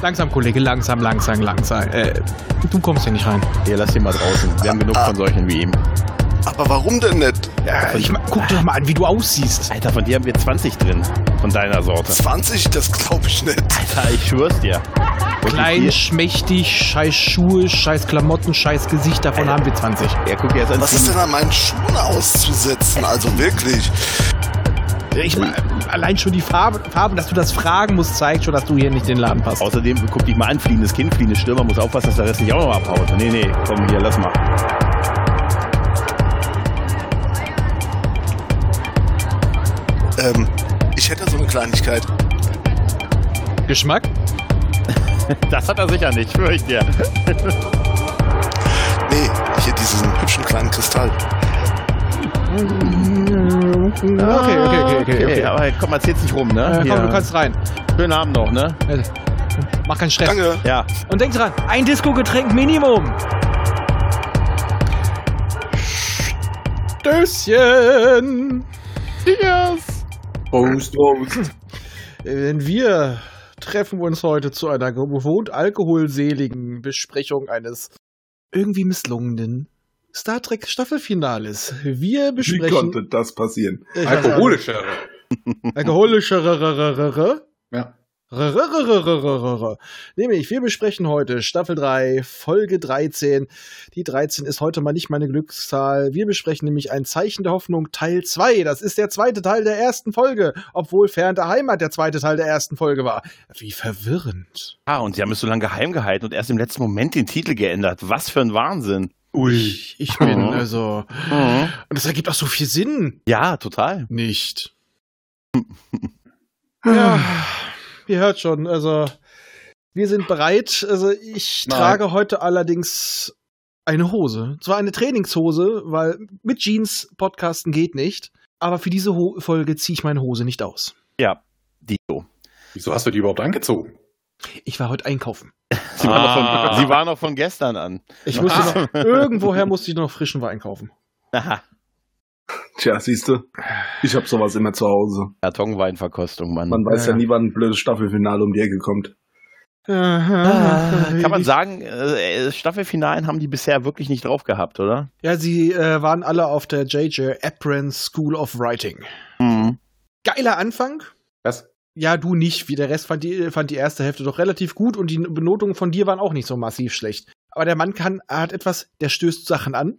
Langsam, Kollege, langsam, langsam, langsam. Äh, du kommst hier nicht rein. Hier, lass ihn mal draußen. Wir haben genug von solchen wie ihm. Aber warum denn nicht? Ja, ich, ma- guck dir doch mal an, wie du aussiehst. Alter, von dir haben wir 20 drin. Von deiner Sorte. 20? Das glaube ich nicht. Alter, ich schwör's dir. Wirklich Klein, hier- schmächtig, scheiß Schuhe, scheiß Klamotten, scheiß Gesicht, davon haben wir 20. Ja, guck dir jetzt an. Was ist denn an meinen Schuhen auszusetzen? Also wirklich. Ich, allein schon die Farbe, Farbe, dass du das fragen musst, zeigt schon, dass du hier nicht in den Laden passt. Außerdem, guck dich mal an, fliehendes Kind, fliehendes Stürmer, muss aufpassen, dass der Rest nicht auch noch abhaut. Nee, nee, komm hier, lass mal. Ähm, ich hätte so eine Kleinigkeit. Geschmack? Das hat er sicher nicht, schwör ich dir. Nee, hier diesen hübschen kleinen Kristall. Okay, okay, okay, okay. okay. Aber komm, erzähl's nicht rum, ne? Äh, komm, du kannst rein. Schönen Abend noch, ne? Mach keinen Stress. Danke. Ja. Und denk dran, ein Disco-Getränk Minimum. Stößchen. Cheers. Prost, Prost. Denn wir treffen uns heute zu einer gewohnt alkoholseligen Besprechung eines irgendwie misslungenen Star Trek Staffelfinales. Wir Wie besprechen konnte das passieren? Alkoholischere. alkoholischere Ja. Nämlich, wir besprechen heute Staffel 3, Folge 13. Die 13 ist heute mal nicht meine Glückszahl. Wir besprechen nämlich ein Zeichen der Hoffnung Teil 2. Das ist der zweite Teil der ersten Folge, obwohl Fern der Heimat der zweite Teil der ersten Folge war. Wie verwirrend. Ah, und sie haben es so lange geheim gehalten und erst im letzten Moment den Titel geändert. Was für ein Wahnsinn. Ui. Ich bin Mhm. also. Mhm. Und das ergibt auch so viel Sinn. Ja, total. Nicht. Ja, ihr hört schon, also wir sind bereit. Also ich Nein. trage heute allerdings eine Hose. Zwar eine Trainingshose, weil mit Jeans podcasten geht nicht. Aber für diese Ho Folge ziehe ich meine Hose nicht aus. Ja, Dio. Wieso hast du die überhaupt angezogen? Ich war heute einkaufen. Sie, Ah. von, sie war noch von gestern an. Ich musste noch, irgendwoher musste ich noch frischen Wein kaufen. Aha. Tja, siehst du, ich hab sowas immer zu Hause. Kartonweinverkostung, Mann. Man weiß Ja. ja nie, wann ein blödes Staffelfinale um die Ecke kommt. Ah, kann man sagen, äh, Staffelfinalen haben die bisher wirklich nicht drauf gehabt, oder? Ja, sie äh, waren alle auf der J.J. Abrams School of Writing. Mhm. Geiler Anfang. Was? Ja, du nicht. Wie der Rest fand die, fand die erste Hälfte doch relativ gut und die Benotungen von dir waren auch nicht so massiv schlecht. Aber der Mann kann, er hat etwas, der stößt Sachen an,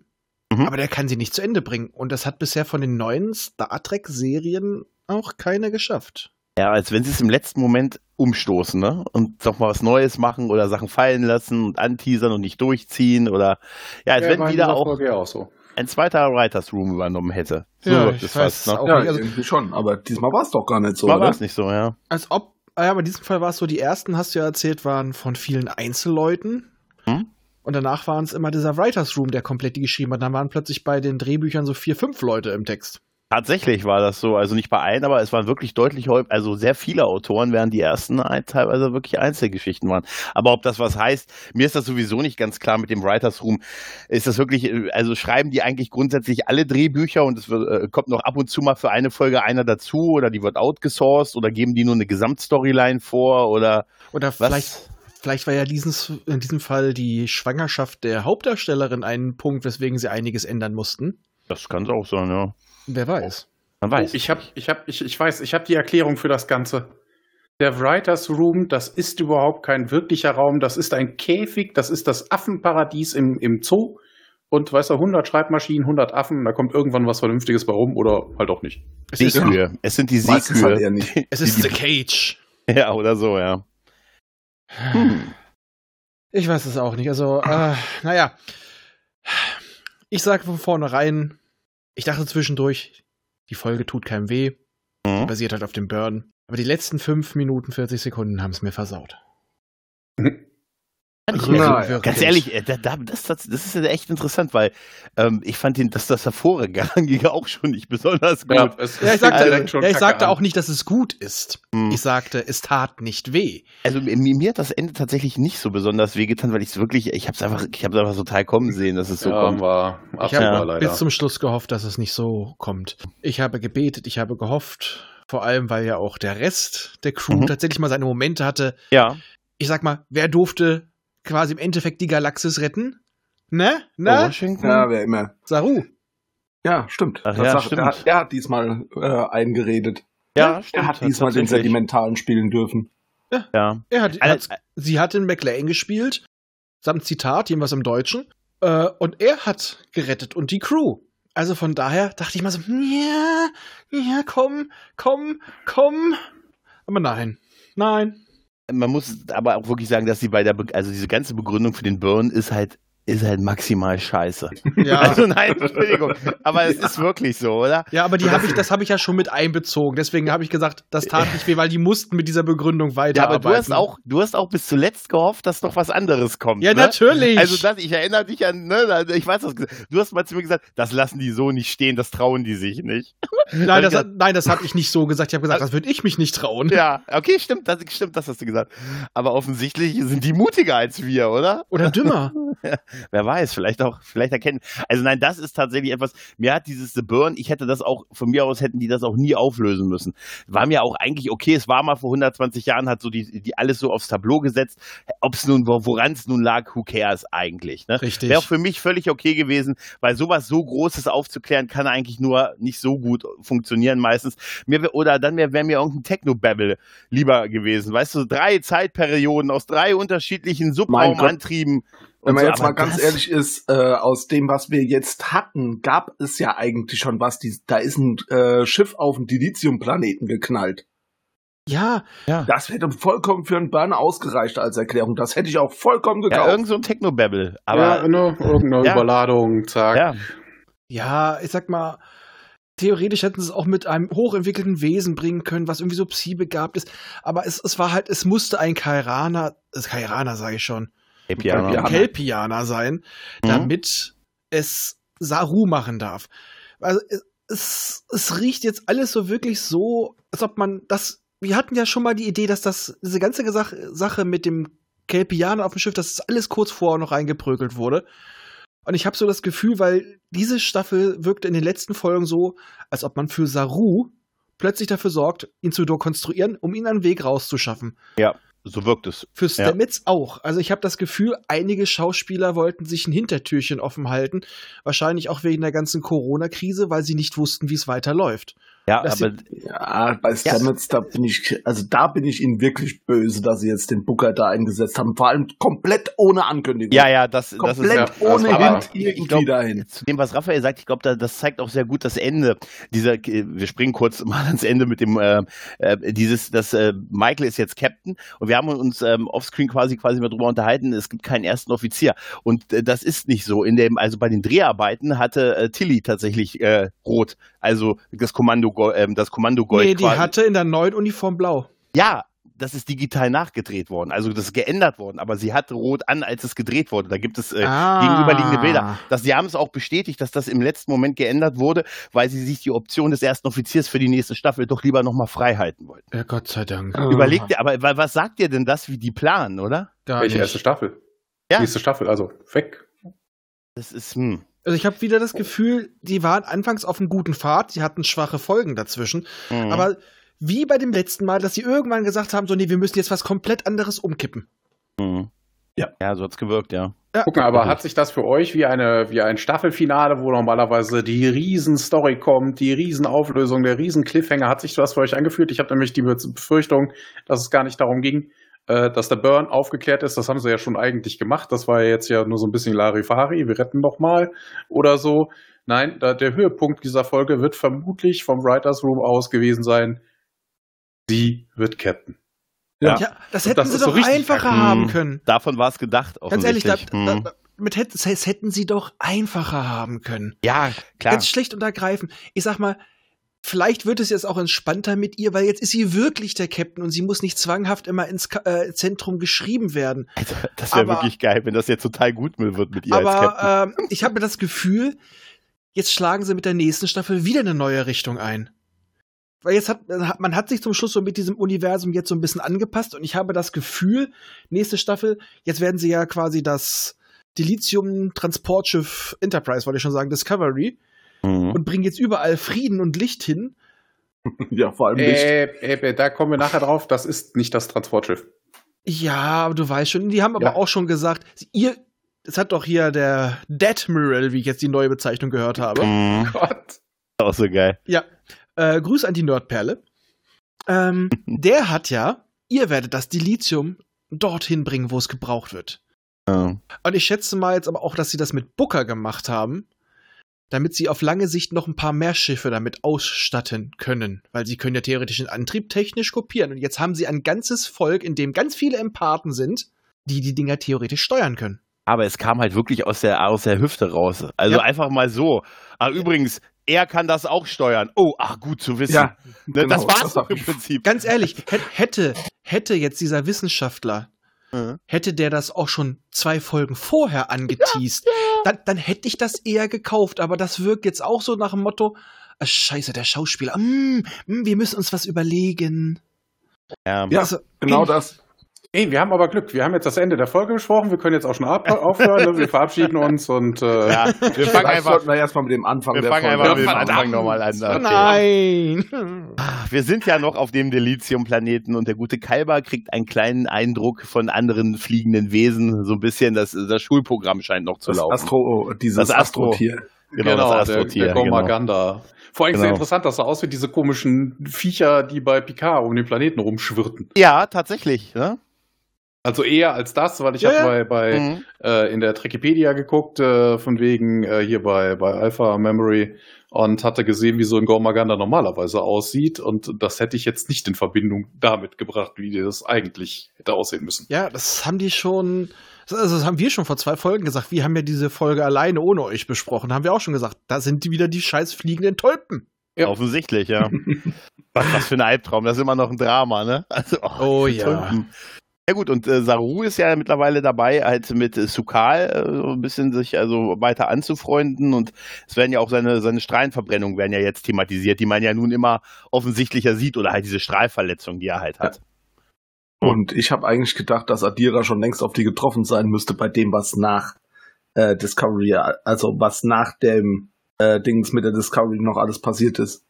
Mhm. aber der kann sie nicht zu Ende bringen. Und das hat bisher von den neuen Star Trek-Serien auch keiner geschafft. Ja, als wenn sie es im letzten Moment umstoßen, ne? Und doch mal was Neues machen oder Sachen fallen lassen und anteasern und nicht durchziehen oder ja, als wenn wieder auch Folge auch so. Ein zweiter Writers Room übernommen hätte. So Ja, ich es weiß fast, ne? auch Ja, nicht. Also, irgendwie schon, aber diesmal war es doch gar nicht so, war es nicht so, ja. als ob, ah ja, aber in diesem Fall war es so, die ersten, hast du ja erzählt, waren von vielen Einzelleuten. Hm? Und danach waren es immer dieser Writers Room, der komplett die geschrieben hat. Dann waren plötzlich bei den Drehbüchern so vier, fünf Leute im Text. Tatsächlich war das so, also nicht bei allen, aber es waren wirklich deutlich häufig, also sehr viele Autoren, während die ersten ein- teilweise wirklich Einzelgeschichten waren. Aber ob das was heißt, mir ist das sowieso nicht ganz klar mit dem Writers Room. Ist das wirklich, äh, also schreiben die eigentlich grundsätzlich alle Drehbücher und es wird, äh, kommt noch ab und zu mal für eine Folge einer dazu oder die wird outgesourced oder geben die nur eine Gesamtstoryline vor oder Oder was? vielleicht, vielleicht war ja dieses, in diesem Fall die Schwangerschaft der Hauptdarstellerin ein Punkt, weswegen sie einiges ändern mussten. Das kann es auch sein, ja. Wer weiß. Man weiß. Oh, ich habe, ich habe, ich, ich weiß, ich habe die Erklärung für das Ganze. Der Writers Room, das ist überhaupt kein wirklicher Raum, das ist ein Käfig, das ist das Affenparadies im, im Zoo. Und weißt du, 100 Schreibmaschinen, 100 Affen, da kommt irgendwann was Vernünftiges bei rum oder halt auch nicht. Es ist, Seekühe. Es sind die halt eher Seekühe. nicht. es ist The Cage. Ja, oder so, ja. Hm. Ich weiß es auch nicht. Also, äh, naja. Ich sage von vornherein, ich dachte zwischendurch, die Folge tut keinem weh, Mhm. basiert halt auf dem Burn. Aber die letzten 5 Minuten, 40 Sekunden haben es mir versaut. Ich, Nein. also, ganz ehrlich, äh, da, da, das, das, das ist ja echt interessant, weil ähm, ich fand den, dass das Hervorragige auch schon nicht besonders gut. es, Ja, ich sagte, schon ja, ich sagte auch nicht, dass es gut ist. Hm. Ich sagte, es tat nicht weh. Also mir, mir hat das Ende tatsächlich nicht so besonders wehgetan, weil ich es wirklich, ich habe es einfach, ich habe es einfach total kommen sehen, dass es so ja, kommt. war Ich habe bis zum Schluss gehofft, dass es nicht so kommt. Ich habe gebetet, ich habe gehofft, vor allem weil ja auch der Rest der Crew Mhm. tatsächlich mal seine Momente hatte. Ja, ich sag mal, wer durfte quasi im Endeffekt die Galaxis retten? Ne? Ne? Washington? Ja, wer immer. Saru. Ja, stimmt. Ach Das ja, sagt- stimmt. Er, hat, er hat diesmal äh, eingeredet. ja, stimmt. Er hat diesmal den. Sedimentalen spielen dürfen. Ja. Er hat, Also- hat, sie hat in McLean gespielt, samt Zitat, jedenfalls im Deutschen. Äh, und er hat gerettet und die Crew. Also von daher dachte ich mal so, ja, ja, komm, komm, komm. Aber nein, nein. Man muss aber auch wirklich sagen, dass sie bei der, Be also diese ganze Begründung für den Burn ist halt, ist halt maximal scheiße. Ja, Also nein, Entschuldigung. Aber es ist wirklich so, oder? ja aber die habe ich, das habe ich ja schon mit einbezogen. Deswegen habe ich gesagt, das tat nicht weh, weil die mussten mit dieser Begründung Ja, weiterarbeiten. aber du hast auch, du hast auch bis zuletzt gehofft, dass noch was anderes kommt. Ja, ne? natürlich. Also das, ich erinnere dich an, ne, ich weiß das, du hast mal zu mir gesagt, das lassen die so nicht stehen, das trauen die sich nicht. nein, das, nein, das habe ich nicht so gesagt. Ich habe gesagt, das würde ich mich nicht trauen. Ja, okay, stimmt, das stimmt, das hast du gesagt. Aber offensichtlich sind die mutiger als wir, oder? Oder dümmer. Wer weiß, vielleicht auch, vielleicht erkennen. Also nein, das ist tatsächlich etwas, mir hat dieses The Burn, ich hätte das auch, von mir aus hätten die das auch nie auflösen müssen. War mir auch eigentlich okay, es war mal vor 120 Jahren, hat so die, die alles so aufs Tableau gesetzt. Ob es nun, woran es nun lag, who cares eigentlich, ne? Richtig. Wäre auch für mich völlig okay gewesen, weil sowas so Großes aufzuklären kann eigentlich nur nicht so gut funktionieren meistens. Mir oder dann wäre wär mir irgendein Techno-Babble lieber gewesen. Weißt du, drei Zeitperioden aus drei unterschiedlichen. Subraumantrieben. Wenn man so, jetzt mal ganz ehrlich ist, äh, aus dem, was wir jetzt hatten, gab es ja eigentlich schon was. Die, da ist ein äh, Schiff auf den Dilithium-Planeten geknallt. Ja, Ja. Das hätte vollkommen für einen Burn ausgereicht als Erklärung. Das hätte ich auch vollkommen Ja, gekauft. irgend so ein Techno-Babble. Aber ja, ne, irgendeine Ja. Überladung, zack. ja, Ja, ich sag mal, theoretisch hätten sie es auch mit einem hochentwickelten Wesen bringen können, was irgendwie so psi-begabt ist. Aber es, es war halt, es musste ein Kairaner, das Kairaner sage ich schon, Ja. ein Kelpianer sein, Mhm. damit es Saru machen darf. Also es, es, es riecht jetzt alles so wirklich so, als ob man das. Wir hatten ja schon mal die Idee, dass das diese ganze Sache, Sache mit dem Kelpianer auf dem Schiff, dass das alles kurz vorher noch reingeprügelt wurde. Und ich habe so das Gefühl, weil diese Staffel wirkte in den letzten Folgen so, als ob man für Saru plötzlich dafür sorgt, ihn zu dekonstruieren, um ihn einen Weg rauszuschaffen. So wirkt es. Für Ja. Stamets auch. Also ich habe das Gefühl, einige Schauspieler wollten sich ein Hintertürchen offen halten. Wahrscheinlich auch wegen der ganzen Corona-Krise, weil sie nicht wussten, wie es weiterläuft. Ja, aber Ja, bei Stamets, da bin ich, also da bin ich ihnen wirklich böse, dass sie jetzt den Booker da eingesetzt haben. Vor allem komplett ohne Ankündigung. ja, ja, das, das ist komplett ja, ohne Hint ich irgendwie glaub, dahin. zu dem, was Raphael sagt, ich glaube, da, das zeigt auch sehr gut das Ende dieser, wir springen kurz mal ans Ende mit dem, äh, äh, dieses, dass äh, Michael ist jetzt Captain und wir haben uns ähm, offscreen quasi quasi mal drüber unterhalten, es gibt keinen ersten Offizier und äh, das ist nicht so. In dem, also bei den Dreharbeiten hatte äh, Tilly tatsächlich äh, rot, also das Kommando, ähm, das Kommando Gold nee, die quasi. hatte in der neuen Uniform blau. Ja, das ist digital nachgedreht worden. Also das ist geändert worden. Aber sie hatte rot an, als es gedreht wurde. Da gibt es äh, Ah. gegenüberliegende Bilder. Das, sie haben es auch bestätigt, dass das im letzten Moment geändert wurde, weil sie sich die Option des ersten Offiziers für die nächste Staffel doch lieber nochmal frei halten wollten. Ja, Gott sei Dank. Überlegt ihr, aber wa- was sagt ihr denn das, wie die planen, oder? Gar Welche nicht. erste Staffel? Ja. Nächste Staffel, also weg. Das ist, hm. Also ich habe wieder das Gefühl, die waren anfangs auf einem guten Pfad, sie hatten schwache Folgen dazwischen. Mhm. Aber wie bei dem letzten Mal, dass sie irgendwann gesagt haben, so nee, wir müssen jetzt was komplett anderes umkippen. Mhm. Ja. Ja, so hat's gewirkt, ja. Guck mal, aber hat sich das für euch wie eine wie ein Staffelfinale, wo normalerweise die Riesenstory kommt, die Riesenauflösung, der Riesen-Cliffhanger, hat sich das für euch angefühlt? Ich habe nämlich die Befürchtung, dass es gar nicht darum ging, äh, dass der Burn aufgeklärt ist. Das haben sie ja schon eigentlich gemacht. Das war ja jetzt ja nur so ein bisschen Larifari, wir retten doch mal oder so. Nein, da, der Höhepunkt dieser Folge wird vermutlich vom Writers Room aus gewesen sein. Sie wird Captain. Ja. Ja, das hätten das sie so doch richtig einfacher kacke. haben Mhm. können. Davon war es gedacht, Ganz ehrlich, da, da, Mhm. da, mit hätten, das hätten sie doch einfacher haben können. ja, klar. Ganz schlicht und ergreifend. Ich sag mal, vielleicht wird es jetzt auch entspannter mit ihr, weil jetzt ist sie wirklich der Captain und sie muss nicht zwanghaft immer ins Ka äh, Zentrum geschrieben werden. Also, das wäre Aber- wirklich geil, wenn das jetzt total gut wird mit ihr als Captain. Aber ähm, ich habe das Gefühl, jetzt schlagen sie mit der nächsten Staffel wieder eine neue Richtung ein. Weil jetzt hat man hat sich zum Schluss so mit diesem Universum jetzt so ein bisschen angepasst und ich habe das Gefühl, nächste Staffel, jetzt werden sie ja quasi das Dilithium-Transportschiff Enterprise, wollte ich schon sagen, Discovery, Mhm. und bringen jetzt überall Frieden und Licht hin. Ja, vor allem nicht. Äh, äh, da kommen wir nachher drauf. Das ist nicht das Transportschiff. Ja, aber du weißt schon, die haben aber Ja. auch schon gesagt, ihr, das hat doch hier der Deadmiral, wie ich jetzt die neue Bezeichnung gehört habe. Mhm. Gott. Auch so geil. Ja, äh, Grüß an die Nerdperle. Ähm, der hat ja, ihr werdet das Dilithium dorthin bringen, wo es gebraucht wird. Ja. Und ich schätze mal jetzt aber auch, dass sie das mit Booker gemacht haben, damit sie auf lange Sicht noch ein paar mehr Schiffe damit ausstatten können. Weil sie können ja theoretisch den Antrieb technisch kopieren. Und jetzt haben sie ein ganzes Volk, in dem ganz viele Empathen sind, die die Dinger theoretisch steuern können. Aber es kam halt wirklich aus der, aus der Hüfte raus. Also Ja. einfach mal so. Ah, übrigens, er kann das auch steuern. Oh, ach gut zu wissen. Ja, ne, das genau, war's das doch hab im Prinzip. Ganz ehrlich, hä- hätte, hätte jetzt dieser Wissenschaftler Mhm. hätte der das auch schon zwei Folgen vorher angeteased, Dann, dann hätte ich das eher gekauft. Aber das wirkt jetzt auch so nach dem Motto, ah, scheiße, der Schauspieler, mm, mm, wir müssen uns was überlegen. Ja. Ja, Also, genau das. Ey, wir haben aber Glück. Wir haben jetzt das Ende der Folge besprochen. Wir können jetzt auch schon ab aufhören. ne? Wir verabschieden uns und äh, ja. Wir fangen einfach, sollten wir erstmal mit dem Anfang wir der fangen Folge einfach mit dem. Anfang nochmal an. Okay. Nein. Wir sind ja noch auf dem Delizium-Planeten und der gute Kalber kriegt einen kleinen Eindruck von anderen fliegenden Wesen. So ein bisschen, das, das Schulprogramm scheint noch zu Das laufen. Astro, dieses Das Astro. Astro-Tier. genau, das der, Astrotier. der Gomaganda. Vor allem sehr Genau. interessant, dass er aus wie diese komischen Viecher, die bei Picard um den Planeten rumschwirrten. Ja, tatsächlich. Ne? Also eher als das, weil ich Ja, habe ja. bei, bei Mhm. äh, in der Trekipedia geguckt, äh, von wegen äh, hier bei, bei Alpha Memory und hatte gesehen, wie so ein Gormaganda normalerweise aussieht. Und das hätte ich jetzt nicht in Verbindung damit gebracht, wie das eigentlich hätte aussehen müssen. Ja, das haben die schon, also das haben wir schon vor zwei Folgen gesagt. Wir haben ja diese Folge alleine ohne euch besprochen. Haben wir auch schon gesagt, da sind wieder die scheiß fliegenden Tulpen. Ja. Offensichtlich, ja. was, was für ein Albtraum. Das ist immer noch ein Drama, ne? Also, Oh diese ja. Tulpen. Ja gut, und äh, Saru ist ja mittlerweile dabei, halt mit äh, Sukal äh, so ein bisschen sich also weiter anzufreunden und es werden ja auch seine, seine Strahlenverbrennungen werden ja jetzt thematisiert, die man ja nun immer offensichtlicher sieht oder halt diese Strahlverletzung, die er halt hat. Und ich habe eigentlich gedacht, dass Adira schon längst auf die getroffen sein müsste bei dem, was nach äh, Discovery, also was nach dem äh, Dings mit der Discovery noch alles passiert ist.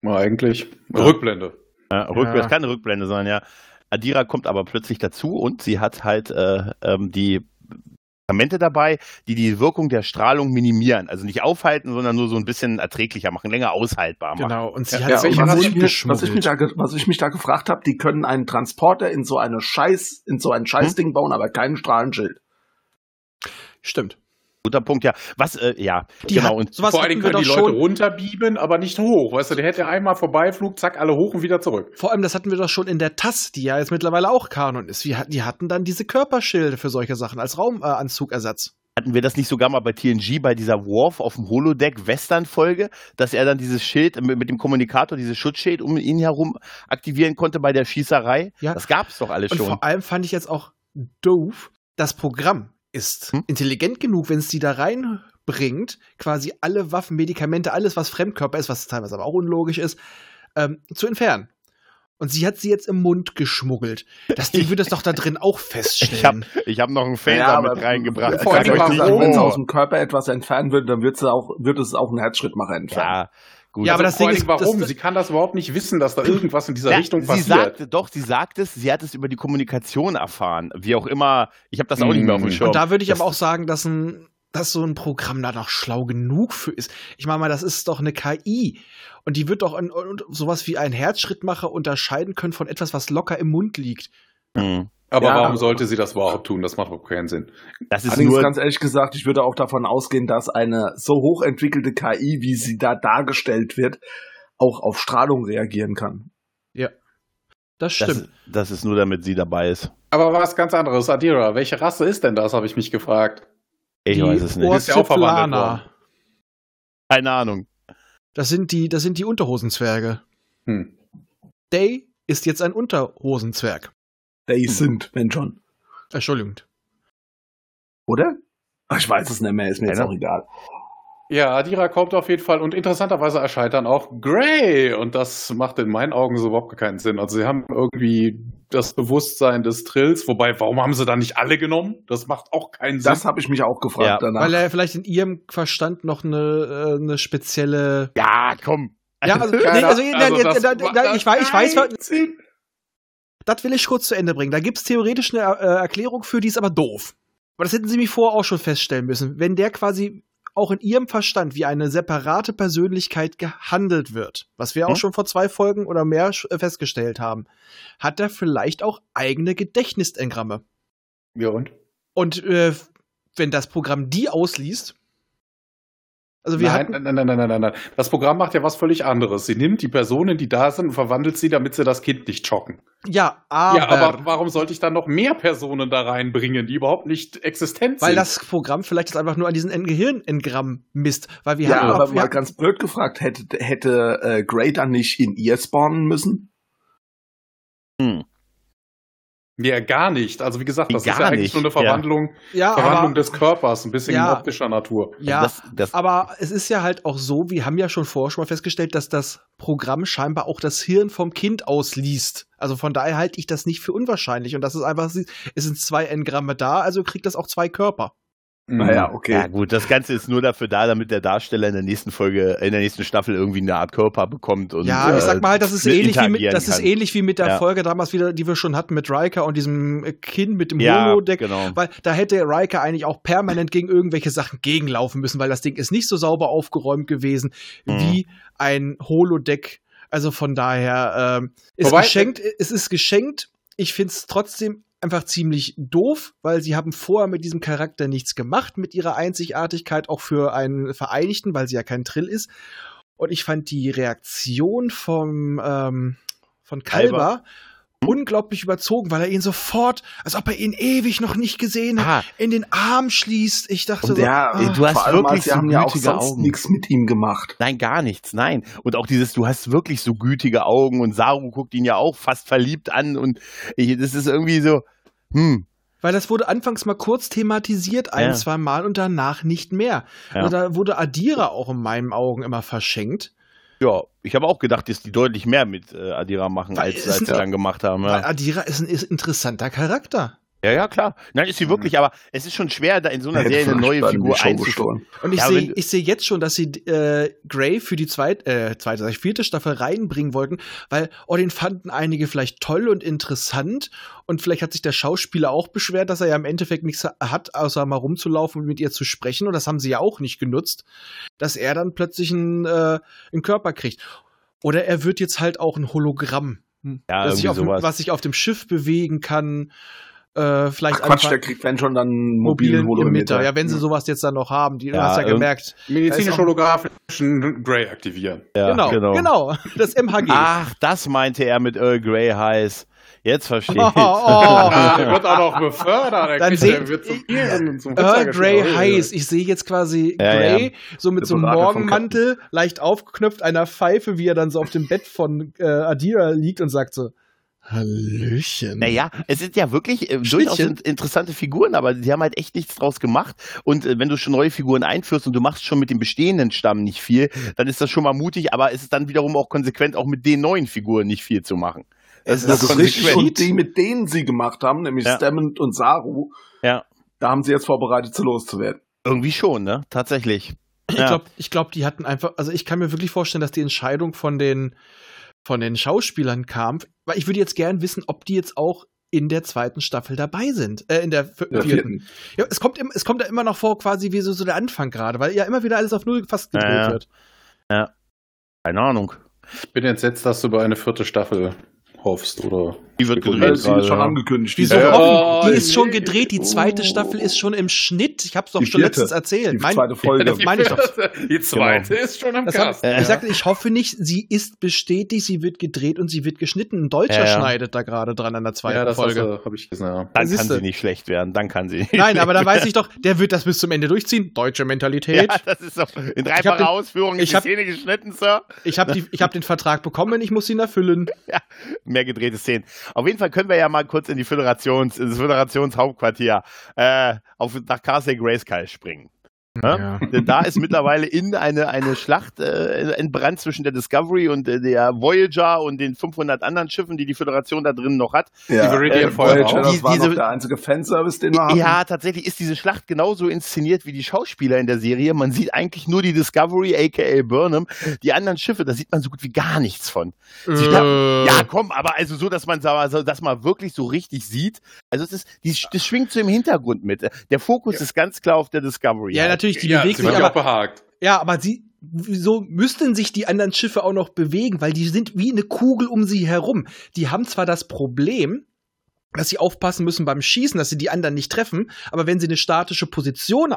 Ja, eigentlich. Rückblende. Ja, Rück, Ja. Das kann eine Rückblende sein, ja. Adira kommt aber plötzlich dazu und sie hat halt äh, ähm, die Medikamente dabei, die die Wirkung der Strahlung minimieren. Also nicht aufhalten, sondern nur so ein bisschen erträglicher machen, länger aushaltbar machen. Genau. Und sie Ja, hat ja, sich welche was, ich mir, was, ich mich da, was ich mich da gefragt habe, die können einen Transporter in so eine Scheiß, in so ein Scheißding bauen, aber kein Strahlenschild. Stimmt. Guter Punkt, ja. Was, äh, ja, Die genau. hat- Und sowas Vor allen Dingen können die Leute runterbieben, aber nicht hoch. Weißt du, der hätte einmal vorbeiflug, zack, alle hoch und wieder zurück. Vor allem, das hatten wir doch schon in der TAS, die ja jetzt mittlerweile auch Kanon ist. Wir, die hatten dann diese Körperschilde für solche Sachen als Raumanzugersatz. hatten wir das nicht sogar mal bei TNG bei dieser Worf auf dem Holodeck Western-Folge, dass er dann dieses Schild mit, mit dem Kommunikator, dieses Schutzschild um ihn herum aktivieren konnte bei der Schießerei? Ja. Das gab's doch alles Und schon. vor allem fand ich jetzt auch doof, das Programm ist Hm? intelligent genug, wenn es die da reinbringt, quasi alle Waffen, Medikamente, alles, was Fremdkörper ist, was teilweise aber auch unlogisch ist, ähm, zu entfernen. Und sie hat sie jetzt im Mund geschmuggelt. Das Ding würde es doch da drin auch feststellen. Ich habe ich hab noch einen Phaser Ja, mit reingebracht. Vor allem, Wenn es aus dem Körper etwas entfernen würde, dann wird es auch, wird es auch einen Herzschrittmacher entfernen. Ja, gut. Ja, aber das Ding ist, warum? das- sie kann das überhaupt nicht wissen, dass da irgendwas in dieser Ja, Richtung sie passiert. sagte, doch, sie sagt es, sie hat es über die Kommunikation erfahren. Wie auch immer, ich habe das auch nicht mehr auf dem Mm. Schirm. Und da würde ich Das- aber auch sagen, dass ein dass so ein Programm da noch schlau genug für ist. Ich meine mal, das ist doch eine KI. Und die wird doch an, und sowas wie ein Herzschrittmacher unterscheiden können von etwas, was locker im Mund liegt. Hm. Aber Ja. warum sollte sie das überhaupt tun? Das macht doch keinen Sinn. Das ist Allerdings nur, ganz ehrlich gesagt, ich würde auch davon ausgehen, dass eine so hochentwickelte KI, wie sie da dargestellt wird, auch auf Strahlung reagieren kann. Das stimmt. das, das ist nur, damit sie dabei ist. Aber was ganz anderes, Adira, welche Rasse ist denn das, habe ich mich gefragt. Ich Die weiß es nicht. Ist ja auch verwandelt. Keine Ahnung. Das sind die, das sind die Unterhosenzwerge. Hm. Day ist jetzt ein Unterhosenzwerg. They sind, wenn schon. Entschuldigung. Oder? Ach, ich weiß es nicht mehr, ist mir jetzt auch egal. Ja, Adira kommt auf jeden Fall und interessanterweise erscheint dann auch Grey und das macht in meinen Augen so überhaupt keinen Sinn. Also sie haben irgendwie das Bewusstsein des Trills, wobei, warum haben sie da nicht alle genommen? Das macht auch keinen Sinn. Das habe ich mich auch gefragt Ja, danach. Weil er vielleicht in ihrem Verstand noch eine, äh, eine spezielle. Ja, komm. Ja, also, nee, also, nee, also das da, da, da, ich weiß, ich weiß. Das will ich kurz zu Ende bringen. Da gibt es theoretisch eine äh, Erklärung für, die ist aber doof. Aber das hätten sie mich vorher auch schon feststellen müssen. Wenn der quasi auch in ihrem Verstand wie eine separate Persönlichkeit gehandelt wird, was wir auch Hm? schon vor zwei Folgen oder mehr äh, festgestellt haben, hat er vielleicht auch eigene Gedächtnisengramme. Ja, und? Und äh, wenn das Programm die ausliest, also wir nein, hatten, nein, nein, nein, nein, nein, nein. Das Programm macht ja was völlig anderes. Sie nimmt die Personen, die da sind, und verwandelt sie, damit sie das Kind nicht schocken. ja, aber, ja, aber warum sollte ich dann noch mehr Personen da reinbringen, die überhaupt nicht existent weil sind? das Programm vielleicht jetzt einfach nur an diesen En- Gehirnengramm misst, weil wir Ja, haben aber auch, wir mal hatten- ganz blöd gefragt, hätte, hätte äh, Grey dann nicht in ihr spawnen müssen? Hm. Ja, gar nicht. Also wie gesagt, das Gar ist ja eigentlich nicht, nur eine Verwandlung, ja, Verwandlung aber, des Körpers, ein bisschen Ja. optischer Natur. ja, das, das, Aber es ist ja halt auch so, wir haben ja schon vorher schon mal festgestellt, dass das Programm scheinbar auch das Hirn vom Kind ausliest. Also von daher halte ich das nicht für unwahrscheinlich. Und das ist einfach, es sind zwei Engramme da, also kriegt das auch zwei Körper. Naja, okay. Ja gut, das Ganze ist nur dafür da, damit der Darsteller in der nächsten Folge, in der nächsten Staffel irgendwie eine Art Körper bekommt und ja, ich äh, sag mal halt, das ist ähnlich wie mit, das ist ähnlich wie mit der Ja. Folge damals wieder, die wir schon hatten mit Riker und diesem äh, Kind mit dem Ja, Holodeck. genau. Weil da hätte Riker eigentlich auch permanent gegen irgendwelche Sachen gegenlaufen müssen, weil das Ding ist nicht so sauber aufgeräumt gewesen Mhm. wie ein Holodeck. Also von daher ähm, ist Wobei- geschenkt, es ist geschenkt. Ich find's trotzdem einfach ziemlich doof, weil sie haben vorher mit diesem Charakter nichts gemacht, mit ihrer Einzigartigkeit, auch für einen Vereinigten, weil sie ja kein Trill ist. Und ich fand die Reaktion vom, ähm, von Kalber unglaublich überzogen, weil er ihn sofort, als ob er ihn ewig noch nicht gesehen hat, Ah, in den Arm schließt. Ich dachte Und so, ja, ah, du hast allem, wirklich so haben ja auch gütige sonst Augen. nichts mit ihm gemacht. nein, gar nichts, nein. Und auch dieses, du hast wirklich so gütige Augen und Saru guckt ihn ja auch fast verliebt an und ich, das ist irgendwie so, hm, weil das wurde anfangs mal kurz thematisiert, ein, Ja. zwei Mal und danach nicht mehr. Ja. Also da wurde Adira auch in meinen Augen immer verschenkt. ja, ich habe auch gedacht, dass die deutlich mehr mit äh, Adira machen, Weil als, als sie dann gemacht haben. Weil Ja. Adira ist ein ist ein interessanter Charakter. Ja, ja, klar. Nein, ist sie wirklich, aber es ist schon schwer, da in so einer Hätte Serie eine neue Figur gestohlen. Und ich Ja, sehe ich sehe jetzt schon, dass sie äh, Grey für die zweit, äh, zweite, sag ich, vierte Staffel reinbringen wollten, weil oh, den fanden einige vielleicht toll und interessant und vielleicht hat sich der Schauspieler auch beschwert, dass er ja im Endeffekt nichts hat, außer mal rumzulaufen und mit ihr zu sprechen und das haben sie ja auch nicht genutzt, dass er dann plötzlich einen, äh, einen Körper kriegt. Oder er wird jetzt halt auch ein Hologramm, Ja, das sich irgendwie auf, sowas. was sich auf dem Schiff bewegen kann. Äh, vielleicht Ach Quatsch, der kriegt wenn schon dann mobilen. Holometer. Ja, wenn sie sowas jetzt dann noch haben. Die, Ja, hast ja gemerkt. Medizinisch auch- holographischen Grey aktivieren. Ja, genau, genau, Das MHG. Ach, das meinte er mit Earl Grey heiß. Jetzt verstehe Oh, ich. oh. Der wird auch noch befördert. Der, Dann der wird zum Ehren und zum Earl Grey heiß. Ich sehe jetzt quasi Ja, Grey ja. so mit Der so einem Morgenmantel, leicht aufgeknöpft, einer Pfeife, wie er dann so auf dem Bett von äh, Adira liegt und sagt so, Hallöchen. Naja, es sind ja wirklich äh, durchaus in, interessante Figuren, aber die haben halt echt nichts draus gemacht. Und äh, wenn du schon neue Figuren einführst und du machst schon mit dem bestehenden Stamm nicht viel, dann ist das schon mal mutig, aber es ist dann wiederum auch konsequent, auch mit den neuen Figuren nicht viel zu machen. Das ist Das das ist richtig. Und die, mit denen sie gemacht haben, nämlich Ja. Stamond und Saru, Ja, da haben sie jetzt vorbereitet, zu loszuwerden. irgendwie schon, ne? Tatsächlich. Ich Ja. glaube, ich glaub, die hatten einfach, also ich kann mir wirklich vorstellen, dass die Entscheidung von den, von den Schauspielern kam, weil ich würde jetzt gern wissen, ob die jetzt auch in der zweiten Staffel dabei sind, äh, in der, v- Der vierten. vierten. Ja, es kommt, im- es kommt ja immer noch vor, quasi wie so, so der Anfang gerade, weil ja immer wieder alles auf Null fast gedreht Ja, ja. wird. Keine Ahnung. Ich bin entsetzt, dass du über eine vierte Staffel hoffst, oder? Die wird gedreht sie ist schon angekündigt. Wieso Ja, hoffen? Die ist schon gedreht, die zweite Oh. Staffel ist schon im Schnitt. Ich hab's doch Die schon vierte. letztens erzählt. Die Mein, zweite Folge. das meine ich doch. Die zweite ist schon am Kasten. Ja. Ich sagte, ich hoffe nicht, sie ist bestätigt, sie wird gedreht und sie wird geschnitten. Ein Deutscher Ja, ja. schneidet da gerade dran an der zweiten ja, das Folge. habe ich gesehen. Ja. Dann kann sie nicht schlecht werden, dann kann sie. Nein, aber da weiß ich doch, der wird das bis zum Ende durchziehen. Deutsche Mentalität. Ja, das ist so. In dreifacher Ausführung ist ich die hab- Szene geschnitten, Sir. Ich habe hab den Vertrag bekommen, ich muss ihn erfüllen. Mehr gedrehte Szenen. Auf jeden Fall können wir ja mal kurz in die Föderations, ins Föderationshauptquartier äh, auf, nach Castle Grayskull springen. Ja? Denn da ist mittlerweile in eine, eine Schlacht äh, entbrannt zwischen der Discovery und äh, der Voyager und den 500 anderen Schiffen, die die Föderation da drin noch hat. Ja, Die Viridian äh, Voyager, das Die- war diese- noch der einzige Fanservice, den wir hatten. Ja, tatsächlich ist diese Schlacht genauso inszeniert wie die Schauspieler in der Serie. Man sieht eigentlich nur die Discovery, aka Burnham. Die anderen Schiffe, da sieht man so gut wie gar nichts von. Sie Äh, Ja, komm, aber also so, dass man also, dass man wirklich so richtig sieht. Also es ist, die, das schwingt so im Hintergrund mit. Der Fokus ist ganz klar auf der Discovery. ja, halt. natürlich, die ja, bewegt sie sich, ja auch aber, behagt. ja, aber sie, wieso müssten sich die anderen Schiffe auch noch bewegen? Weil die sind wie eine Kugel um sie herum. Die haben zwar das Problem, dass sie aufpassen müssen beim Schießen, dass sie die anderen nicht treffen, aber wenn sie eine statische Position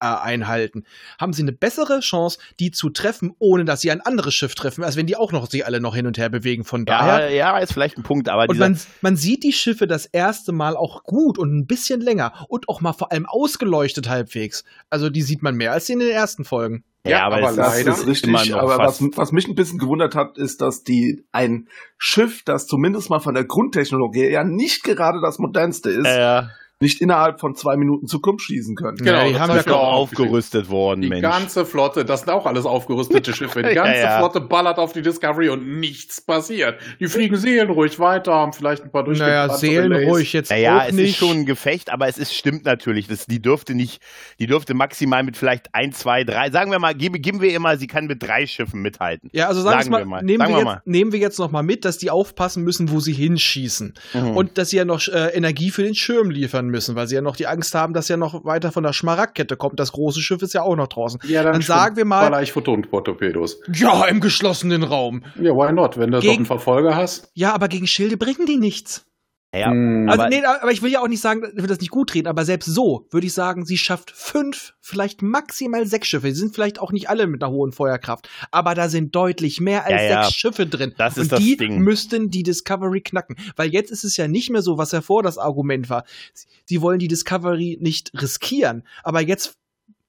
einhalten, haben sie eine bessere Chance, die zu treffen, ohne dass sie ein anderes Schiff treffen, als wenn die auch noch sich alle noch hin und her bewegen. Von daher ja, ja, ist vielleicht ein Punkt, aber Und man, man sieht die Schiffe das erste Mal auch gut und ein bisschen länger und auch mal vor allem ausgeleuchtet halbwegs. Also die sieht man mehr als in den ersten Folgen. ja, aber, aber es Das Leider ist richtig, aber was, was mich ein bisschen gewundert hat, ist, dass die ein Schiff, das zumindest mal von der Grundtechnologie ja nicht gerade das modernste ist, äh, nicht innerhalb von zwei Minuten Zukunft schießen können. Genau, Ja, die das haben hab ja auch aufgerüstet worden, Die Mensch. ganze Flotte, das sind auch alles aufgerüstete Schiffe. Die Ja, ganze ja. Flotte ballert auf die Discovery und nichts passiert. Die fliegen seelenruhig weiter, haben vielleicht ein paar Naja, durchgebrannte seelenruhig jetzt Naja, auch es nicht. ist schon ein Gefecht, aber es ist, stimmt natürlich. Das, die dürfte nicht, die dürfte maximal mit vielleicht ein, zwei, drei, sagen wir mal, geben, geben wir immer, sie kann mit drei Schiffen mithalten. ja, also sagen, Sagen wir wir mal, mal. Nehmen, Sagen wir wir jetzt, nehmen wir jetzt noch mal mit, dass die aufpassen müssen, wo sie hinschießen. Mhm. Und dass sie ja noch äh, Energie für den Schirm liefern müssen, weil sie ja noch die Angst haben, dass ja noch weiter von der Schmaragdkette kommt. Das große Schiff ist ja auch noch draußen. Ja, dann, Dann sagen wir mal- Baller ich Photontorpedos. Ja, im geschlossenen Raum. Ja, why not? Wenn du doch Gegen- einen Verfolger hast. Ja, aber gegen Schilde bringen die nichts. Ja, Hm. Also, aber- nee, aber ich will ja auch nicht sagen, ich will das nicht gut reden, aber selbst so würde ich sagen, sie schafft fünf, vielleicht maximal sechs Schiffe. Sie sind vielleicht auch nicht alle mit einer hohen Feuerkraft, aber da sind deutlich mehr als Ja, ja. sechs Schiffe drin. Das ist Und das die Ding. müssten die Discovery knacken. Weil jetzt ist es ja nicht mehr so, was hervor das Argument war. Sie- Sie wollen die Discovery nicht riskieren, aber jetzt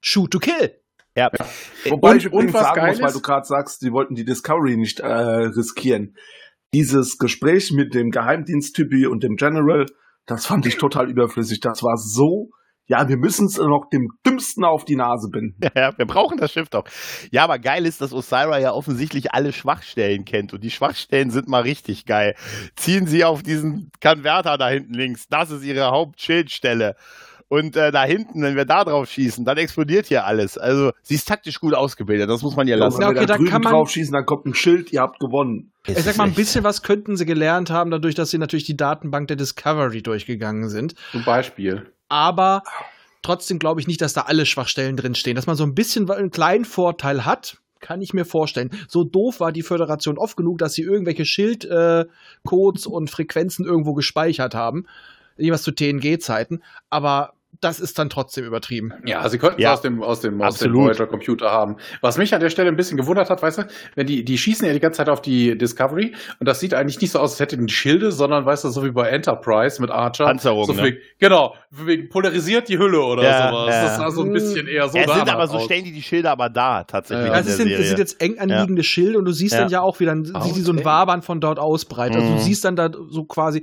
shoot to kill. ja. Wobei Und- ich übrigens sagen geil muss, weil du gerade sagst, sie wollten die Discovery nicht äh, riskieren. Dieses Gespräch mit dem Geheimdiensttypi und dem General, das fand ich total überflüssig. Das war so, ja, wir müssen es noch dem Dümmsten auf die Nase binden. Ja, wir brauchen das Schiff doch. Ja, aber geil ist, dass Osira ja offensichtlich alle Schwachstellen kennt. Und die Schwachstellen sind mal richtig geil. Ziehen Sie auf diesen Konverter da hinten links. Das ist Ihre Hauptschildstelle. Und äh, da hinten, wenn wir da drauf schießen, dann explodiert hier alles. Also, sie ist taktisch gut ausgebildet. Das muss man ihr Ja, lassen. wenn okay, wir da da drüben kann man- drauf schießen, dann kommt ein Schild, ihr habt gewonnen. Ich sag mal, ein bisschen was könnten sie gelernt haben, dadurch, dass sie natürlich die Datenbank der Discovery durchgegangen sind. Zum Beispiel. aber trotzdem glaube ich nicht, dass da alle Schwachstellen drinstehen. Dass man so ein bisschen einen kleinen Vorteil hat, kann ich mir vorstellen. So doof war die Föderation oft genug, dass sie irgendwelche Schildcodes äh, Codes und Frequenzen irgendwo gespeichert haben. Jeweils zu TNG-Zeiten. Aber das ist dann trotzdem übertrieben. Ja, sie könnten es Ja. aus dem, aus dem, aus dem. Voyager-Computer haben. Was mich an der Stelle ein bisschen gewundert hat, weißt du, wenn die, die schießen ja die ganze Zeit auf die Discovery und das sieht eigentlich nicht so aus, als hätten die Schilde, sondern weißt du, so wie bei Enterprise mit Archer. Panzerung, so ne? wegen, Genau, wegen polarisiert die Hülle oder Ja, sowas. ja. Das sah so ein bisschen eher so Ja, es sind aber so aus. stellen die die Schilder aber da, tatsächlich. Ja, Also es sind, es sind jetzt eng anliegende Schilde und du siehst Ja. dann ja auch wieder, dann siehst du so ein Okay. Wabern von dort ausbreiten. Also Mhm. du siehst dann da so quasi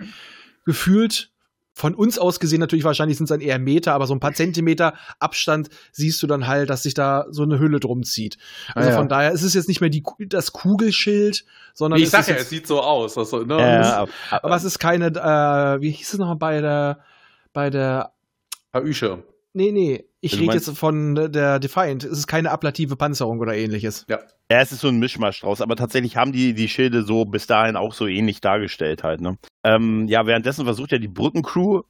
gefühlt von uns aus gesehen natürlich wahrscheinlich sind es dann eher Meter, aber so ein paar Zentimeter Abstand siehst du dann halt, dass sich da so eine Hülle drum zieht. Also Ah, ja. von daher ist es jetzt nicht mehr die, das Kugelschild, sondern ich es sag ist ja, es sieht so aus. Also, ne, ja, das- aber, aber es ist keine, äh, wie hieß es nochmal bei der, bei der, Haüsche. nee, nee, ich Also rede jetzt von der Defiant. Es ist keine ablative Panzerung oder ähnliches. Ja, es ist so ein Mischmasch draus, aber tatsächlich haben die die Schilde so bis dahin auch so ähnlich dargestellt halt. Ne? Ähm, ja, währenddessen versucht ja die Brückencrew,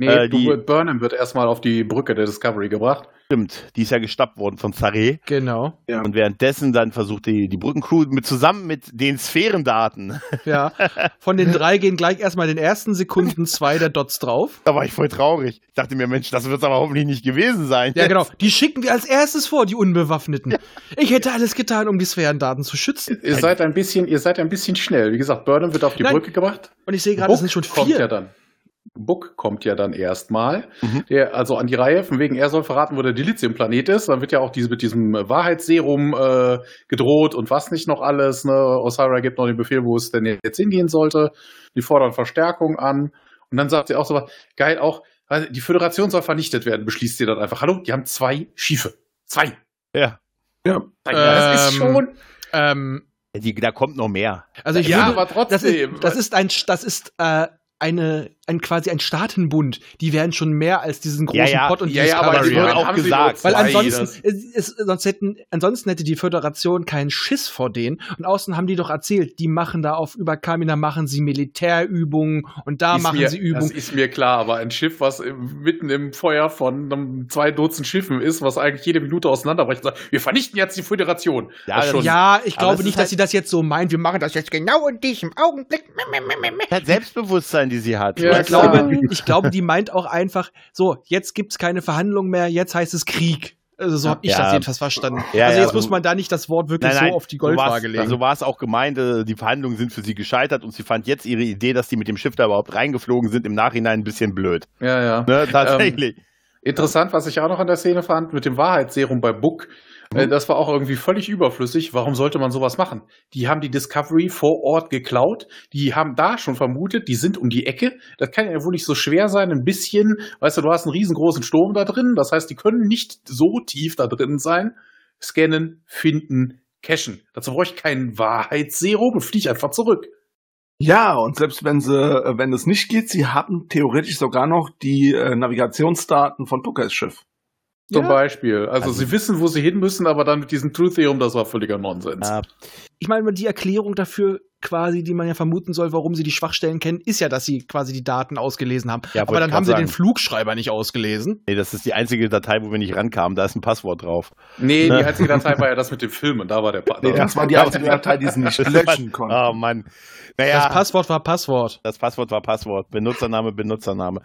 Nee, Äh, die- Burnham wird erstmal auf die Brücke der Discovery gebracht. stimmt, die ist ja gestappt worden von Zaré. Genau. Ja. Und währenddessen dann versucht die, die Brückencrew mit zusammen mit den Sphärendaten, Ja, von den drei gehen gleich erstmal in den ersten Sekunden zwei der Dots drauf. da war ich voll traurig. Ich dachte mir, Mensch, das wird aber hoffentlich nicht gewesen sein. Ja, genau. Die schicken wir als erstes vor, die Unbewaffneten. Ich hätte alles getan, um die Sphärendaten zu schützen. Ihr seid ein bisschen, ihr seid ein bisschen schnell. Wie gesagt, Burnham wird auf die Nein. Brücke gebracht. Und ich sehe gerade, es sind schon kommt ja vier. dann. Book kommt ja dann erstmal, Mhm. der also an die Reihe, von wegen er soll verraten, wo der Dilithium-Planet ist. Dann wird ja auch diese, mit diesem Wahrheitsserum äh, gedroht und was nicht noch alles. Ne? Osira gibt noch den Befehl, wo es denn jetzt hingehen sollte. Die fordern Verstärkung an. Und dann sagt sie auch so was, geil auch, die Föderation soll vernichtet werden, beschließt sie dann einfach. Hallo, die haben zwei Schiffe. Zwei. Ja. Ja. das ist Ähm, schon. Ähm, Die, da kommt noch mehr. also ich Ja, würde, aber das trotzdem. ist, das ist ein, das ist äh, eine, ein quasi ein Staatenbund. Die wären schon mehr als diesen großen Ja, ja. Pot und ja, dieses ja, aber im ja. Auch gesagt. Weil ansonsten, das- es, es, sonst, hätten, ansonsten hätte die Föderation keinen Schiss vor denen. Und außen haben die doch erzählt, die machen da auf über Kamina machen sie Militärübungen und da ist machen mir, sie Das Übungen. ist mir klar, aber ein Schiff, was im- mitten im Feuer von einem zwei Dutzend Schiffen ist, was eigentlich jede Minute auseinanderbricht, sagt, wir vernichten jetzt die Föderation. Ja, Das Ja, ich glaube ist nicht, halt- dass sie das jetzt so meint. Wir machen das jetzt genau in diesem Augenblick. Das Selbstbewusstsein, die sie hat. Ja, ich, glaube, ich glaube, die meint auch einfach, so, jetzt gibt's keine Verhandlungen mehr, jetzt heißt es Krieg. Also so habe ich Ja. das jedenfalls verstanden. Ja, also ja, jetzt aber- muss man da nicht das Wort wirklich Nein, nein, so auf die so Goldwaage legen. So war es auch gemeint, äh, die Verhandlungen sind für sie gescheitert und sie fand jetzt ihre Idee, dass die mit dem Schiff da überhaupt reingeflogen sind, im Nachhinein ein bisschen blöd. Ja, ja. Ne, tatsächlich. Interessant, was ich auch noch an der Szene fand, mit dem Wahrheitsserum bei Book. Äh, Das war auch irgendwie völlig überflüssig. Warum sollte man sowas machen? Die haben die Discovery vor Ort geklaut. Die haben da schon vermutet, die sind um die Ecke. Das kann ja wohl nicht so schwer sein. Ein bisschen, weißt du, du hast einen riesengroßen Sturm da drin. Das heißt, die können nicht so tief da drin sein. Scannen, finden, cachen. Dazu brauche ich kein Wahrheitsserum und fliege einfach zurück. Ja, und selbst wenn sie, wenn es nicht geht, sie haben theoretisch sogar noch die äh, Navigationsdaten von Tuckers Schiff. Zum Ja. Beispiel. Also, Also- sie wissen, wo sie hin müssen, aber dann mit diesem Truth Theorem, das war völliger Nonsens. Ja, ich meine, die Erklärung dafür quasi, die man ja vermuten soll, warum sie die Schwachstellen kennen, ist ja, dass sie quasi die Daten ausgelesen haben. Ja, Aber dann haben sie grad den sagen. Flugschreiber nicht ausgelesen. nee, das ist die einzige Datei, wo wir nicht rankamen. Da ist ein Passwort drauf. Nee, Ne? die einzige Datei war ja das mit dem Film und da war der Pa- Nee, das war die einzige Datei, die sie nicht löschen konnten. Oh Mann. Naja, Das Passwort war Passwort. Das Passwort war Passwort. Benutzername, Benutzername.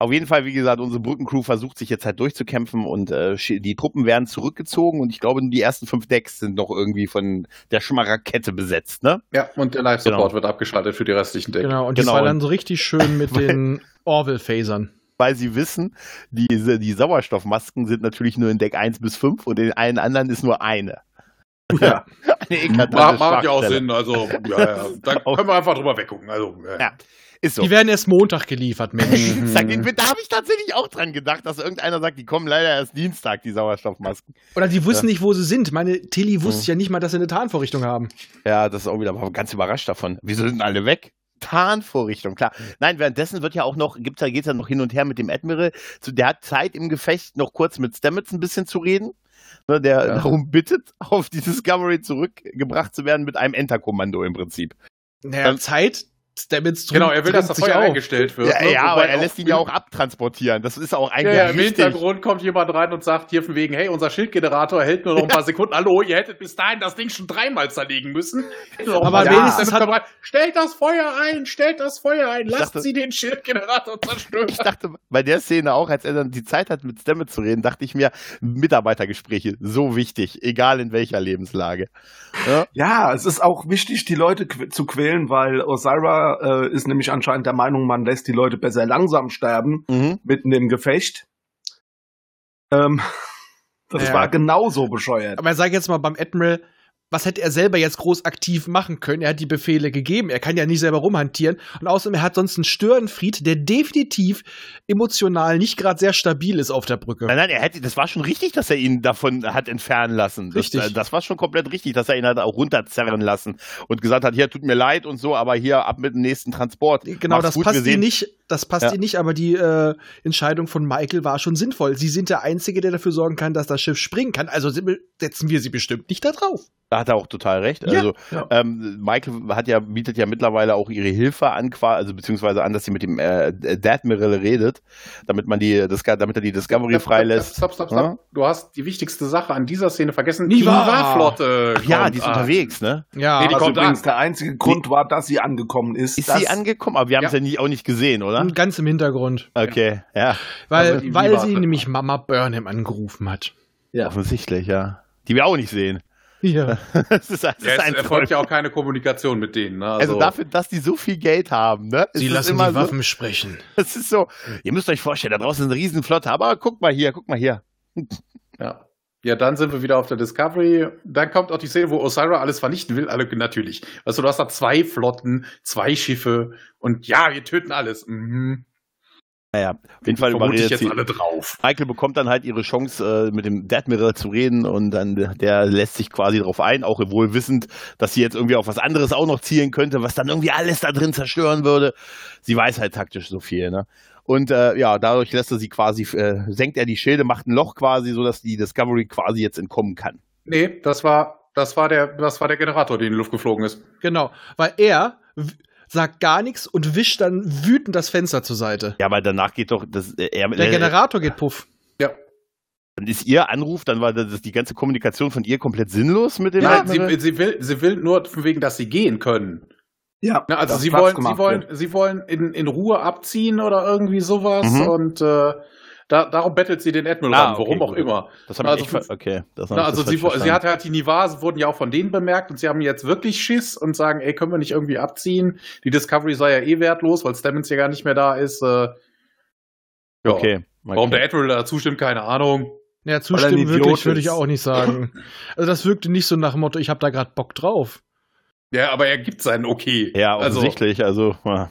Auf jeden Fall, wie gesagt, unsere Brückencrew versucht sich jetzt halt durchzukämpfen und äh, die Truppen werden zurückgezogen und ich glaube, die ersten fünf Decks sind noch irgendwie von der Schmarrakette besetzt, ne? Ja, und der Live-Support Genau. wird abgeschaltet für die restlichen Decks. Genau, und Genau. die ballern so richtig schön mit den Orville-Phasern. Weil sie wissen, diese, die Sauerstoffmasken sind natürlich nur in Deck 1 bis 5 und in allen anderen ist nur eine. Ja. Eine eklatante Macht ja auch. Sinn, also ja, ja. da können wir einfach drüber weggucken. Also, ja. Ja, ist so. Die werden erst Montag geliefert, Mensch. Sag, da habe ich tatsächlich auch dran gedacht, dass irgendeiner sagt, die kommen leider erst Dienstag, die Sauerstoffmasken. Oder die wussten nicht, wo sie sind. Meine Tilly wusste Mhm. ja nicht mal, dass sie eine Tarnvorrichtung haben. Ja, das ist auch wieder ganz überrascht davon. Wieso sind alle weg? Tarnvorrichtung, klar. Nein, währenddessen wird ja auch noch, gibt's da, geht's ja noch hin und her mit dem Admiral. Zu, der hat Zeit im Gefecht, noch kurz mit Stamets ein bisschen zu reden. Ne, der Ja. darum bittet, auf die Discovery zurückgebracht zu werden mit einem Enterkommando im Prinzip. Naja, Zeit, Stamets Genau, er will, dass das Feuer auf. eingestellt wird. Ja, ne? ja aber er lässt ihn ja auch abtransportieren. Das ist auch Ja, eigentlich ja, im wichtig. Hintergrund kommt jemand rein und sagt hier von wegen, hey, unser Schildgenerator hält nur noch ein paar Sekunden. Hallo, ihr hättet bis dahin das Ding schon dreimal zerlegen müssen. Aber wenigstens hat- rein. Stellt das Feuer ein, stellt das Feuer ein, lasst dachte- sie den Schildgenerator zerstören. Ich dachte bei der Szene auch, als er dann die Zeit hat, mit Stamets zu reden, dachte ich mir, Mitarbeitergespräche, so wichtig, egal in welcher Lebenslage. Ja, Ja, es ist auch wichtig, die Leute qu zu quälen, weil Osira äh, ist nämlich anscheinend der Meinung, man lässt die Leute besser langsam sterben, mhm. mitten im Gefecht. Ähm, das Ja. war genauso bescheuert. Aber sag jetzt mal beim Admiral, was hätte er selber jetzt groß aktiv machen können? Er hat die Befehle gegeben. Er kann ja nicht selber rumhantieren. Und außerdem, er hat sonst einen Störenfried, der definitiv emotional nicht gerade sehr stabil ist auf der Brücke. Nein, nein, er hätte, das war schon richtig, dass er ihn davon hat entfernen lassen. Das, Richtig. äh, Das war schon komplett richtig, dass er ihn hat auch runterzerren lassen und gesagt hat, hier tut mir leid und so, aber hier ab mit dem nächsten Transport. Genau, Mach's das gut, passt ihm nicht. Das passt Ja. ihm nicht, aber die äh, Entscheidung von Michael war schon sinnvoll. Sie sind der Einzige, der dafür sorgen kann, dass das Schiff springen kann. Also setzen wir sie bestimmt nicht da drauf. Da hat er auch total recht. Ja, also ja. Ähm, Michael hat ja, bietet ja mittlerweile auch ihre Hilfe an, also beziehungsweise an, dass sie mit dem äh, Admiral redet, damit man die, das, damit er die Discovery freilässt. Stopp, stopp, stopp. Ja? Du hast die wichtigste Sache an dieser Szene vergessen. Niva! Niva-Flotte. Ach ja, die ist an. unterwegs, ne? Ja, Nee, die Was kommt übrigens an. der einzige Grund war, dass sie angekommen ist. Ist sie angekommen? Aber wir haben es Ja. ja nie, auch nicht gesehen, oder? ganz im Hintergrund. Okay, ja. Weil, Also die weil sie nämlich Mama Burnham angerufen hat. Ja. Offensichtlich, ja. Die wir auch nicht sehen. Ja. das ist, das Ja, ist es ein erfolgt ja auch keine Kommunikation mit denen. Ne? Also, dafür, dass die so viel Geld haben, ne? Sie lassen immer die so, Waffen sprechen. Das ist so, ihr müsst euch vorstellen, da draußen ist eine Riesenflotte, aber guck mal hier, guck mal hier. Ja. Ja, dann sind wir wieder auf der Discovery. Dann kommt auch die Szene, wo Osira alles vernichten will. Alle natürlich. Also du hast da zwei Flotten, zwei Schiffe und ja, wir töten alles. Mhm. Naja, auf jeden Fall Vermute ich jetzt sie. alle drauf. Michael bekommt dann halt ihre Chance, äh, mit dem Dead Mirror zu reden und dann der lässt sich quasi darauf ein, auch wohl wissend, dass sie jetzt irgendwie auf was anderes auch noch zielen könnte, was dann irgendwie alles da drin zerstören würde. Sie weiß halt taktisch so viel, ne? Und äh, ja, dadurch lässt er sie quasi, äh, senkt er die Schilde, macht ein Loch quasi, sodass die Discovery quasi jetzt entkommen kann. Nee, das war, das war der, das war der Generator, der in die Luft geflogen ist. Genau, weil er sagt gar nichts und wischt dann wütend das Fenster zur Seite. Ja, aber danach geht doch das, äh, er, Der äh, Generator geht puff. Ja. dann ist ihr Anruf, dann war das, die ganze Kommunikation von ihr komplett sinnlos mit dem Mirror? sie, sie, will, sie will nur von wegen, dass sie gehen können. Ja, Na, also sie wollen, gemacht sie wollen, wird. sie wollen in, in Ruhe abziehen oder irgendwie sowas Mhm. und äh, da, darum bettelt sie den Admiral Ah, an, warum okay, auch gut. immer. Das habe ich Also ver- für- okay. Das Na, ich also das sie, sie hat halt die Nivas, wurden ja auch von denen bemerkt und sie haben jetzt wirklich Schiss und sagen, ey, können wir nicht irgendwie abziehen? Die Discovery sei ja eh wertlos, weil Stamens ja gar nicht mehr da ist. Äh, ja. Okay. okay. Warum der Admiral da zustimmt, keine Ahnung. Ja, zustimmen wirklich, würde ich auch nicht sagen. Also das wirkte nicht so nach dem Motto, ich habe da gerade Bock drauf. Ja, aber er gibt seinen Okay. Ja, also, offensichtlich. Also, ja.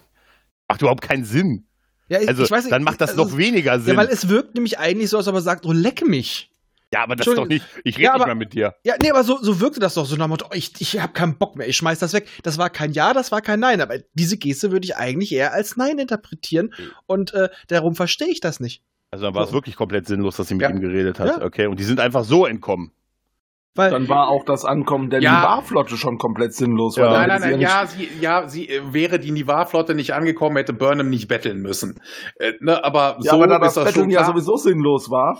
macht überhaupt keinen Sinn. Ja, ich, Also, ich weiß dann macht das also, noch weniger Sinn. Ja, weil es wirkt nämlich eigentlich so, als ob er sagt, oh, leck mich. Ja, aber das ist doch nicht. Ich rede Ja, nicht mehr mit dir. Ja, nee, aber so, so wirkte das doch so nach Motto, oh, ich, ich habe keinen Bock mehr, ich schmeiß das weg. Das war kein Ja, das war kein Nein, aber diese Geste würde ich eigentlich eher als Nein interpretieren und äh, darum verstehe ich das nicht. Also dann war es So. wirklich komplett sinnlos, dass sie mit Ja. ihm geredet hat. Ja. Okay, und die sind einfach so entkommen. Weil, Dann war auch das Ankommen der Ja. Nivar-Flotte schon komplett sinnlos. Ja. Nein, nein, nein, sie ja, sie, ja, sie äh, wäre die Nivar-Flotte nicht angekommen, hätte Burnham nicht betteln müssen. Äh, ne, aber Ja, so aber da das ist das Betteln schon ja sowieso sinnlos war.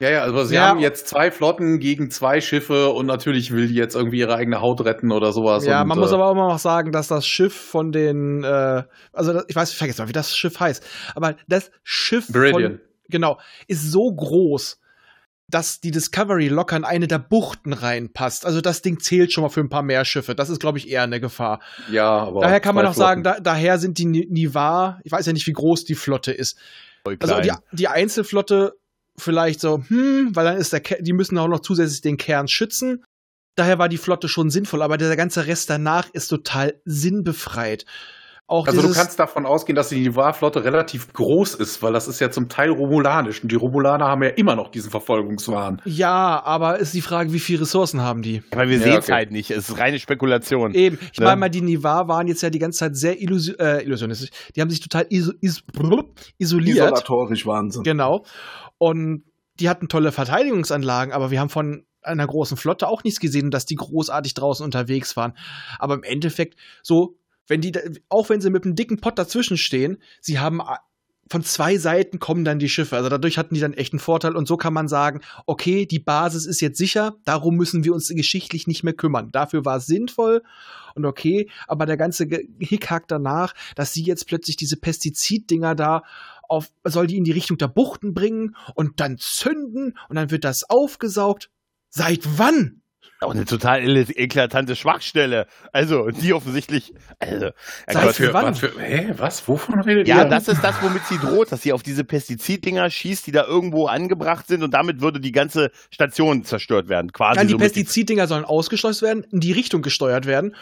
Ja, ja, also sie Ja. haben jetzt zwei Flotten gegen zwei Schiffe und natürlich will die jetzt irgendwie ihre eigene Haut retten oder sowas. ja, und, man muss äh, aber auch mal noch sagen, dass das Schiff von den, äh, also das, ich weiß, ich vergesse mal, wie das Schiff heißt, aber das Schiff Viridian. von, genau, ist so groß, dass die Discovery locker in eine der Buchten reinpasst. Also das Ding zählt schon mal für ein paar mehr Schiffe. Das ist, glaube ich, eher eine Gefahr. Ja, aber Daher kann man auch sagen, da, daher sind die Ni- Nivar, ich weiß ja nicht, wie groß die Flotte ist. Also die, die Einzelflotte vielleicht so, hm, weil dann ist der, die müssen auch noch zusätzlich den Kern schützen. Daher war die Flotte schon sinnvoll, aber der ganze Rest danach ist total sinnbefreit. Auch Also du kannst davon ausgehen, dass die Nivar-Flotte relativ groß ist, weil das ist ja zum Teil romulanisch und die Romulaner haben ja immer noch diesen Verfolgungswahn. ja, aber ist die Frage, wie viele Ressourcen haben die? aber wir Ja, sehen es okay. halt nicht. Es ist reine Spekulation. Eben, ich Ne? meine mal, die Nivar waren jetzt ja die ganze Zeit sehr illusi äh, illusionistisch. Die haben sich total iso is isoliert. Isolatorisch Wahnsinn. Genau. Und die hatten tolle Verteidigungsanlagen, aber wir haben von einer großen Flotte auch nichts gesehen, dass die großartig draußen unterwegs waren. Aber im Endeffekt, so, wenn die, auch wenn sie mit einem dicken Pott dazwischen stehen, sie haben a- von zwei Seiten kommen dann die Schiffe. Also dadurch hatten die dann echt einen Vorteil. Und so kann man sagen, okay, die Basis ist jetzt sicher, darum müssen wir uns geschichtlich nicht mehr kümmern. Dafür war es sinnvoll und okay, aber der ganze Hickhack danach, dass sie jetzt plötzlich diese Pestiziddinger da auf, soll die in die Richtung der Buchten bringen und dann zünden und dann wird das aufgesaugt. Seit wann? Auch eine total eklatante Schwachstelle. Also, die offensichtlich. Also, ja, Gott. für wann? Was für, hä, was? Wovon redet ja, ihr? das ist das, womit sie droht, dass sie auf diese Pestiziddinger schießt, die da irgendwo angebracht sind und damit würde die ganze Station zerstört werden. Quasi Dann die so Pestiziddinger sollen ausgeschlossen werden, in die Richtung gesteuert werden.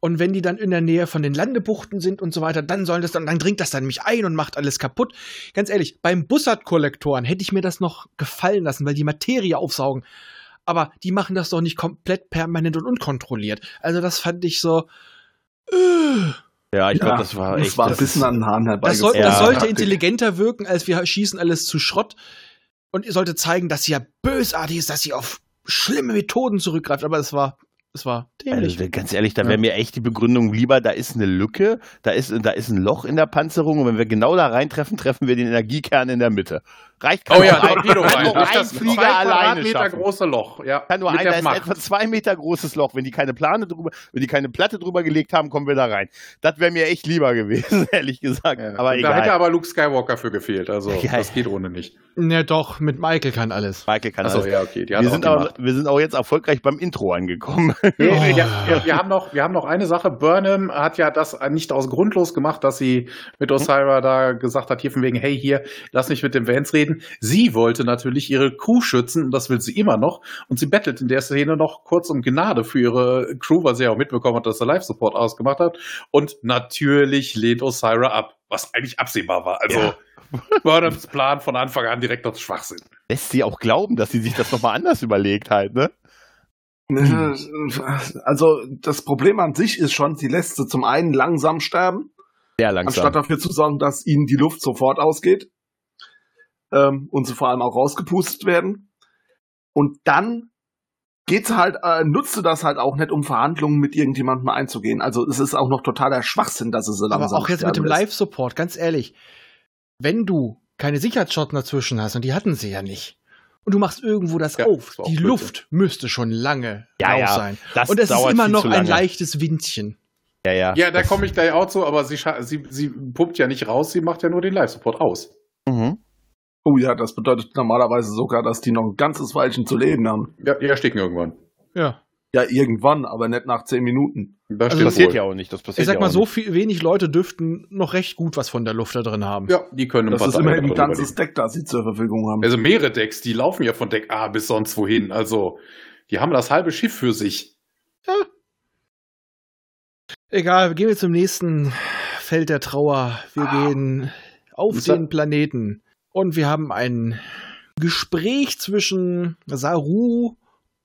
Und wenn die dann in der Nähe von den Landebuchten sind und so weiter, dann sollen das dann, dann dringt das dann nämlich ein und macht alles kaputt. Ganz ehrlich, beim Bussard-Kollektoren hätte ich mir das noch gefallen lassen, weil die Materie aufsaugen. Aber die machen das doch nicht komplett permanent und unkontrolliert. Also das fand ich so. Äh, Ja, ich glaube, Ja, das war das echt. war ein das bisschen an den Haaren das, herbeigezogen. soll, das Ja. sollte Taktik. intelligenter wirken, als wir schießen alles zu Schrott. Und ihr solltet zeigen, dass sie ja bösartig ist, dass sie auf schlimme Methoden zurückgreift. Aber es war, es war dämlich. Also, ganz ehrlich, da wäre mir echt die Begründung lieber, da ist eine Lücke, da ist, da ist ein Loch in der Panzerung und wenn wir genau da reintreffen, treffen wir den Energiekern in der Mitte. Reicht Oh ja, nur ein- Torpedo kann rein. nur Durch ein das Flieger zwei alleine schaffen. große Loch. Ja, Kann nur mit ein, da ist Macht. etwa zwei Meter großes Loch. Wenn die keine Plane drüber, wenn die keine Platte drüber gelegt haben, kommen wir da rein. Das wäre mir echt lieber gewesen, ehrlich gesagt. Ja, aber da egal. hätte aber Luke Skywalker für gefehlt. Also Ja. das geht ohne nicht. Ja, doch, mit Michael kann alles. Michael kann Achso, alles. ja, okay. Wir auch sind, Macht. wir sind auch jetzt erfolgreich beim Intro angekommen. Oh. ja, ja, wir, haben noch, wir haben noch eine Sache. Burnham hat ja das nicht aus grundlos gemacht, dass sie mit Osira da gesagt hat, hier von wegen, hey, hier, lass mich mit dem Vance reden. Sie wollte natürlich ihre Crew schützen und das will sie immer noch. Und sie bettelt in der Szene noch kurz um Gnade für ihre Crew, weil sie ja auch mitbekommen hat, dass der Live-Support ausgemacht hat. Und natürlich lehnt Osira ab, was eigentlich absehbar war. Also, Ja. Burnhams Plan von Anfang an direkt aus Schwachsinn. Lässt sie auch glauben, dass sie sich das nochmal anders überlegt halt, ne? Also das Problem an sich ist schon, sie lässt sie zum einen langsam sterben, Sehr langsam. anstatt dafür zu sorgen, dass ihnen die Luft sofort ausgeht ähm, und sie vor allem auch rausgepustet werden. Und dann geht's halt, äh, nutzt sie das halt auch nicht, um Verhandlungen mit irgendjemandem einzugehen. Also es ist auch noch totaler Schwachsinn, dass es so Aber langsam auch jetzt mit dem. Live-Support, ganz ehrlich, wenn du keine Sicherheitsschotten dazwischen hast, und die hatten sie ja nicht, und du machst irgendwo das Ja, auf, die Blödsinn. Luft müsste schon lange Ja, ja, sein. das und es ist immer noch ein leichtes Windchen. Ja, ja. Ja, da komme ich gleich auch zu, aber sie, sie, sie pumpt ja nicht raus, sie macht ja nur den Live-Support aus. Mhm. Oh ja, das bedeutet normalerweise sogar, dass die noch ein ganzes Weilchen zu leben haben. Ja, die ersticken irgendwann. Ja. Ja, irgendwann, aber nicht nach zehn Minuten. Das Das Also passiert wohl. ja auch nicht. Das passiert Ich sag ja mal, so viel, wenig Leute dürften noch recht gut was von der Luft da drin haben. Ja, die können Das ein ist immerhin ein ganzes. Deck, das sie zur Verfügung haben. Also mehrere Decks, die laufen ja von Deck A bis sonst wohin. Also, die haben das halbe Schiff für sich. Egal, gehen wir zum nächsten Feld der Trauer. Wir Ah. gehen auf den Planeten. Und wir haben ein Gespräch zwischen Saru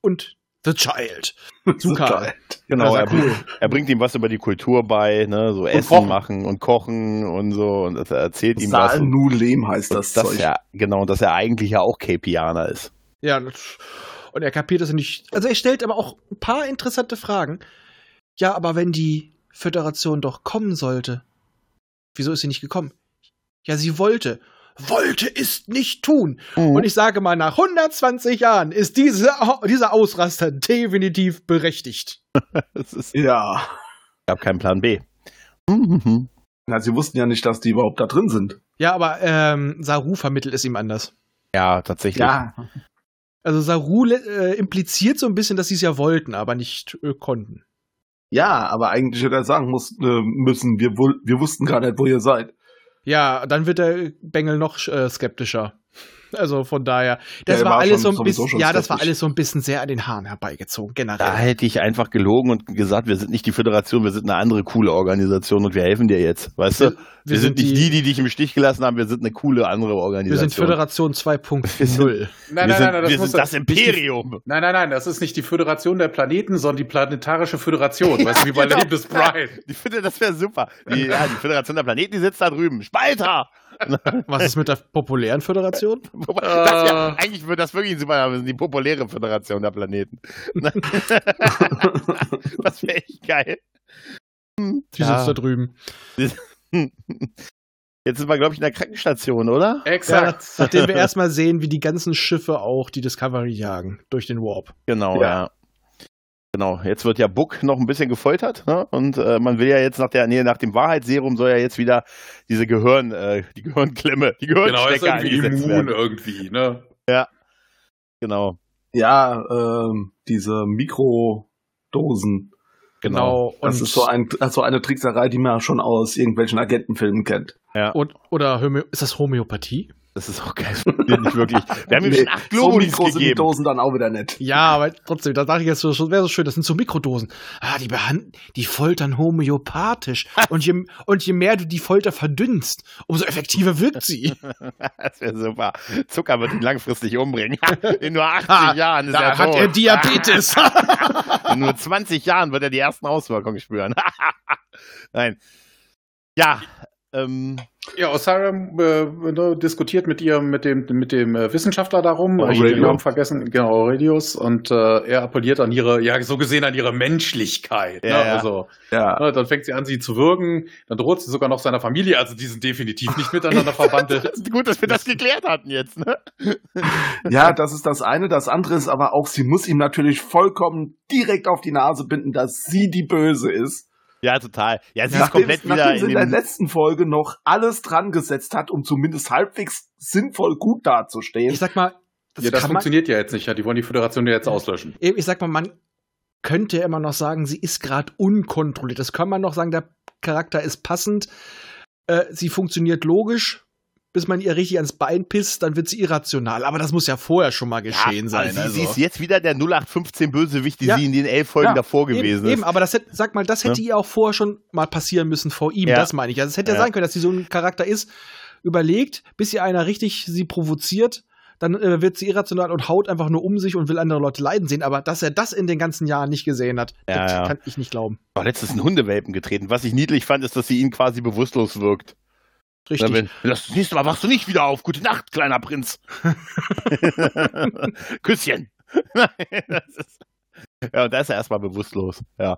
und The Child. Zuka. Genau, er, cool. er bringt ihm was über die Kultur bei, ne, so Essen kochen. machen und kochen und so und er erzählt ihm was. Und, Nulem heißt das, dass Zeug. er, genau, dass er eigentlich ja auch Capianer ist. Ja, und er kapiert das nicht. Also er stellt aber auch ein paar interessante Fragen. Ja, aber wenn die Föderation doch kommen sollte, wieso ist sie nicht gekommen? Ja, sie wollte. Wollte ist nicht tun. Und ich sage mal, nach 120 Jahren ist diese, dieser Ausraster definitiv berechtigt. Es ist, Ja. gab keinen Plan B. Mhm. Na, sie wussten ja nicht, dass die überhaupt da drin sind. Ja, aber ähm, Saru vermittelt es ihm anders. Ja, tatsächlich. Also Saru äh, impliziert so ein bisschen, dass sie es ja wollten, aber nicht äh, konnten. Ja, aber eigentlich hätte er sagen muss, äh, müssen, wir, wir wussten gar nicht, wo ihr seid. Ja, dann wird der Bengel noch äh, skeptischer. Also von daher, das Der war war alles schon so ein bisschen, ja, das war alles so ein bisschen sehr an den Haaren herbeigezogen, generell. Da hätte ich einfach gelogen und gesagt, wir sind nicht die Föderation, wir sind eine andere coole Organisation und wir helfen dir jetzt. Weißt du? Wir, sind, nicht die, die dich im Stich gelassen haben, wir sind eine coole andere wir Organisation. sind Föderation 2.0. Nein, wir sind, das wir sind das nicht die- Imperium. Nein, nein, nein, das ist nicht die Föderation der Planeten, sondern die Planetarische Föderation. Weißt du, wie bei Genau. Leben is Brian. Ich finde, das wäre super. Die, ja, die Föderation der Planeten, die sitzt da drüben. Spalter! Was ist mit der populären Föderation? Ja, eigentlich wird das wirklich ein super Name, wir sind die populäre Föderation der Planeten. das wäre echt geil. Die Ja. sitzt da drüben. Jetzt sind wir, glaube ich, in der Krankenstation, oder? Ja, Exakt. nachdem wir erstmal sehen, wie die ganzen Schiffe auch die Discovery jagen durch den Warp. Genau, Ja. Ja. Genau, jetzt wird ja Buck noch ein bisschen gefoltert, ne? Und äh, man will ja jetzt nach der, nee, nach dem Wahrheitsserum soll ja jetzt wieder diese Gehirn, äh, die Gehirnklemme, die Genau, ist Gehirnstecke irgendwie immun werden. irgendwie, ne? Genau, Ja, ähm, diese Mikrodosen. genau. Und, Das ist so, ein, so eine Trickserei, die man schon aus irgendwelchen Agentenfilmen kennt. und, oder Homö ist das Homöopathie? Das ist auch geil. Nicht wirklich. Wir haben ihm Nee, schon acht so sind die gegeben. Dosen dann auch wieder nett. Ja, aber trotzdem, da dachte ich jetzt, so, wäre so schön, das sind so Mikrodosen. Ah, die behandeln, die foltern homöopathisch. und, je, und je mehr du die Folter verdünnst, umso effektiver wirkt sie. Das wäre super. Zucker wird ihn langfristig umbringen. In nur 80 Ah, Jahren ist da er hat tot. er Diabetes. In nur 20 Jahren wird er die ersten Auswirkungen spüren. Nein. Ja, ähm, Ja, Osirum äh, ne, diskutiert mit ihrem, mit dem, mit dem äh, Wissenschaftler darum. Aurelio. Ich den Namen vergessen, genau, Aurelius. Und äh, er appelliert an ihre, ja, so gesehen an ihre Menschlichkeit. Ja, ne? ja. Also, Ja. ne, dann fängt sie an, sie zu würgen. Dann droht sie sogar noch seiner Familie. Also, die sind definitiv nicht miteinander verbandelt. gut, dass wir das geklärt hatten jetzt. Ne? ja, das ist das eine. Das andere ist aber auch, sie muss ihm natürlich vollkommen direkt auf die Nase binden, dass sie die Böse ist. Ja, total. Ja, sie ist Nachdem, komplett wieder nachdem sie in in der letzten Folge noch alles dran gesetzt hat, um zumindest halbwegs sinnvoll gut dazustehen. Ich sag mal, das, ja, das man, funktioniert ja jetzt nicht. Ja, die wollen die Föderation ja jetzt auslöschen. eben, ich sag mal, man könnte immer noch sagen, sie ist gerade unkontrolliert. Das kann man noch sagen, der Charakter ist passend. Äh, sie funktioniert logisch. Bis man ihr richtig ans Bein pisst, dann wird sie irrational. Aber das muss ja vorher schon mal geschehen ja, sein. sie, also. sie ist jetzt wieder der 0815 Bösewicht, die Ja. sie in den elf Folgen Ja, davor eben, gewesen Eben, ist. aber das hätte, sag mal, das hätte Ja. ihr auch vorher schon mal passieren müssen vor ihm. Das meine ich. Also es hätte ja sein können, dass sie so ein Charakter ist. überlegt, bis ihr einer richtig sie provoziert, dann äh, wird sie irrational und haut einfach nur um sich und will andere Leute leiden sehen. Aber dass er das in den ganzen Jahren nicht gesehen hat, Ja, das ja. kann ich nicht glauben. Auch letztens einen Hundewelpen getreten. Was ich niedlich fand, ist, dass sie ihn quasi bewusstlos wirkt. Richtig. Wenn, das nächste Mal wachst du nicht wieder auf. Gute Nacht, kleiner Prinz. Küsschen. Nein, das ist, ja, und da ist er erstmal bewusstlos. Ja.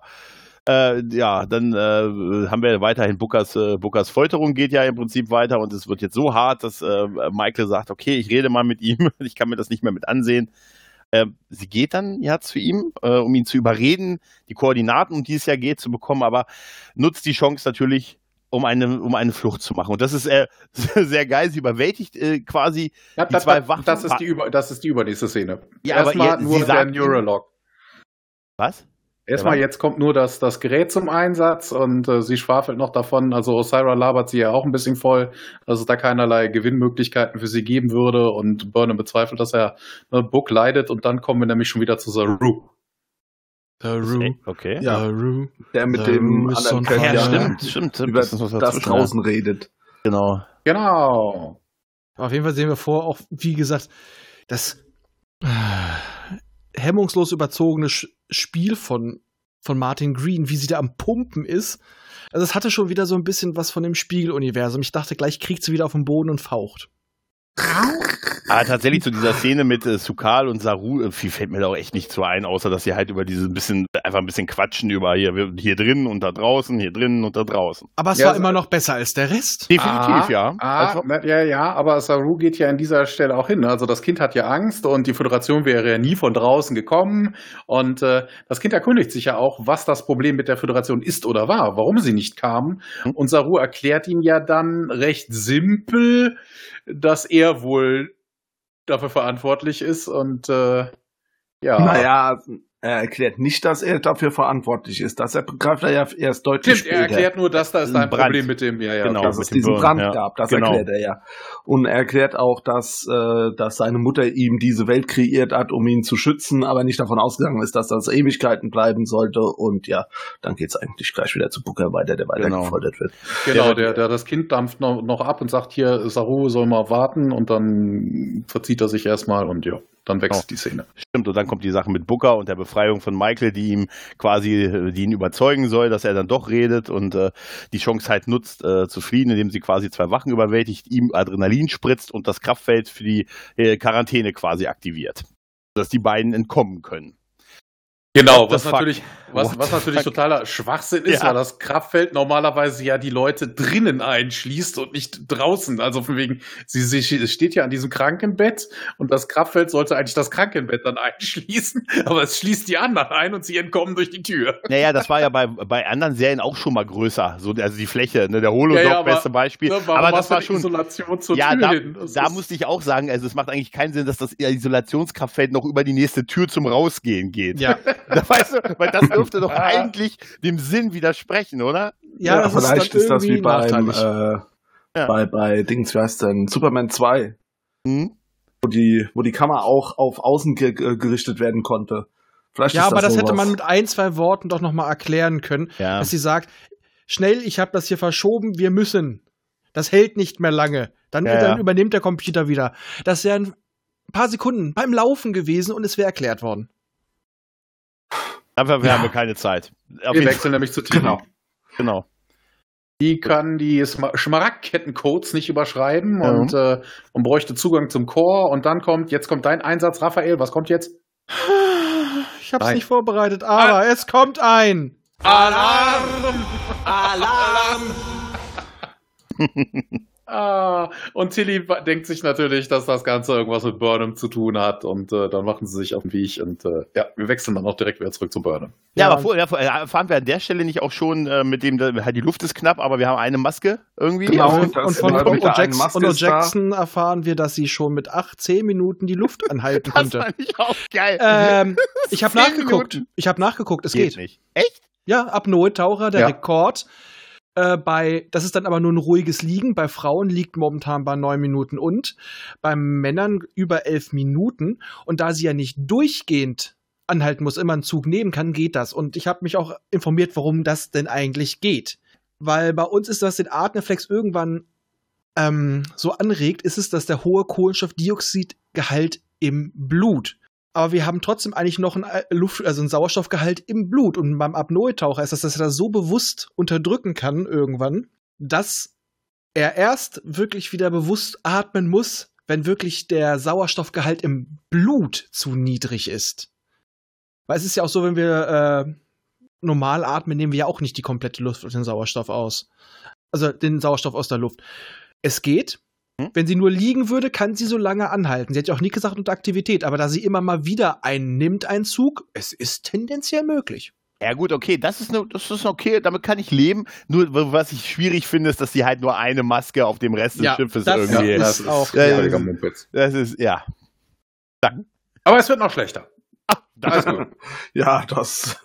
Äh, ja, dann äh, haben wir weiterhin Bookers, äh, Bookers Folterung geht ja im Prinzip weiter und es wird jetzt so hart, dass äh, Michael sagt, okay, ich rede mal mit ihm, ich kann mir das nicht mehr mit ansehen. Äh, sie geht dann ja zu ihm, äh, um ihn zu überreden, die Koordinaten, um die es ja geht, zu bekommen, aber nutzt die Chance natürlich, um eine, um eine Flucht zu machen. Und das ist äh, sehr geil. Sie überwältigt äh, quasi Ja, die das, zwei Wachen. das, ist die über, das ist die übernächste Szene. Ja, aber Erstmal ihr- nur der Neuralog. Was? Erstmal jetzt kommt nur das, das Gerät zum Einsatz und äh, sie schwafelt noch davon. Also Osira labert sie ja auch ein bisschen voll, dass es da keinerlei Gewinnmöglichkeiten für sie geben würde und Burnham bezweifelt, dass er ne, Book leidet und dann kommen wir nämlich schon wieder zu Saru. The Ey, Okay. Ja. The Roo. Der mit The dem Room is anderen. Ja, stimmt, stimmt, stimmt. über das dazwischen, draußen redet. Ja. Genau. Genau. Auf jeden Fall sehen wir vor, auch wie gesagt, das äh, hemmungslos überzogene Sch Spiel von, von Martin Green, wie sie da am Pumpen ist. Also es hatte schon wieder so ein bisschen was von dem Spiegeluniversum. Ich dachte, gleich kriegt sie wieder auf den Boden und faucht. Aber tatsächlich zu dieser Szene mit äh, Sukal und Saru, äh, viel fällt mir da auch echt nicht so ein, außer dass sie halt über dieses bisschen, einfach ein bisschen quatschen über hier, hier drin und da draußen, hier drinnen und da draußen. Aber es Ja, war immer noch besser als der Rest. Definitiv, ja. Ah, Also, na, ja, ja, aber Saru geht ja an dieser Stelle auch hin. Also das Kind hat ja Angst und die Föderation wäre ja nie von draußen gekommen. Und äh, das Kind erkundigt sich ja auch, was das Problem mit der Föderation ist oder war, warum sie nicht kam. Hm. Und Saru erklärt ihm ja dann recht simpel, dass er wohl dafür verantwortlich ist und äh, ja. Naja, er erklärt nicht, dass er dafür verantwortlich ist. Das er begreift er ja erst deutlich Stimmt, er später. erklärt nur, dass da ist Ein Brand. Problem mit dem. Ja, ja, Genau. okay. dass es diesen Burn, Brand ja. gab. Das Genau. erklärt er ja. Und er erklärt auch, dass, äh, dass seine Mutter ihm diese Welt kreiert hat, um ihn zu schützen, aber nicht davon ausgegangen ist, dass das Ewigkeiten bleiben sollte. Und ja, dann geht's eigentlich gleich wieder zu Booker weiter, der weiter Genau. gefordert wird. Genau, Der- der, der, das Kind dampft noch, noch ab und sagt hier, Saru soll mal warten und dann verzieht er sich erstmal und ja, dann wächst Genau. die Szene. Stimmt, und dann kommt die Sache mit Booker und der Befreiung von Michael, die ihm quasi, die ihn überzeugen soll, dass er dann doch redet und äh, die Chance halt nutzt, äh, zu fliehen, indem sie quasi zwei Wachen überwältigt, ihm Adrenalin spritzt und das Kraftfeld für die äh, Quarantäne quasi aktiviert. Dass die beiden entkommen können. Genau, was natürlich, was, was natürlich fuck? totaler Schwachsinn ist, Ja. weil das Kraftfeld normalerweise ja die Leute drinnen einschließt und nicht draußen. Also von wegen, sie, sie steht ja an diesem Krankenbett und das Kraftfeld sollte eigentlich das Krankenbett dann einschließen, aber es schließt die anderen ein und sie entkommen durch die Tür. Naja, das war ja bei, bei anderen Serien auch schon mal größer. So, also die Fläche, ne, der Holodoc, Ja, ja, beste Beispiel. Ne, aber das war schon. Isolation zur Ja, Tür da, hin? Das da musste ich auch sagen, also es macht eigentlich keinen Sinn, dass das Isolationskraftfeld noch über die nächste Tür zum Rausgehen geht. Ja, Da weißt du, weil das dürfte doch eigentlich dem Sinn widersprechen, oder? ja, das ist, vielleicht dann ist, das wie beim, äh, Ja. bei, bei Dings, wie heißt denn, Superman 2, Hm? wo die, wo die Kamera auch auf außen ge ge gerichtet werden konnte. Vielleicht ja, ist aber das hätte sowas. man mit ein, zwei Worten doch noch mal erklären können, Ja. dass sie sagt, schnell, ich habe das hier verschoben, wir müssen. Das hält nicht mehr lange. Dann, Ja, dann ja. übernimmt der Computer wieder. Das wären ein paar Sekunden beim Laufen gewesen und es wäre erklärt worden. Dafür Ja. haben wir keine Zeit. Auf Wir wechseln nämlich zu Tini. Genau. Genau. Die kann die Schmaragdkettencodes nicht überschreiben Ja. und, äh, und bräuchte Zugang zum Core. Und dann kommt, jetzt kommt dein Einsatz, Raphael. Was kommt jetzt? Ich habe es Nein. nicht vorbereitet, aber es kommt ein. Alarm! Alarm! ah, und Tilly denkt sich natürlich, dass das Ganze irgendwas mit Burnham zu tun hat. Und äh, dann machen sie sich auf den Weg. Und äh, ja, wir wechseln dann auch direkt wieder zurück zu Burnham. Ja, Ja. aber vor, ja, vor, ja, erfahren wir an der Stelle nicht auch schon äh, mit dem, da- halt die Luft ist knapp, aber wir haben eine Maske irgendwie. Genau. Und, das und von der einen Jackson. Jackson erfahren wir, dass sie schon mit acht, zehn Minuten die Luft anhalten das konnte. fand ich auch geil. Ähm, ich habe nachgeguckt. Minuten. Ich habe nachgeguckt. Es geht. nicht. Echt? Ja, Apnoe-Taucher, der Ja. Rekord. Äh, bei, das ist dann aber nur ein ruhiges Liegen. Bei Frauen liegt momentan bei neun Minuten und bei Männern über elf Minuten. Und da sie ja nicht durchgehend anhalten muss, immer einen Zug nehmen kann, geht das. Und ich habe mich auch informiert, warum das denn eigentlich geht. Weil bei uns ist das den Atemreflex irgendwann ähm, so anregt, ist es, dass der hohe Kohlenstoffdioxidgehalt im Blut. Aber wir haben trotzdem eigentlich noch einen äh, Luft, also einen Sauerstoffgehalt im Blut. Und beim Apnoe-Taucher ist das, dass er das so bewusst unterdrücken kann irgendwann, dass er erst wirklich wieder bewusst atmen muss, wenn wirklich der Sauerstoffgehalt im Blut zu niedrig ist. Weil es ist ja auch so, wenn wir äh, normal atmen, nehmen wir ja auch nicht die komplette Luft und den Sauerstoff aus. Also den Sauerstoff aus der Luft. Es geht. Hm? Wenn sie nur liegen würde, kann sie so lange anhalten. Sie hat ja auch nie gesagt unter Aktivität, aber da sie immer mal wieder einnimmt, einen Zug, es ist tendenziell möglich. Ja gut, okay, das ist, ne, das ist okay, damit kann ich leben. Nur was ich schwierig finde, ist, dass sie halt nur eine Maske auf dem Rest des Ja, Schiffes das irgendwie. ist das ist auch- Ja, völliger ja. Das ist, ja. Aber es wird noch schlechter. Das, Also, Ja, das.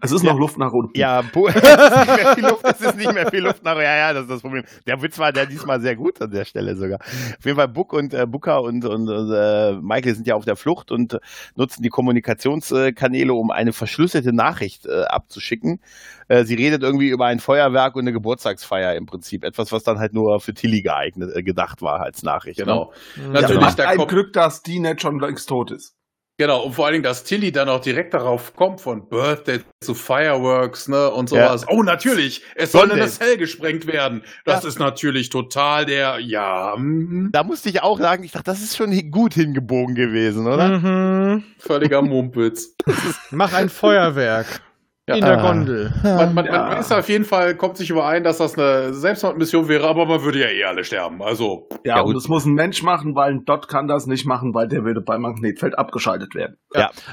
Es ist noch Luft nach unten. ja, Bo es ist nicht mehr viel Luft, es ist nicht mehr viel Luft nach. Ja, ja, das ist das Problem. Der Witz war der diesmal sehr gut an der Stelle sogar. Auf jeden Fall Book und äh, Booker und, und äh, Michael sind ja auf der Flucht und nutzen die Kommunikationskanäle, um eine verschlüsselte Nachricht äh, abzuschicken. Äh, sie redet irgendwie über ein Feuerwerk und eine Geburtstagsfeier im Prinzip. Etwas, was dann halt nur für Tilly geeignet, äh, gedacht war als Nachricht. Ne? genau. Ja, Natürlich, Hat da ein kommt, Glück, dass die nicht schon längst tot ist. Genau, und vor allen Dingen, dass Tilly dann auch direkt darauf kommt, von Birthday zu Fireworks, ne, und sowas. Oh, natürlich, es soll Sondern- eine Cell gesprengt werden. Das ist natürlich total der, ja, mhm, Da musste ich auch sagen, ich dachte, das ist schon gut hingebogen gewesen, oder? Mhm. völliger Mumpitz. Mach ein Feuerwerk Ja. in der Ah. Gondel. Man, man, Ja. man ist auf jeden Fall, kommt sich überein, dass das eine Selbstmordmission wäre, aber man würde ja eh alle sterben. Also, Ja, Ja, und das muss ein Mensch machen, weil ein Dot kann das nicht machen, weil der würde beim Magnetfeld abgeschaltet werden.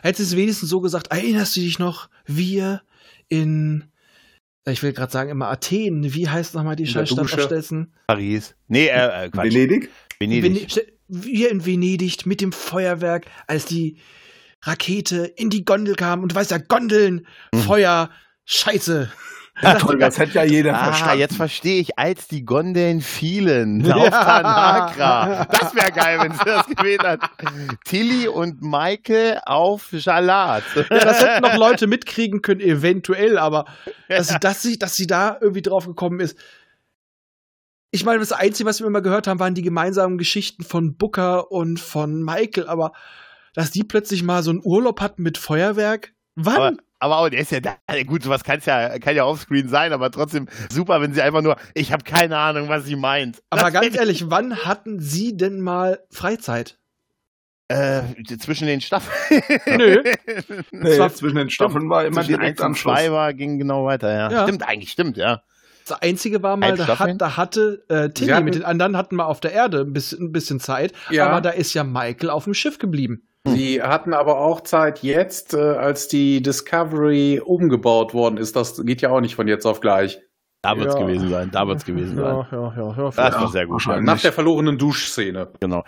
Hätte es wenigstens so gesagt, erinnerst du dich noch, wir in, ich will gerade sagen, immer Athen, wie heißt nochmal die Scheißstadt? Paris. Nee, äh, äh Quatsch. Venedig? Venedig. Vene- wir in Venedig mit dem Feuerwerk, als die Rakete in die Gondel kam und du weißt ja, Gondeln, Mhm. Feuer, Scheiße. Toll, das hätte ja jeder Ah, verstanden. jetzt verstehe ich, als die Gondeln fielen Ja. auf Tanagra. Das wäre geil, wenn sie das gewählt hat. Tilly und Michael auf Jalat. Ja, das hätten noch Leute mitkriegen können, eventuell, aber dass, sie, dass, sie, dass sie da irgendwie drauf gekommen ist. Ich meine, das Einzige, was wir immer gehört haben, waren die gemeinsamen Geschichten von Booker und von Michael, aber dass die plötzlich mal so einen Urlaub hatten mit Feuerwerk, Aber, wann? aber auch, der ist ja da. Gut, sowas kann's ja, kann ja offscreen sein, aber trotzdem super, wenn sie einfach nur, ich habe keine Ahnung, was sie meint. Aber, Das- ganz ehrlich, wann hatten sie denn mal Freizeit? Äh, zwischen den Staffeln. Nö. Nee, war- zwischen den Staffeln war immer direkt am Schluss. zwei war, ging genau weiter, ja. Ja. Stimmt, eigentlich stimmt, ja. Das Einzige war mal, da, hat, da hatte äh, Tilly hatten- mit den anderen hatten mal auf der Erde ein bisschen, ein bisschen Zeit, Ja. aber da ist ja Michael auf dem Schiff geblieben. Sie hatten aber auch Zeit jetzt, äh, als die Discovery umgebaut worden ist. Das geht ja auch nicht von jetzt auf gleich. Da wird's Ja. gewesen sein, da wird's gewesen sein. Ja, ja, ja, ja. Das war Ja, sehr gut. Nach der verlorenen Duschszene. Genau.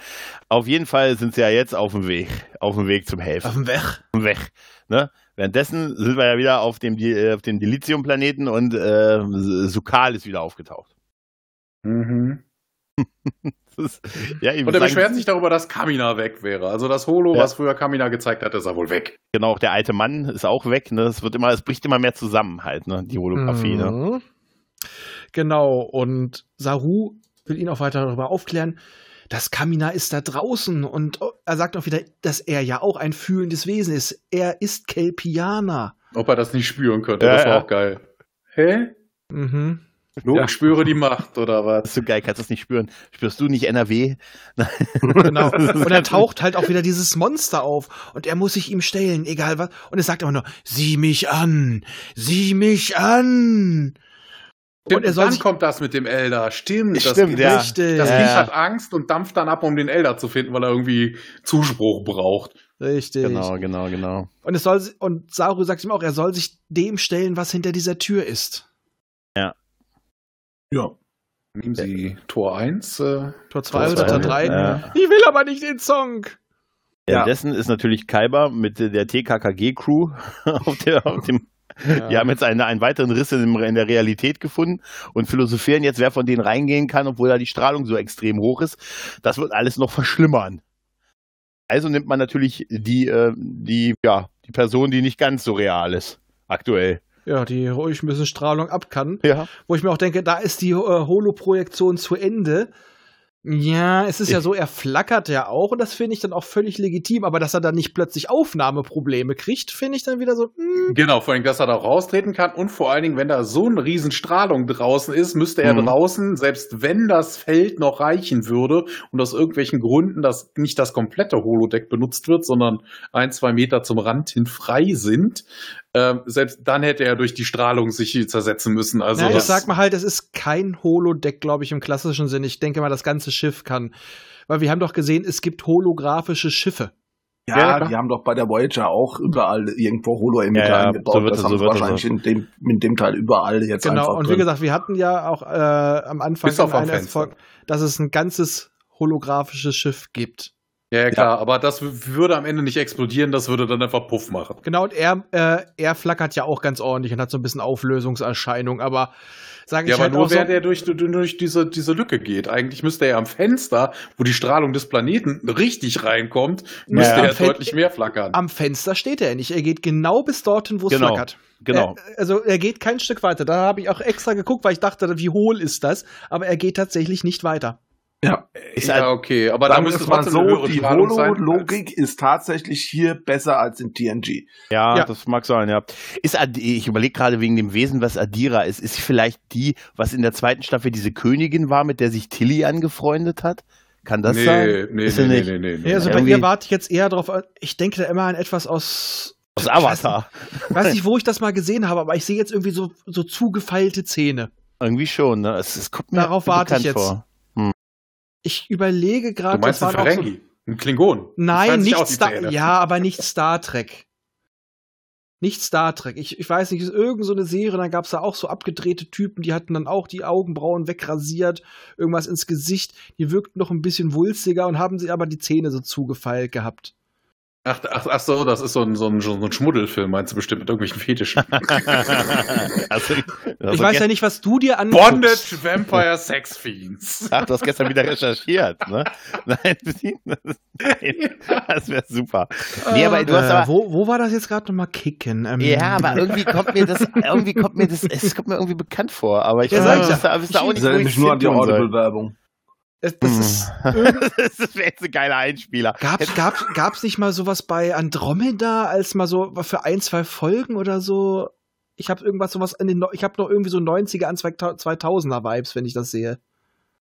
Auf jeden Fall sind sie ja jetzt auf dem Weg, auf dem Weg zum Helfen. Auf dem Weg. Auf dem Weg. Ne? Währenddessen sind wir ja wieder auf dem, äh, auf dem Dilithium-Planeten und äh, Sukal ist wieder aufgetaucht. Mhm. Ist, ja, Und er beschwert sich darüber, dass Kamina weg wäre. Also das Holo, Ja. was früher Kamina gezeigt hat, ist er wohl weg. genau, auch der alte Mann ist auch weg. Ne? Es wird immer, es bricht immer mehr zusammen halt, ne? die Holographie. Ne? Mhm. Genau, und Saru will ihn auch weiter darüber aufklären. Das Kamina ist da draußen und er sagt auch wieder, dass er ja auch ein fühlendes Wesen ist. Er ist Kelpianer. Ob er das nicht spüren könnte, Ja, das war ja. auch geil. Hä? Mhm. Nur ich spüre die Macht, oder Das was? ist so geil, kannst du das nicht spüren. Spürst du nicht NRW? Genau. Und dann taucht halt auch wieder dieses Monster auf und er muss sich ihm stellen, egal was. Und es sagt immer nur, sieh mich an, sieh mich an. Und er soll dann sich kommt das mit dem Elder. Stimmt. Das, Stimmt, das, ja. richtig, Das Ja, Kind ja. hat Angst und dampft dann ab, um den Elder zu finden, weil er irgendwie Zuspruch braucht. richtig. Genau, genau, genau. Und es soll und Saru sagt ihm auch, er soll sich dem stellen, was hinter dieser Tür ist. Ja. Nehmen Sie Tor 1. Äh, Tor 2 Tor oder Tor 3. ja. Ich will aber nicht den Song. Ja. Währenddessen ist natürlich Kaiba mit der TKKG-Crew auf, der, auf dem. Die haben jetzt eine, einen weiteren Riss in, in der Realität gefunden und philosophieren jetzt, wer von denen reingehen kann, obwohl da die Strahlung so extrem hoch ist. Das wird alles noch verschlimmern. Also nimmt man natürlich die, äh, die, ja, die Person, die nicht ganz so real ist, aktuell. Ja, die ruhig ein bisschen Strahlung ab kann. Ja. Wo ich mir auch denke, da ist die äh, Holo-Projektion zu Ende. Ja, es ist ja so, er flackert ja auch und das finde ich dann auch völlig legitim, aber dass er dann nicht plötzlich Aufnahmeprobleme kriegt, finde ich dann wieder so, hm, Genau, vor allem, dass er da raustreten kann und vor allen Dingen, wenn da so eine Riesenstrahlung draußen ist, müsste er Mhm. draußen, selbst wenn das Feld noch reichen würde und aus irgendwelchen Gründen dass nicht das komplette Holodeck benutzt wird, sondern ein, zwei Meter zum Rand hin frei sind, ähm, selbst dann hätte er durch die Strahlung sich zersetzen müssen. Also Na, ich das, sag mal halt, es ist kein Holodeck, glaube ich, im klassischen Sinn. Ich denke mal, das ganze Schiff kann. Weil wir haben doch gesehen, es gibt holographische Schiffe. Ja, Ja, die haben doch bei der Voyager auch überall irgendwo Holo-Emitter Ja, ja, eingebaut. so wird das es- haben so sie wird es wahrscheinlich in dem, in dem Teil überall jetzt Genau. einfach Und wie drin. gesagt, wir hatten ja auch äh, am Anfang Bis auf einer. Folge, dass es ein ganzes holographisches Schiff gibt. Ja, ja, klar, aber das würde am Ende nicht explodieren, das würde dann einfach Puff machen. Genau, und er, äh, er flackert ja auch ganz ordentlich und hat so ein bisschen Auflösungserscheinung, aber sage ich Ja, aber halt nur auch so, während er durch, durch diese, diese Lücke geht. Eigentlich müsste er am Fenster, wo die Strahlung des Planeten richtig reinkommt, müsste Ja. er deutlich mehr flackern. am Fenster steht er nicht. Er geht genau bis dorthin, wo es Genau. flackert. Genau. Er, also er geht kein Stück weiter. Da habe ich auch extra geguckt, weil ich dachte, wie hohl ist das? Aber er geht tatsächlich nicht weiter. Ja, Ist halt- ja, okay, aber da müsste eine so, die. Holo-Logik ist tatsächlich hier besser als in TNG. Ja, Ja. das mag sein, ja. Ist ich überlege gerade wegen dem Wesen, was Adira ist. Ist sie vielleicht die, was in der zweiten Staffel diese Königin war, mit der sich Tilly angefreundet hat? Kann das nee, sein? nee, Ist nee, nee, nicht? nee, nee, nee. Ja, also bei irgendwie- ihr warte ich jetzt eher drauf. Ich denke da immer an etwas aus. Aus Avatar. Ich weiß nicht, wo ich das mal gesehen habe, aber ich sehe jetzt irgendwie so, so zugefeilte Zähne. Irgendwie schon, ne? Es, es kommt mir Darauf warte ich jetzt. vor. Ich überlege Du gerade, meinst einen waren auch so, Ferengi? Ein Klingon? Nein, nicht Star. Ja, aber nicht Star Trek. Nicht Star Trek. Ich, ich weiß nicht, ist irgend so eine Serie, dann gab es da auch so abgedrehte Typen, die hatten dann auch die Augenbrauen wegrasiert, irgendwas ins Gesicht. Die wirkten noch ein bisschen wulstiger und haben sie aber die Zähne so zugefeilt gehabt. Ach, ach, ach so, das ist so ein, so, ein, so ein Schmuddelfilm, meinst du bestimmt, mit irgendwelchen Fetischen. also, ich weiß ja nicht, was du dir anguckst. Bondage Vampire Sex Fiends. Ach, du hast gestern wieder recherchiert, ne? Nein, nein das wäre super. Nee, aber du hast äh, aber, wo, wo war das jetzt gerade nochmal kicken? Ähm, Ja, aber irgendwie kommt mir das, irgendwie kommt mir das, es kommt mir irgendwie bekannt vor. Aber ich Ja, weiß nicht, ich das da, ist da auch Das nicht, wo erinnert ich mich nur an die tun soll. Audible-Werbung. Das, das ist, das wäre jetzt ein geiler Einspieler. gab's, gab's, gab's nicht mal sowas bei Andromeda als mal so für ein, zwei Folgen oder so? Ich habe irgendwas sowas in den, ich habe noch irgendwie so 90er an 2000er Vibes, wenn ich das sehe.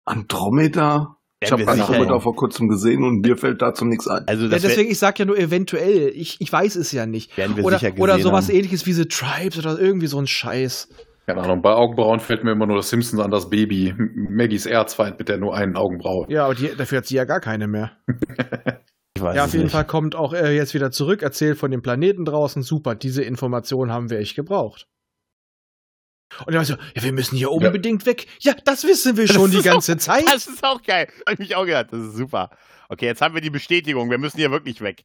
Andromeda? Ich habe wir sicher- Andromeda vor kurzem gesehen und mir fällt dazu nichts ein. Also Ja, deswegen, ich sag ja nur eventuell. Ich, ich weiß es ja nicht. werden wir Oder, sicher gesehen oder sowas haben. ähnliches wie The Tribes oder irgendwie so ein Scheiß. Keine Ahnung, bei Augenbrauen fällt mir immer nur das Simpsons an das Baby. Maggies Erzfeind mit der nur einen Augenbraue. Ja, aber die, dafür hat sie ja gar keine mehr. Ich weiß Ja, auf jeden nicht. Fall kommt auch äh, jetzt wieder zurück, erzählt von dem Planeten draußen. Super, diese Information haben wir echt gebraucht. Und er war so, ja, wir müssen hier Ja. unbedingt weg. Ja, das wissen wir schon die ganze Zeit. Das ist auch geil. Hab ich mich auch gedacht. Das ist super. Okay, jetzt haben wir die Bestätigung. Wir müssen hier wirklich weg.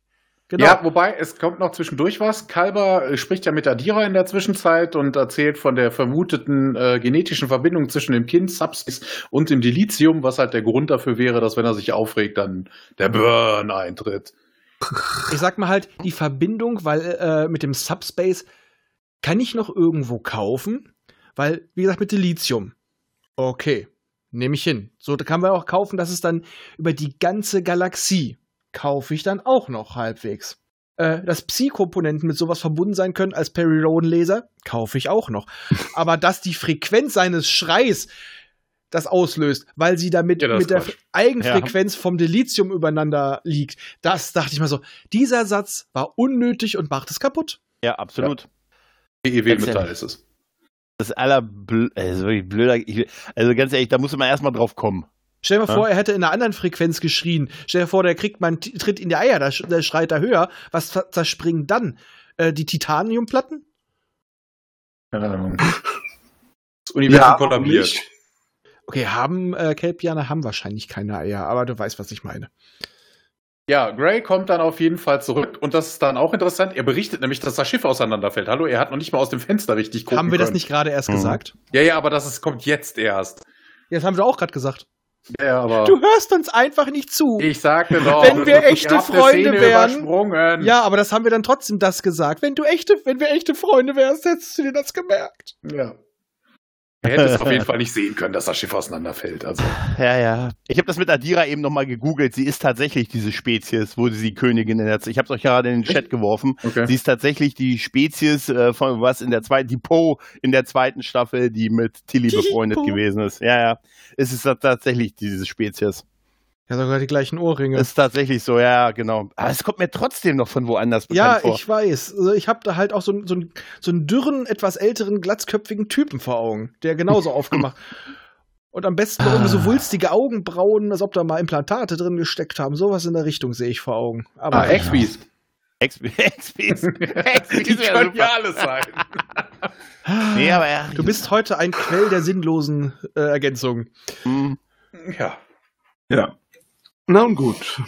Genau. Ja, wobei, es kommt noch zwischendurch was. Kalber äh, spricht ja mit Adira in der Zwischenzeit und erzählt von der vermuteten äh, genetischen Verbindung zwischen dem Kind, Subspace und dem Dilithium, was halt der Grund dafür wäre, dass wenn er sich aufregt, dann der Burn eintritt. Ich sag mal halt, die Verbindung, weil äh, mit dem Subspace kann ich noch irgendwo kaufen, weil, wie gesagt, mit Dilithium. Okay, nehme ich hin. So, da kann man auch kaufen, dass es dann über die ganze Galaxie kaufe ich dann auch noch halbwegs. Äh, dass Psi-Komponenten mit sowas verbunden sein können als Perry Roden-Laser, kaufe ich auch noch. Aber dass die Frequenz seines Schreis das auslöst, weil sie damit Ja, mit der Quatsch. Eigenfrequenz vom Dilithium übereinander liegt. Das dachte ich mal so. Dieser Satz war unnötig und macht es kaputt. Ja, absolut. PEW-Metall ist es. Das aller ist wirklich blöder. Ich, also ganz ehrlich, da muss man erstmal drauf kommen. Stell dir mal Ja. vor, er hätte in einer anderen Frequenz geschrien. Stell dir vor, der kriegt mal einen Tritt in die Eier, da der schreit er höher. Was zer- zerspringen dann? Äh, die Titaniumplatten? Keine Ahnung. Das Universum kollabiert. nicht. Okay, haben äh, Kelpianer haben wahrscheinlich keine Eier, aber du weißt, was ich meine. Ja, Gray kommt dann auf jeden Fall zurück und das ist dann auch interessant. Er berichtet nämlich, dass das Schiff auseinanderfällt. Hallo, er hat noch nicht mal aus dem Fenster richtig gucken haben wir das können. nicht gerade erst Mhm. gesagt? Ja, ja, aber das ist, kommt jetzt erst. Ja, das haben wir auch gerade gesagt. Ja, aber Du hörst uns einfach nicht zu. ich sagte doch, Wenn wir echte Freunde wären-. Ja, aber das haben wir dann trotzdem das gesagt. Wenn du echte, wenn wir echte Freunde wärst, hättest du dir das gemerkt. ja. Er hätte es auf jeden Fall nicht sehen können, dass das Schiff auseinanderfällt. Also. Ja, ja. Ich habe das mit Adira eben nochmal gegoogelt. Sie ist tatsächlich diese Spezies, wo sie die Königin in der Ich habe es euch gerade in den Chat geworfen. Okay. Sie ist tatsächlich die Spezies äh, von was in der zweiten, die Poe in der zweiten Staffel, die mit Tilly befreundet gewesen ist. Ja, ja. Es ist tatsächlich diese Spezies. Ja, sogar die gleichen Ohrringe. Ist tatsächlich so, ja, genau. Aber es kommt mir trotzdem noch von woanders bekannt ja, vor. ich weiß. Also ich habe da halt auch so, einen- so, einen- so einen dürren, etwas älteren, glatzköpfigen Typen vor Augen, der genauso aufgemacht. Und am besten irgendwie so wulstige Augenbrauen, als ob da mal Implantate drin gesteckt haben. Sowas in der Richtung sehe ich vor Augen. Aber Ah, Expies. XP, XPs. XPs Die können ja alles sein. Nee, aber ja. du bist heute ein Quell der sinnlosen äh, Ergänzungen. Hm. Ja. Ja. Na und gut.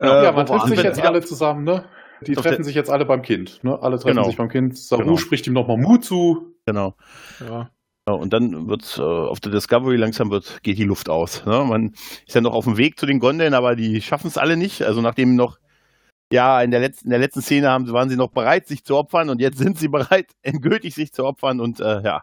ja, Äh, man wo trifft sich jetzt alle zusammen, ne? Die Auf treffen sich jetzt alle beim Kind, ne? Alle treffen Genau. sich beim Kind. Saru Genau. spricht ihm nochmal Mut zu. Genau. Ja. Ja, und dann wird äh, auf der Discovery langsam wird, geht die Luft aus. Ne? Man ist ja noch auf dem Weg zu den Gondeln, aber die schaffen es alle nicht. Also nachdem noch, ja, in der letzten, in der letzten Szene haben, waren sie noch bereit, sich zu opfern und jetzt sind sie bereit, endgültig sich zu opfern und äh, ja.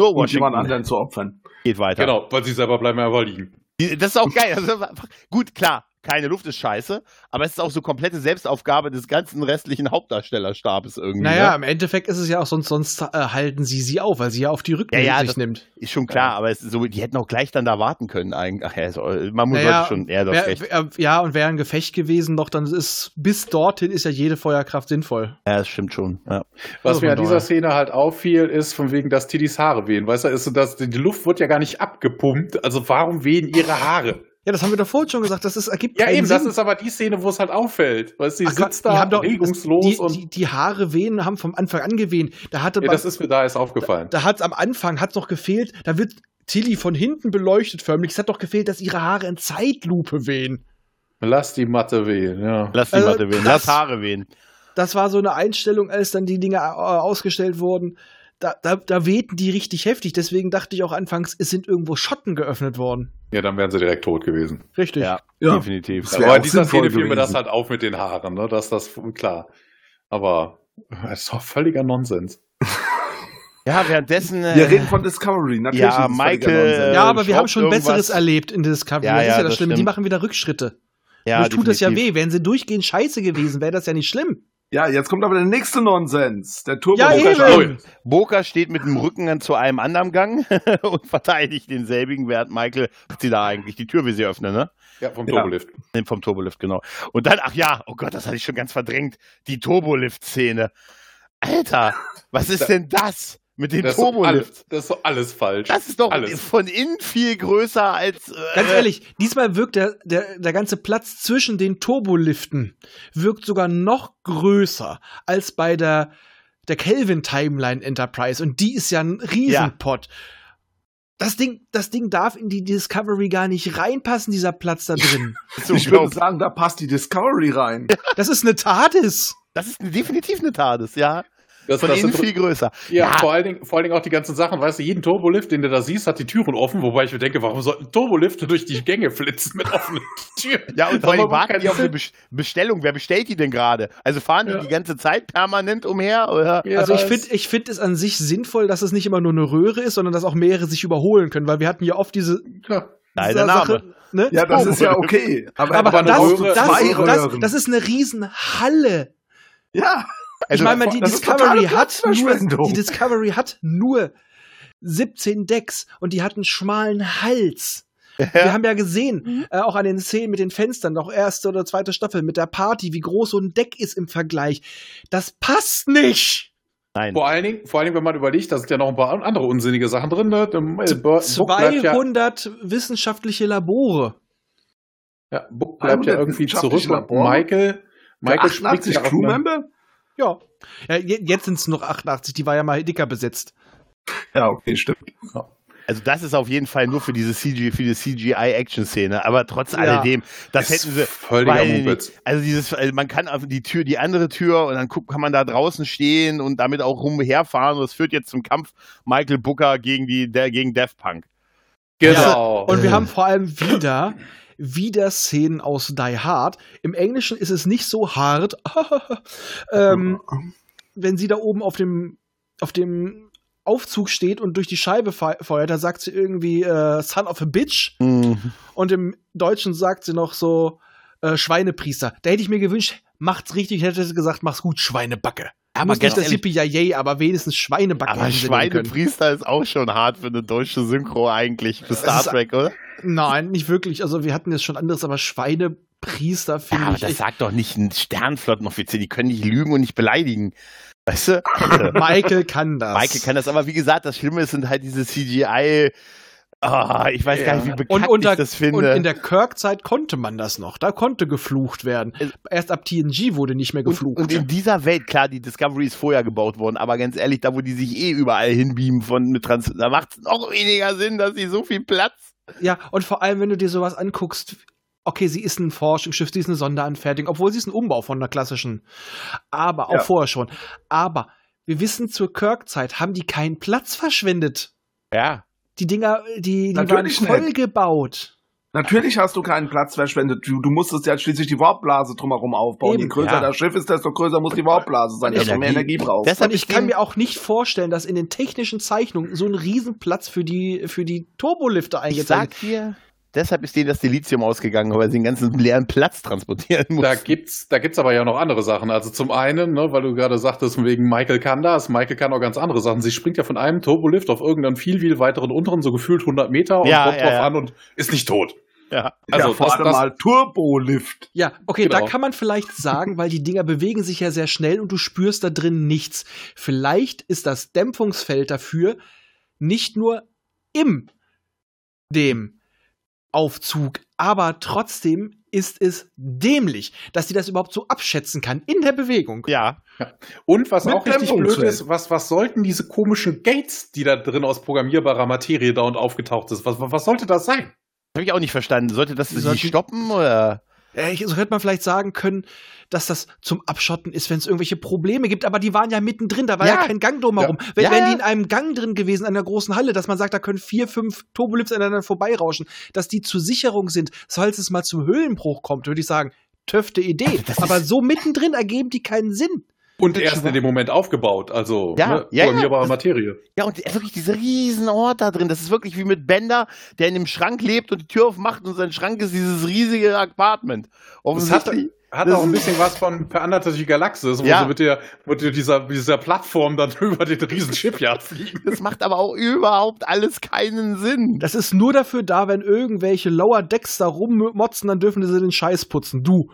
So, Und jemand anderen zu opfern. geht weiter. Genau, weil sie selber bleiben einfach liegen. Das ist auch geil. Einfach, gut, klar, keine Luft ist scheiße, aber es ist auch so komplette Selbstaufgabe des ganzen restlichen Hauptdarstellerstabes irgendwie. Naja, ne? im Endeffekt ist es ja auch sonst, sonst äh, halten sie sie auf, weil sie ja auf die Rückensicht Ja, ja, das- nimmt. Ist schon klar, aber es ist so, die hätten auch gleich dann da warten können eigentlich. Ach ja, so, man muss Naja, schon, ja, hast wär, recht. wär, ja, und wäre ein Gefecht gewesen, doch dann ist bis dorthin ist ja jede Feuerkraft sinnvoll. Ja, das stimmt schon. Ja. Was Also mir an dieser. Szene halt auffiel, ist von wegen, dass Tiddys Haare wehen. Weißt du, ist so, dass die Luft wird ja gar nicht abgepumpt. Also warum wehen ihre Haare? Ja, das haben wir doch vorhin schon gesagt, das ist, ergibt Ja, keinen eben, Sinn. das ist aber die Szene, wo es halt auffällt. Weißt du, sie Ach Gott, sitzt da regungslos die, und. die, die Haare wehen, haben vom Anfang an gewehen. Da hatte ja, man- das ist mir da erst aufgefallen. da hat am Anfang hat's noch gefehlt, da wird Tilly von hinten beleuchtet förmlich. Es hat doch gefehlt, dass ihre Haare in Zeitlupe wehen. Lass die Matte wehen, ja. Lass die Also, Matte wehen, das- lass Haare wehen. Das war so eine Einstellung, als dann die Dinge äh, ausgestellt wurden. Da, da, da wehten die richtig heftig. Deswegen dachte ich auch anfangs, es sind irgendwo Schotten geöffnet worden. Ja, dann wären sie direkt tot gewesen. Richtig. Ja, Ja. definitiv. Das Aber auch in dieser Szene fiel mir das halt auf mit den Haaren, ne? Dass das klar. Aber das ist doch völliger Nonsens. Ja, währenddessen. äh, Wir reden von Discovery, natürlich. Ja, es Michael-. Ja, aber wir haben schon irgendwas. Besseres erlebt in Discovery. Ja, das ist ja, ja das das Schlimme. Die stimmt. machen wieder Rückschritte. ja, Dadurch tut das ja weh. Wären sie durchgehend scheiße gewesen, wäre das ja nicht schlimm. Ja, jetzt kommt aber der nächste Nonsens. Der Turbo Ja, eben. Boka steht mit dem Rücken zu einem anderen Gang und verteidigt denselbigen, während Michael hat sie da eigentlich die Tür, wie sie öffnen, ne? Ja, vom Ja. Turbolift. Nee, Vom Turbolift, genau. Und dann, ach ja, oh Gott, das hatte ich schon ganz verdrängt. Die Turbolift-Szene. Alter, was ist denn das mit dem Das Turbolift? das ist so alles falsch. Das ist doch alles. von innen viel größer als. Äh, Ganz ehrlich, diesmal wirkt der, der, der ganze Platz zwischen den Turboliften wirkt sogar noch größer als bei der, der Kelvin Timeline Enterprise. Und die ist ja ein Riesenpot. Das Ding, das Ding darf in die Discovery gar nicht reinpassen, dieser Platz da drin. so Ich würde sagen, da passt die Discovery rein. Das ist eine TARDIS. Das ist definitiv eine TARDIS, ja. Das, Von das innen sind- viel größer. Ja, Vor, allen Dingen, vor allen Dingen auch die ganzen Sachen, weißt du, jeden Turbolift, den du da siehst, hat die Türen offen, wobei ich mir denke, warum sollten Turbolifte durch die Gänge flitzen mit offenen Türen? Ja, und vor allem warten die auf eine Bestellung. Wer bestellt die denn gerade? Also fahren die Ja. die ganze Zeit permanent umher? Oder? Ja, also ich finde ich find es an sich sinnvoll, dass es nicht immer nur eine Röhre ist, sondern dass auch mehrere sich überholen können, weil wir hatten ja oft diese Ja. Nein, der Name. Sache, ne? Ja, das ist ja okay. Aber, Aber, das, Röhre- das, zwei das, das ist eine Riesenhalle. ja, Ich Also, meine mal, die Discovery hat nur, die Discovery hat nur 17 Decks und die hat einen schmalen Hals. Wir haben ja gesehen, äh, auch an den Szenen mit den Fenstern, noch erste oder zweite Staffel mit der Party, wie groß so ein Deck ist im Vergleich. Das passt nicht. Nein. Vor allen, Dingen, vor allen Dingen, wenn man überlegt, da sind ja noch ein paar andere unsinnige Sachen drin. Ne? Dem- äh, ja, 200 wissenschaftliche Labore. ja, Book bleibt ja 200 irgendwie zurück. Labore? Michael, Michael springt 88 ja auf eine- Crewmember? Ja. ja je- jetzt sind es noch 88, die war ja mal dicker besetzt. Ja, okay, stimmt. Also das ist auf jeden Fall nur für diese CG, für die CGI-Action-Szene. Aber trotz Ja. alledem, das Ist hätten sie. völliger weil-. Also dieses, also man kann auf die Tür, die andere Tür und dann guck, kann man da draußen stehen und damit auch rumherfahren. Und das führt jetzt zum Kampf Michael Booker gegen die, der, gegen Death Punk. Genau. Und wir haben vor allem wieder, wieder Szenen aus Die Hard. Im Englischen ist es nicht so hart. ähm, wenn sie da oben auf dem, auf dem Aufzug steht und durch die Scheibe fe- feuert, da sagt sie irgendwie äh, Son of a Bitch. Mhm. Und im Deutschen sagt sie noch so äh, Schweinepriester. Da hätte ich mir gewünscht, macht's richtig, hätte sie gesagt, mach's gut, Schweinebacke. Aber nicht das ehrlich, Yippie aber wenigstens Schweinebacke. aber. Schweinepriester ist auch schon hart für eine deutsche Synchro eigentlich, für Star Trek, oder? Nein, nicht wirklich. Also wir hatten jetzt schon anderes, aber Schweinepriester Ja, finde aber ich. das sagt doch nicht ein Sternflottenoffizier, die können nicht lügen und nicht beleidigen. Weißt du? Michael kann das. Michael kann das, aber wie gesagt, das Schlimme sind halt diese CGI. Ah, ich weiß gar Ja. nicht, wie und, bekannt unter, ich das finde. und in der Kirk-Zeit konnte man das noch. Da konnte geflucht werden. Es- Erst ab TNG wurde nicht mehr und, geflucht. und in dieser Welt, klar, die Discovery ist vorher gebaut worden, aber ganz ehrlich, da wo die sich eh überall hinbeamen von mit Trans, da macht es noch weniger Sinn, dass sie so viel Platz. Ja, und vor allem, wenn du dir sowas anguckst, okay, sie ist ein Forschungsschiff, sie ist eine Sonderanfertigung, obwohl sie ist ein Umbau von einer klassischen. Aber auch Ja. vorher schon. Aber wir wissen, zur Kirk-Zeit haben die keinen Platz verschwendet. Ja. Die Dinger, die, die waren nicht. voll gebaut. Natürlich hast du keinen Platz verschwendet. Du, du musstest ja schließlich die Warpblase drumherum aufbauen. Eben, Je größer ja. das Schiff ist, desto größer muss die Warpblase sein, desto mehr Energie. Brauchst. Deshalb ich ist kann mir auch nicht vorstellen, dass in den technischen Zeichnungen so ein Riesenplatz für die, für die Turbolifte Ich eingezeichnet sag dir, deshalb ist denen das Delizium ausgegangen, weil sie den ganzen leeren Platz transportieren mussten. Da gibt's, da gibt's aber ja noch andere Sachen. Also zum einen, ne, weil du gerade sagtest, wegen Michael kann das. Michael kann auch ganz andere Sachen. Sie springt ja von einem Turbolift auf irgendeinen viel, viel weiteren unteren, so gefühlt 100 Meter und Ja, kommt ja, drauf ja. an und ist nicht tot. ja. Also ja, vor das- allem das- mal Turbolift. Ja, okay, da Genau. kann man vielleicht sagen, weil die Dinger bewegen sich ja sehr schnell und du spürst da drin nichts. Vielleicht ist das Dämpfungsfeld dafür nicht nur im dem Aufzug, aber trotzdem ist es dämlich, dass sie das überhaupt so abschätzen kann in der Bewegung. Ja. Und was Mit auch richtig blöd ist, was, was sollten diese komischen Gates, die da drin aus programmierbarer Materie dauernd aufgetaucht ist, was, was sollte das sein? Habe ich auch nicht verstanden. Sollte das sie stoppen oder? Ja, so hätte man vielleicht sagen können, dass das zum Abschotten ist, wenn es irgendwelche Probleme gibt, aber die waren ja mittendrin, da war ja, Ja. kein Gang drumherum. Wenn, Ja, wären die ja. in einem Gang drin gewesen, an der großen Halle, dass man sagt, da können vier, fünf Turbolifts aneinander vorbeirauschen, dass die zur Sicherung sind, falls es mal zum Höhlenbruch kommt, würde ich sagen, töfte Idee. das ist- aber so mittendrin ergeben die keinen Sinn. Und erst in dem Moment aufgebaut, also Ja, ne, ja, ja. programmierbare Materie. Ja, und wirklich dieser riesen Ort da drin. Das ist wirklich wie mit Bender, der in einem Schrank lebt und die Tür aufmacht und sein Schrank ist dieses riesige Apartment. Offensichtlich. hat Das auch ein bisschen was von Per Anhalter durch die Galaxis, wo Ja. sie mit, der, mit dieser, dieser Plattform dann über den riesen Shipyard fliegen. Das macht aber auch überhaupt alles keinen Sinn. Das ist nur dafür da, wenn irgendwelche Lower Decks da rummotzen, dann dürfen sie den Scheiß putzen. Du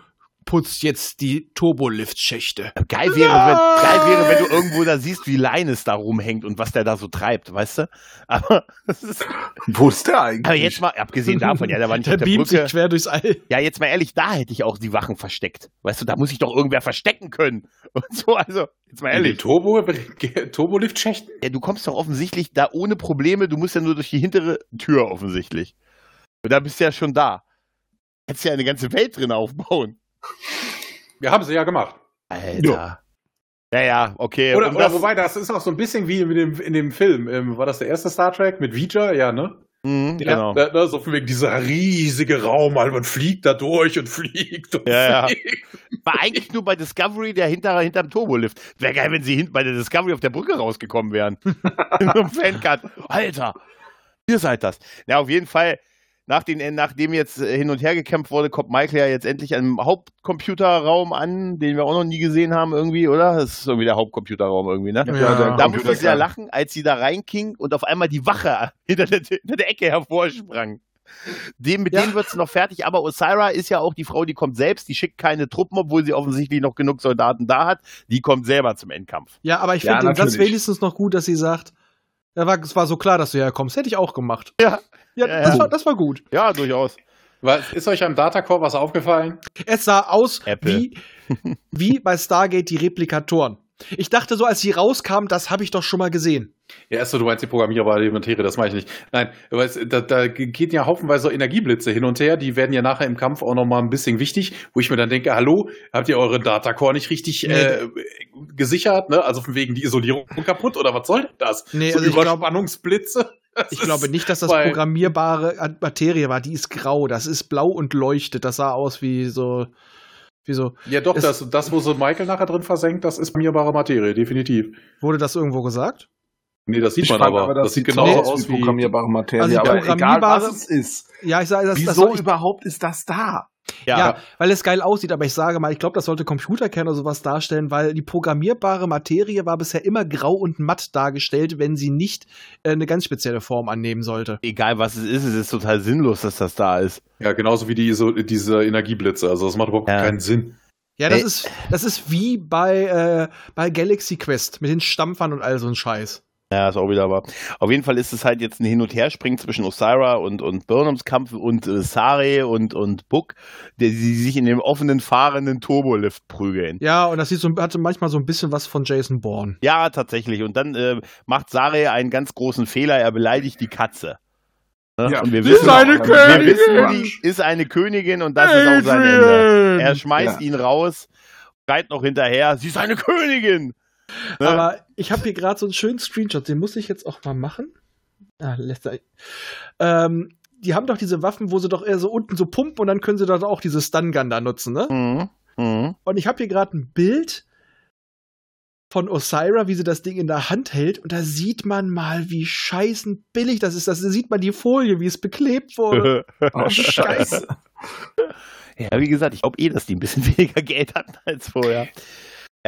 putzt jetzt die Turbolift-Schächte. Geil wäre, wenn, geil wäre, wenn du irgendwo da siehst, wie Linus da rumhängt und was der da so treibt, weißt du? Aber, ist, Wo ist der eigentlich? aber jetzt mal, abgesehen davon, ja, der war nicht Der auf der beamt Brücke. sich quer durchs All. Ja, jetzt mal ehrlich, da hätte ich auch die Wachen versteckt. Weißt du, da muss ich doch irgendwer verstecken können. Und so, also, jetzt mal In den ehrlich. Turbo, Turbolift-Schächten? Ja, du kommst doch offensichtlich da ohne Probleme, du musst ja nur durch die hintere Tür offensichtlich. Und da bist du ja schon da. Hättest ja eine ganze Welt drin aufbauen. Wir haben sie ja gemacht. Alter. Ja, ja, okay. Oder, oder das- wobei, das ist auch so ein bisschen wie in dem, in dem Film. Ähm, war das der erste Star Trek mit Vija? Ja, ne? Mhm, genau. Da, da, so von wegen dieser riesige Raum, halt, man fliegt da durch und fliegt und Ja, ja. fliegt. War eigentlich nur bei Discovery der hinter, hinterm Turbolift. Wäre geil, wenn sie hinten bei der Discovery auf der Brücke rausgekommen wären. In so einem Fancut. Alter, ihr seid das. Ja, auf jeden Fall, nach den, nachdem jetzt äh, hin und her gekämpft wurde, kommt Michael ja jetzt endlich am Hauptcomputerraum an, den wir auch noch nie gesehen haben irgendwie, oder? Das ist irgendwie der Hauptcomputerraum irgendwie, ne? Ja, der Da musste ich sehr Computerkern. lachen, als sie da reinking und auf einmal die Wache hinter der, hinter der Ecke hervorsprang. Dem, mit Ja. denen wird's noch fertig, aber Osira ist ja auch die Frau, die kommt selbst, die schickt keine Truppen, obwohl sie offensichtlich noch genug Soldaten da hat. Die kommt selber zum Endkampf. Ja, aber ich Ja, finde den Satz wenigstens noch gut, dass sie sagt, ja, war, es war so klar, dass du herkommst. Hätte ich auch gemacht. Ja. Ja, Ja, das, ja. War, das war gut. Ja, durchaus. Was, ist euch am Datacore was aufgefallen? Es sah aus Apple. wie, wie bei Stargate die Replikatoren. Ich dachte so, als sie rauskamen, das habe ich doch schon mal gesehen. Ja, erst du meinst die programmierbare Materie, das meine ich nicht. Nein, es, da, da geht ja haufenweise Energieblitze hin und her, die werden ja nachher im Kampf auch nochmal ein bisschen wichtig, wo ich mir dann denke, hallo, habt ihr eure Datacore nicht richtig Nee. äh, gesichert, ne? Also von wegen die Isolierung kaputt oder was soll denn das? Nee, so also Überspannungsblitze? Ich glaube nicht, dass das programmierbare Materie war. Die ist grau. Das ist blau und leuchtet. Das sah aus wie so. Wie so. Ja, doch, Es- das, das, wo so Michael nachher drin versenkt, das ist programmierbare Materie, definitiv. Wurde das irgendwo gesagt? Nee, das sieht Ich man fand aber. Das, sieht genauso aus wie. programmierbare Materie. Also aber egal, was es ist. Ja, ich sage, das, das Wieso ich, überhaupt ist das da? Ja, ja, weil es geil aussieht, aber ich sage mal, ich glaube, das sollte Computerkern oder sowas darstellen, weil die programmierbare Materie war bisher immer grau und matt dargestellt, wenn sie nicht äh, eine ganz spezielle Form annehmen sollte. egal was es ist, es ist total sinnlos, dass das da ist. Ja, genauso wie die, so, diese Energieblitze. Also, das macht überhaupt Ja. keinen Sinn. Ja, das Ey. ist, das ist wie bei, äh, bei Galaxy Quest mit den Stampfern und all so ein Scheiß. Ja, ist auch wieder wahr. Auf jeden Fall ist es halt jetzt ein Hin- und Herspringen zwischen Osira und, und Burnhams Kampf und äh, Sare und, und Book, die, die sich in dem offenen, fahrenden Turbolift prügeln. Ja, und das sieht so, hatte manchmal so ein bisschen was von Jason Bourne. Ja, tatsächlich. Und dann äh, macht Sare einen ganz großen Fehler, er beleidigt die Katze. Ne? Ja. Und wir Sie wissen, ist eine wir Königin! wissen, die ist eine Königin und das ist auch sein Ende. Er schmeißt Ja. ihn raus, schreit noch hinterher, sie ist eine Königin! Ne? Aber ich habe hier gerade so einen schönen Screenshot, den muss ich jetzt auch mal machen. Ah, lässt er. Ähm, die haben doch diese Waffen, wo sie doch eher so unten so pumpen und dann können sie dort auch diese Stun Gun da nutzen, ne? Mhm. Mhm. Und ich habe hier gerade ein Bild von Osira, wie sie das Ding in der Hand hält und da sieht man mal, wie scheißen billig das ist. Da sieht man die Folie, wie es beklebt wurde. Oh, Scheiße. Ja, wie gesagt, ich glaube eh, dass die ein bisschen weniger Geld hatten als vorher.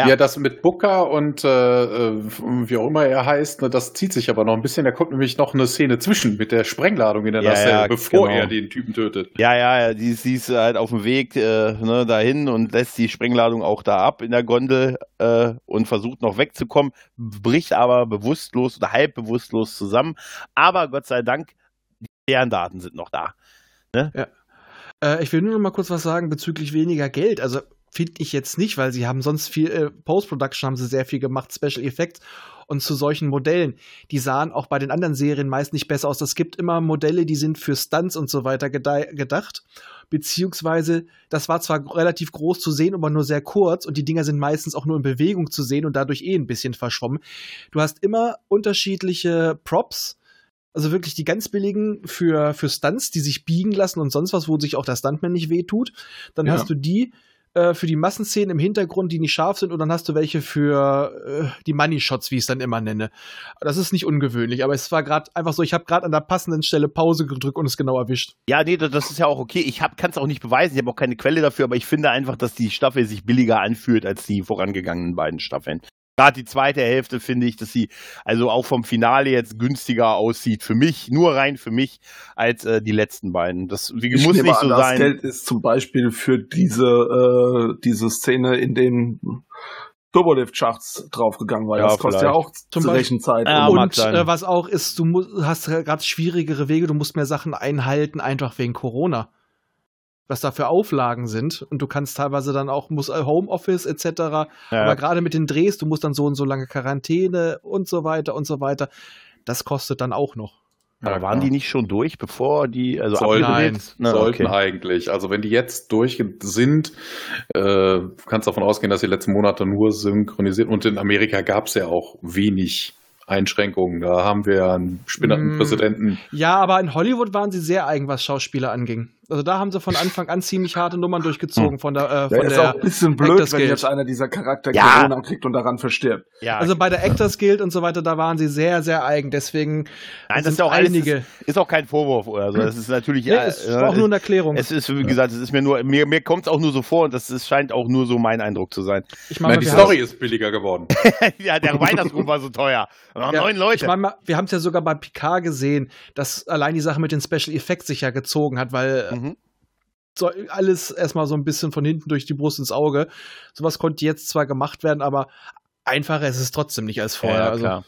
Ja. Ja, das mit Booker und äh, äh, wie auch immer er heißt, ne, das zieht sich aber noch ein bisschen. Da kommt nämlich noch eine Szene zwischen mit der Sprengladung in der Ja, Nacelle, ja, bevor genau. er den Typen tötet. Ja, ja, die, ist- die ist halt auf dem Weg äh, ne, dahin und lässt die Sprengladung auch da ab in der Gondel äh, und versucht noch wegzukommen, bricht aber bewusstlos oder halb bewusstlos zusammen. Aber Gott sei Dank, die Ferndaten sind noch da. Äh, ich will nur noch mal kurz was sagen bezüglich weniger Geld. Also finde ich jetzt nicht, weil sie haben sonst viel äh, Post-Production haben sie sehr viel gemacht, Special Effects und zu solchen Modellen. Die sahen auch bei den anderen Serien meist nicht besser aus. Es gibt immer Modelle, die sind für Stunts und so weiter gedacht. Beziehungsweise, das war zwar relativ groß zu sehen, aber nur sehr kurz und die Dinger sind meistens auch nur in Bewegung zu sehen und dadurch eh ein bisschen verschwommen. Du hast immer unterschiedliche Props, also wirklich die ganz billigen für, für Stunts, die sich biegen lassen und sonst was, wo sich auch der Stuntman nicht wehtut. Dann Ja. hast du die äh, für die Massenszenen im Hintergrund, die nicht scharf sind, und dann hast du welche für äh, die Money Shots, wie ich es dann immer nenne. Das ist nicht ungewöhnlich, aber es war gerade einfach so, ich habe gerade an der passenden Stelle Pause gedrückt und es genau erwischt. Ja, nee, das das ist ja auch okay. Ich kann es auch nicht beweisen, ich habe auch keine Quelle dafür, aber ich finde einfach, dass die Staffel sich billiger anfühlt als die vorangegangenen beiden Staffeln. Gerade die zweite Hälfte finde ich, dass sie also auch vom Finale jetzt günstiger aussieht für mich, nur rein für mich, als äh, die letzten beiden. Das wie, Ich muss nicht an, so das sein. Geld ist zum Beispiel für diese, äh, diese Szene in den Turbolift-Schachts draufgegangen, weil Ja, das kostet ja vielleicht. auch Zum zur Beispiel- Rechenzeit. Ja, Und- äh, was auch ist, du mu hast gerade schwierigere Wege, du musst mehr Sachen einhalten, einfach wegen Corona. Was da für Auflagen sind. Und du kannst teilweise dann auch, muss äh, Homeoffice etc. Ja. Aber gerade mit den Drehs, du musst dann so und so lange Quarantäne und so weiter und so weiter. Das kostet dann auch noch. Aber Ja, waren klar. die nicht schon durch, bevor die also Sollten, abgedreht? Na, sollten okay. eigentlich. Also wenn die jetzt durch sind, äh, kannst davon ausgehen, dass die letzten Monate nur synchronisiert. Und in Amerika gab es ja auch wenig Einschränkungen. Da haben wir einen spinnerten Mm. Präsidenten. Ja, aber in Hollywood waren sie sehr eigen, was Schauspieler anging. Also da haben sie von Anfang an ziemlich harte Nummern durchgezogen von der, äh, Ja, von ist der auch ein bisschen blöd, Actors wenn Guild. jetzt einer dieser Charakter Ja. Corona kriegt und daran verstirbt. Ja, Also bei der Actors Guild und so weiter, da waren sie sehr, sehr eigen. Deswegen Nein, das sind ist ja auch alles, einige. ist, ist auch kein Vorwurf oder so. Das ist natürlich Nee, äh, es äh, auch nur eine Erklärung. es ist, wie gesagt, es ist mir nur, mir, mir kommt es auch nur so vor und das ist, scheint auch nur so mein Eindruck zu sein. ich meine, die Story ist billiger geworden. ja, der Weihnachtsruf war so teuer. Da waren Ja, neun Leute. Ich meine, wir haben es ja sogar bei Picard gesehen, dass allein die Sache mit den Special Effects sich ja gezogen hat, weil äh, mhm. so alles erstmal so ein bisschen von hinten durch die Brust ins Auge. Sowas konnte jetzt zwar gemacht werden, aber einfacher ist es trotzdem nicht als vorher. Ja, ja, also.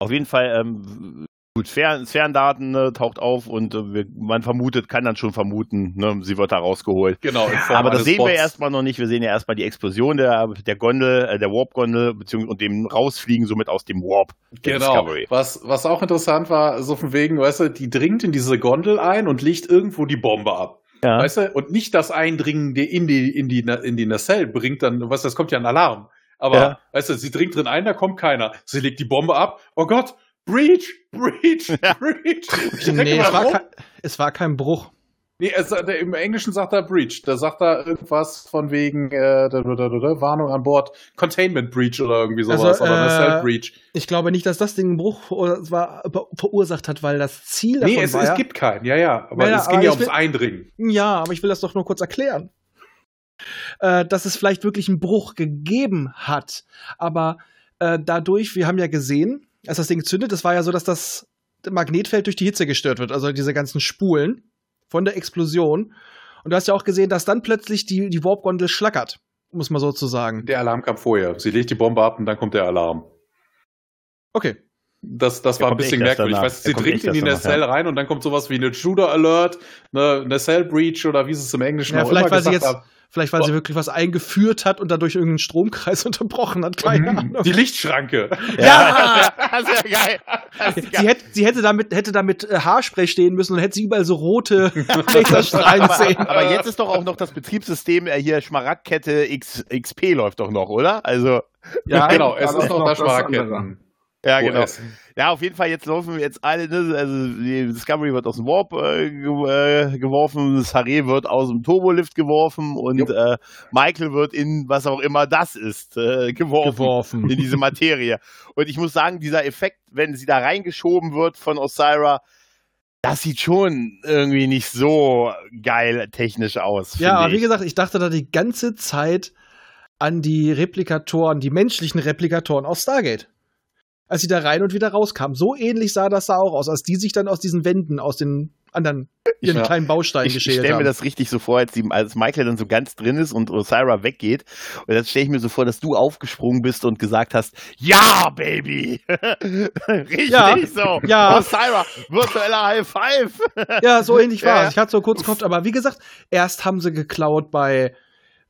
Auf jeden Fall, ähm, gut, Fern, Ferndaten ne, taucht auf und äh, wir, man vermutet, kann dann schon vermuten, ne, sie wird da rausgeholt. Genau, Aber das sehen wir Bots. erstmal noch nicht. Wir sehen ja erstmal die Explosion der, der Gondel, äh, der Warp-Gondel, beziehungsweise und dem Rausfliegen somit aus dem Warp. Genau. Discovery. Was, was auch interessant war, so von wegen, weißt du, die dringt in diese Gondel ein und legt irgendwo die Bombe ab. Ja. Weißt du? Und nicht das Eindringen in die, in die, in die Nacelle bringt dann, weißt du, das kommt ja ein Alarm. Aber, Ja. weißt du, sie dringt drin ein, da kommt keiner. Sie legt die Bombe ab. Oh Gott, Breach, Breach, Breach. Ich denke Nee, es war, kein, es war kein Bruch. Nee, es, der, im Englischen sagt er Breach. Da sagt er irgendwas von wegen äh, da, da, da, da, Warnung an Bord, Containment Breach oder irgendwie sowas, Also, oder äh, Cell Breach. Ich glaube nicht, dass das Ding einen Bruch war, verursacht hat, weil das Ziel davon Nee, es, war es ja, gibt keinen, ja, ja. Aber Ja, ja, es ging aber ja ums will- Eindringen. Ja, aber ich will das doch nur kurz erklären. Äh, dass es vielleicht wirklich einen Bruch gegeben hat. Aber äh, dadurch, wir haben ja gesehen, als das Ding zündet, das war ja so, dass das Magnetfeld durch die Hitze gestört wird. Also diese ganzen Spulen von der Explosion. Und du hast ja auch gesehen, dass dann plötzlich die, die Warp-Gondel schlackert. Muss man so zu sagen. Der Alarm kam vorher. Sie legt die Bombe ab und dann kommt der Alarm. Okay. Das, das Der war ein bisschen merkwürdig. Ich danach. weiß, sie dringt in die Nacelle rein und dann kommt sowas wie eine Shooter Alert, eine Nacelle Breach oder wie sie es im Englischen Ja, auch vielleicht, immer weil sie gesagt jetzt, haben. Vielleicht, weil sie Oh. wirklich was eingeführt hat und dadurch irgendeinen Stromkreis unterbrochen hat. Keine Mhm. Ahnung. Die Lichtschranke. Ja! das ist ja ist geil. Sie hätte, sie hätte damit, hätte damit äh, Haarspray stehen müssen und hätte sie überall so rote Laserstrahlen sehen. Aber, aber jetzt ist doch auch noch das Betriebssystem äh, hier Schmaragdkette X, XP läuft doch noch, oder? Also Ja, genau. Es ist noch das andere. Ja genau. OS. Ja, auf jeden Fall jetzt laufen wir jetzt alle, ne? also die Discovery wird aus dem Warp äh, äh, geworfen, Saré wird aus dem Turbolift geworfen und äh, Michael wird in was auch immer das ist äh, geworfen, Geworfen. in diese Materie. Und ich muss sagen, dieser Effekt, wenn sie da reingeschoben wird von Osira, das sieht schon irgendwie nicht so geil technisch aus. Ja, aber wie ich. gesagt, ich dachte da die ganze Zeit an die Replikatoren, die menschlichen Replikatoren aus Stargate. Als sie da rein und wieder rauskamen. So ähnlich sah das da auch aus, als die sich dann aus diesen Wänden, aus den anderen ihren Ja. kleinen Bausteinen ich, ich geschält stelle mir das richtig so vor, als, die, als Michael dann so ganz drin ist und Osira weggeht. Und dann stelle ich mir so vor, dass du aufgesprungen bist und gesagt hast, ja, Baby! richtig Ja. so. Ja. Osira, virtueller High Five. Ja, so ähnlich war Ja, es. Ich hatte so kurz gehofft, aber wie gesagt, erst haben sie geklaut bei,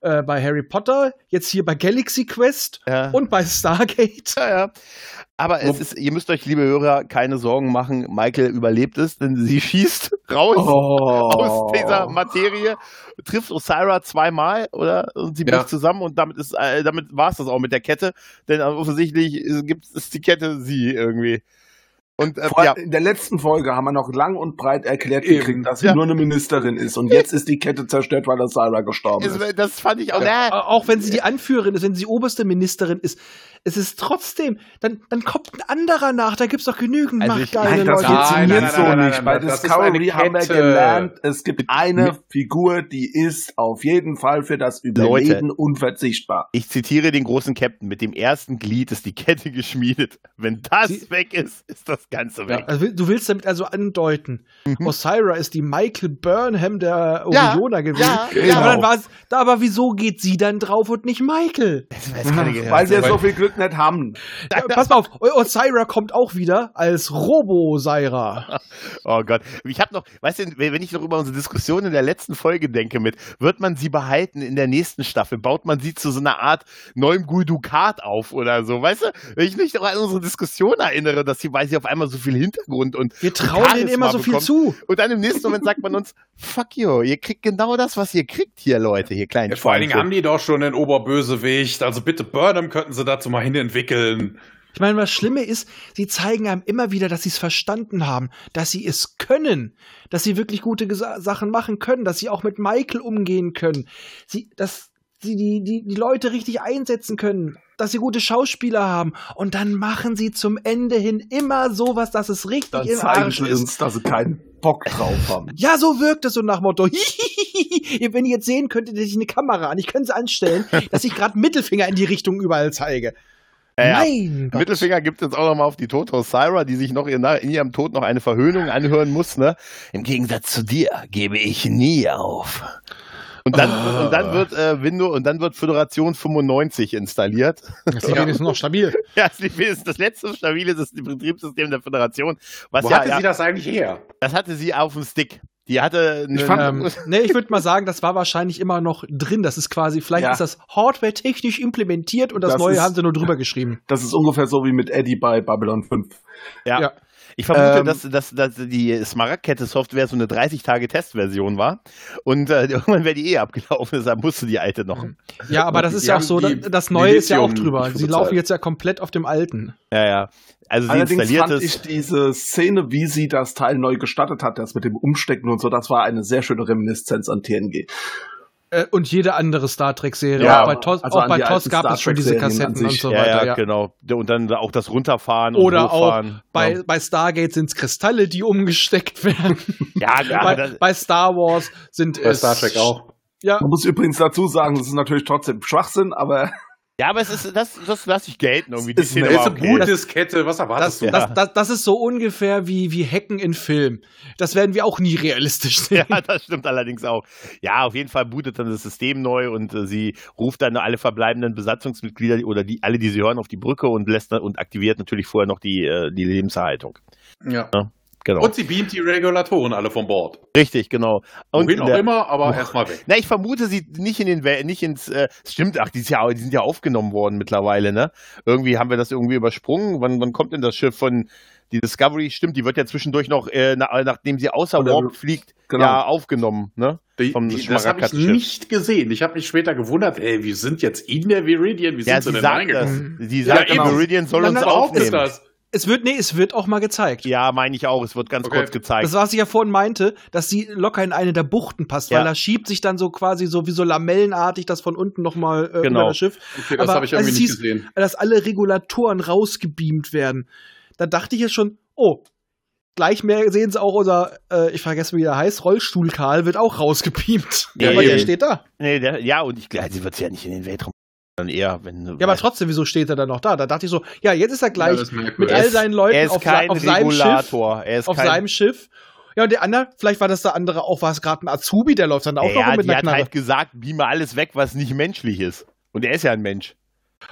äh, bei Harry Potter, jetzt hier bei Galaxy Quest ja. und bei Stargate. ja, ja. Aber es ist, ihr müsst euch, liebe Hörer, keine Sorgen machen. Michael überlebt es, denn sie schießt raus Oh. aus dieser Materie, trifft Osira zweimal, oder? Und sie bricht Ja. zusammen und damit ist, äh, damit war es das auch mit der Kette, denn offensichtlich ist, gibt ist die Kette sie irgendwie. Und äh, Vor, ja, In der letzten Folge haben wir noch lang und breit erklärt Eben. gekriegt, dass sie Ja. nur eine Ministerin ist. Und jetzt ist die Kette zerstört, weil das Syra gestorben ist. es, das fand ich auch. Äh, Äh, Auch wenn sie die Anführerin ist, wenn sie oberste Ministerin ist, es ist trotzdem, dann, dann kommt ein anderer nach, da gibt's doch genügend Also ich- machtgeile Nein, das Leute. Nein, funktioniert nein, so nein, nein, nicht. nein, Bei Discovery eine haben wir gelernt, es gibt eine Figur, die ist auf jeden Fall für das Überleben unverzichtbar. ich zitiere den großen Captain: Mit dem ersten Glied ist die Kette geschmiedet. Wenn das Sie- weg ist, ist das Ganze weg. Also, du willst damit also andeuten, Mhm. Osira ist die Michael Burnham der Ja, Orioner gewesen. ja, genau. Aber dann war's, da, aber wieso geht sie dann drauf und nicht Michael? Das weiß keine. Weil wir Aber- so viel Glück nicht haben. Ja, pass mal auf, Osira kommt auch wieder als Robo-Saira. Oh Gott. Ich habe noch, weißt du, wenn ich noch über unsere Diskussion in der letzten Folge denke mit, wird man sie behalten in der nächsten Staffel? Baut man sie zu so einer Art neuem Dukat auf oder so? Weißt du, wenn ich mich noch an unsere Diskussion erinnere, dass sie, weil sie auf einmal so viel Hintergrund und Wir trauen denen Charisma immer so viel bekommt. zu. Und dann im nächsten Moment sagt man uns, fuck you, ihr kriegt genau das, was ihr kriegt hier, Leute, hier kleinen Ja, vor allen Dingen haben die doch schon den Oberbösewicht. Also bitte Burnham könnten sie dazu mal hinentwickeln. Ich meine, was Schlimme ist, sie zeigen einem immer wieder, dass sie es verstanden haben, dass sie es können, dass sie wirklich gute Gesa Sachen machen können, dass sie auch mit Michael umgehen können, sie, dass sie die, die, die Leute richtig einsetzen können, dass sie gute Schauspieler haben und dann machen sie zum Ende hin immer sowas, dass es richtig Dann im zeigen Arsch sie ist. uns, dass sie keinen Bock drauf haben. Ja, so wirkt es so nach Motto. Wenn ihr jetzt sehen könntet, hätte ich eine Kamera an. Ich könnte sie anstellen, dass ich gerade Mittelfinger in die Richtung überall zeige. Ja, ja. Mein Gott. Mittelfinger gibt es jetzt auch nochmal auf die tote Osira, die sich noch in, in ihrem Tod noch eine Verhöhnung anhören muss. Ne? Im Gegensatz zu dir gebe ich nie auf. Und dann, Ah. und dann wird äh, Windows und dann wird Föderation 95 installiert. Das ist wenigstens noch stabil. ja, das ist das letzte stabile System- Betriebssystem der Föderation. Was Wo ja, hatte ja sie das eigentlich her? das hatte sie auf dem Stick. Die hatte Ich fand- Ähm, nee, ich würde mal sagen, das war wahrscheinlich immer noch drin. Das ist quasi, vielleicht Ja. ist das hardware-technisch implementiert und das, Das Neue ist- haben sie nur drüber geschrieben. Das ist ungefähr so wie mit Eddie bei Babylon 5. ja. ja. Ich vermute, Ähm, dass, dass, dass die Smaragdkette-Software so eine 30-Tage-Testversion war und äh, irgendwann wäre die eh abgelaufen, deshalb musste die alte noch. Ja, aber das ist ja auch so, die das, Neue ist ja auch drüber. Sie laufen jetzt ja komplett auf dem alten. Ja, ja. Also sie Allerdings installiert fand es. ich diese Szene, wie sie das Teil neu gestartet hat, das mit dem Umstecken und so, das war eine sehr schöne Reminiszenz an TNG. Äh, und jede andere Star Trek-Serie. Ja, auch bei TOS, also auch bei TOS gab es schon diese Kassetten und so ja, weiter. ja, Ja. genau. Und dann auch das Runterfahren Oder und auch Hochfahren. bei, ja. bei Stargate sind es Kristalle, die umgesteckt werden. Ja, ja, bei, bei Star Wars sind Bei es. Star Trek auch. Ja, Man muss übrigens dazu sagen, das ist natürlich trotzdem Schwachsinn, aber ja, aber es ist, das, das lasse ich gelten irgendwie. Ist Szene Ist eine okay. gute Diskette, was erwartest das, du? das, das, das ist so ungefähr wie, wie Hacken in Film. Das werden wir auch nie realistisch sehen. Ja, das stimmt allerdings auch. Ja, auf jeden Fall bootet dann das System neu und äh, sie ruft dann alle verbleibenden Besatzungsmitglieder oder die alle, die sie hören, auf die Brücke und lässt dann, und aktiviert natürlich vorher noch die, äh, die Lebenserhaltung. Ja. Genau. Und sie beamt die Regulatoren alle von Bord. Richtig, genau. Und Wohin auch der- immer, aber erstmal weg. Na, ich vermute sie nicht in den, nicht ins, äh, stimmt, ach, die, ist ja, die sind ja aufgenommen worden mittlerweile, ne? Irgendwie haben wir das irgendwie übersprungen. Wann, wann kommt denn das Schiff von, die Discovery, stimmt, die wird ja zwischendurch noch, äh, na, nachdem sie außer Oder- Warp fliegt, genau. ja, aufgenommen, ne? Die, die, das habe ich nicht gesehen. Ich habe mich später gewundert, ey, wir sind jetzt in der Viridian, wie Ja, sind sie denn reingekommen? Sie Ja, sagt, eben. die Meridian soll Nein, uns Überhaupt ist aufnehmen. das. Es wird, nee, es wird auch mal gezeigt. Ja, meine ich auch. Es wird ganz Okay. kurz gezeigt. Das, was ich ja vorhin meinte, dass sie locker in eine der Buchten passt, Ja. weil da schiebt sich dann so quasi so wie so lamellenartig das von unten nochmal äh, Genau. über das Schiff. Okay, das Aber habe ich als irgendwie es nicht hieß, gesehen. Dass alle Regulatoren rausgebeamt werden. Da dachte ich jetzt schon, oh, gleich mehr sehen sie auch unser, äh, ich vergesse wie der heißt, Rollstuhl-Karl wird auch rausgebeamt. Ja, aber der steht da. nee, der, ja, und ich glaube, sie wird ja nicht in den Weltraum. Dann eher, wenn. Ja, aber trotzdem, wieso steht er dann noch da? Da dachte ich so, ja, jetzt ist er Ja, gleich merkwürdig. mit all seinen Leuten er ist auf, auf seinem Schiff. Er ist Auf kein, seinem Schiff. Ja, und der andere, vielleicht war das der andere auch, war es gerade ein Azubi, der läuft dann auch noch ja, rum mit die einer hat Knarre. halt gesagt, beame alles weg, was nicht menschlich ist. Und er ist ja ein Mensch.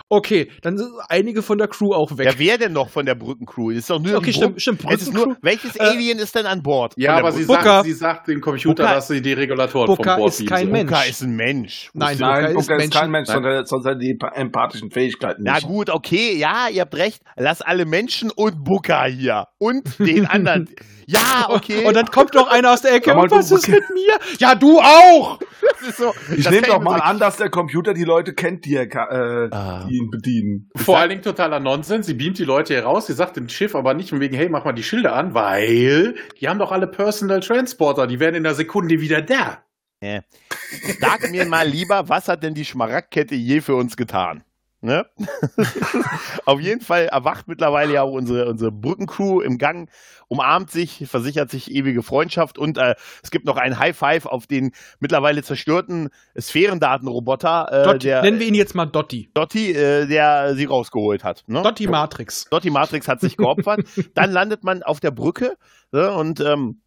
Okay, dann sind einige von der Crew auch weg. Ja, wer denn noch von der Brückencrew? Ist doch nur Okay, stimmt, stimmt, Es ist nur, Brückencrew. welches Äh, Alien ist denn an Bord? Ja, aber sie sagt, sie sagt dem Computer, Booker- dass sie die Regulatoren Booker vom Bord ist kein. Mensch. Booker ist ein Mensch. Nein, Wusste- Booker nein, ist Booker ist, kein Mensch, Nein. sondern sonst hat die empathischen Fähigkeiten Na nicht. gut, okay, ja, ihr habt recht. Lass alle Menschen und Booker hier. Und den anderen. Ja, okay. Und dann kommt noch einer aus der Ecke. Und was du- ist mit mir? Ja, du auch! das ist so, Ich nehme doch mal an, dass der Computer die Leute kennt, die, er, äh, Ah. die ihn bedienen. Vor allen Dingen totaler Nonsens. Sie beamt die Leute hier raus. Sie sagt dem Schiff aber nicht von wegen, hey, mach mal die Schilder an, weil die haben doch alle Personal Transporter. Die werden in einer Sekunde wieder da. Äh. Sag mir mal lieber, was hat denn die Schmaragdkette je für uns getan? Ne? Auf jeden Fall erwacht mittlerweile ja auch unsere, unsere Brückencrew im Gang, umarmt sich, versichert sich ewige Freundschaft und äh, es gibt noch ein High Five auf den mittlerweile zerstörten Sphärendatenroboter, äh, Dotti, der nennen wir ihn jetzt mal Dotti. Dotti, äh, der sie rausgeholt hat. Ne? Dotti Matrix. Dotti Matrix hat sich geopfert. Dann landet man auf der Brücke ne, und ähm,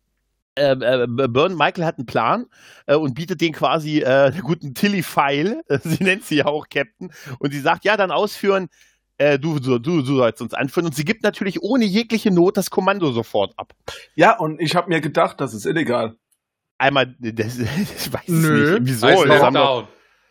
äh, äh, Burn Michael hat einen Plan äh, und bietet den quasi äh, der guten Tilly Feil, äh, sie nennt sie ja auch Captain, und sie sagt, ja, dann ausführen, äh, du, du, du, du sollst uns anführen. Und sie gibt natürlich ohne jegliche Not das Kommando sofort ab. Ja, und ich habe mir gedacht, das ist illegal. Einmal, das, ich weiß Nö. es nicht, wieso? Das.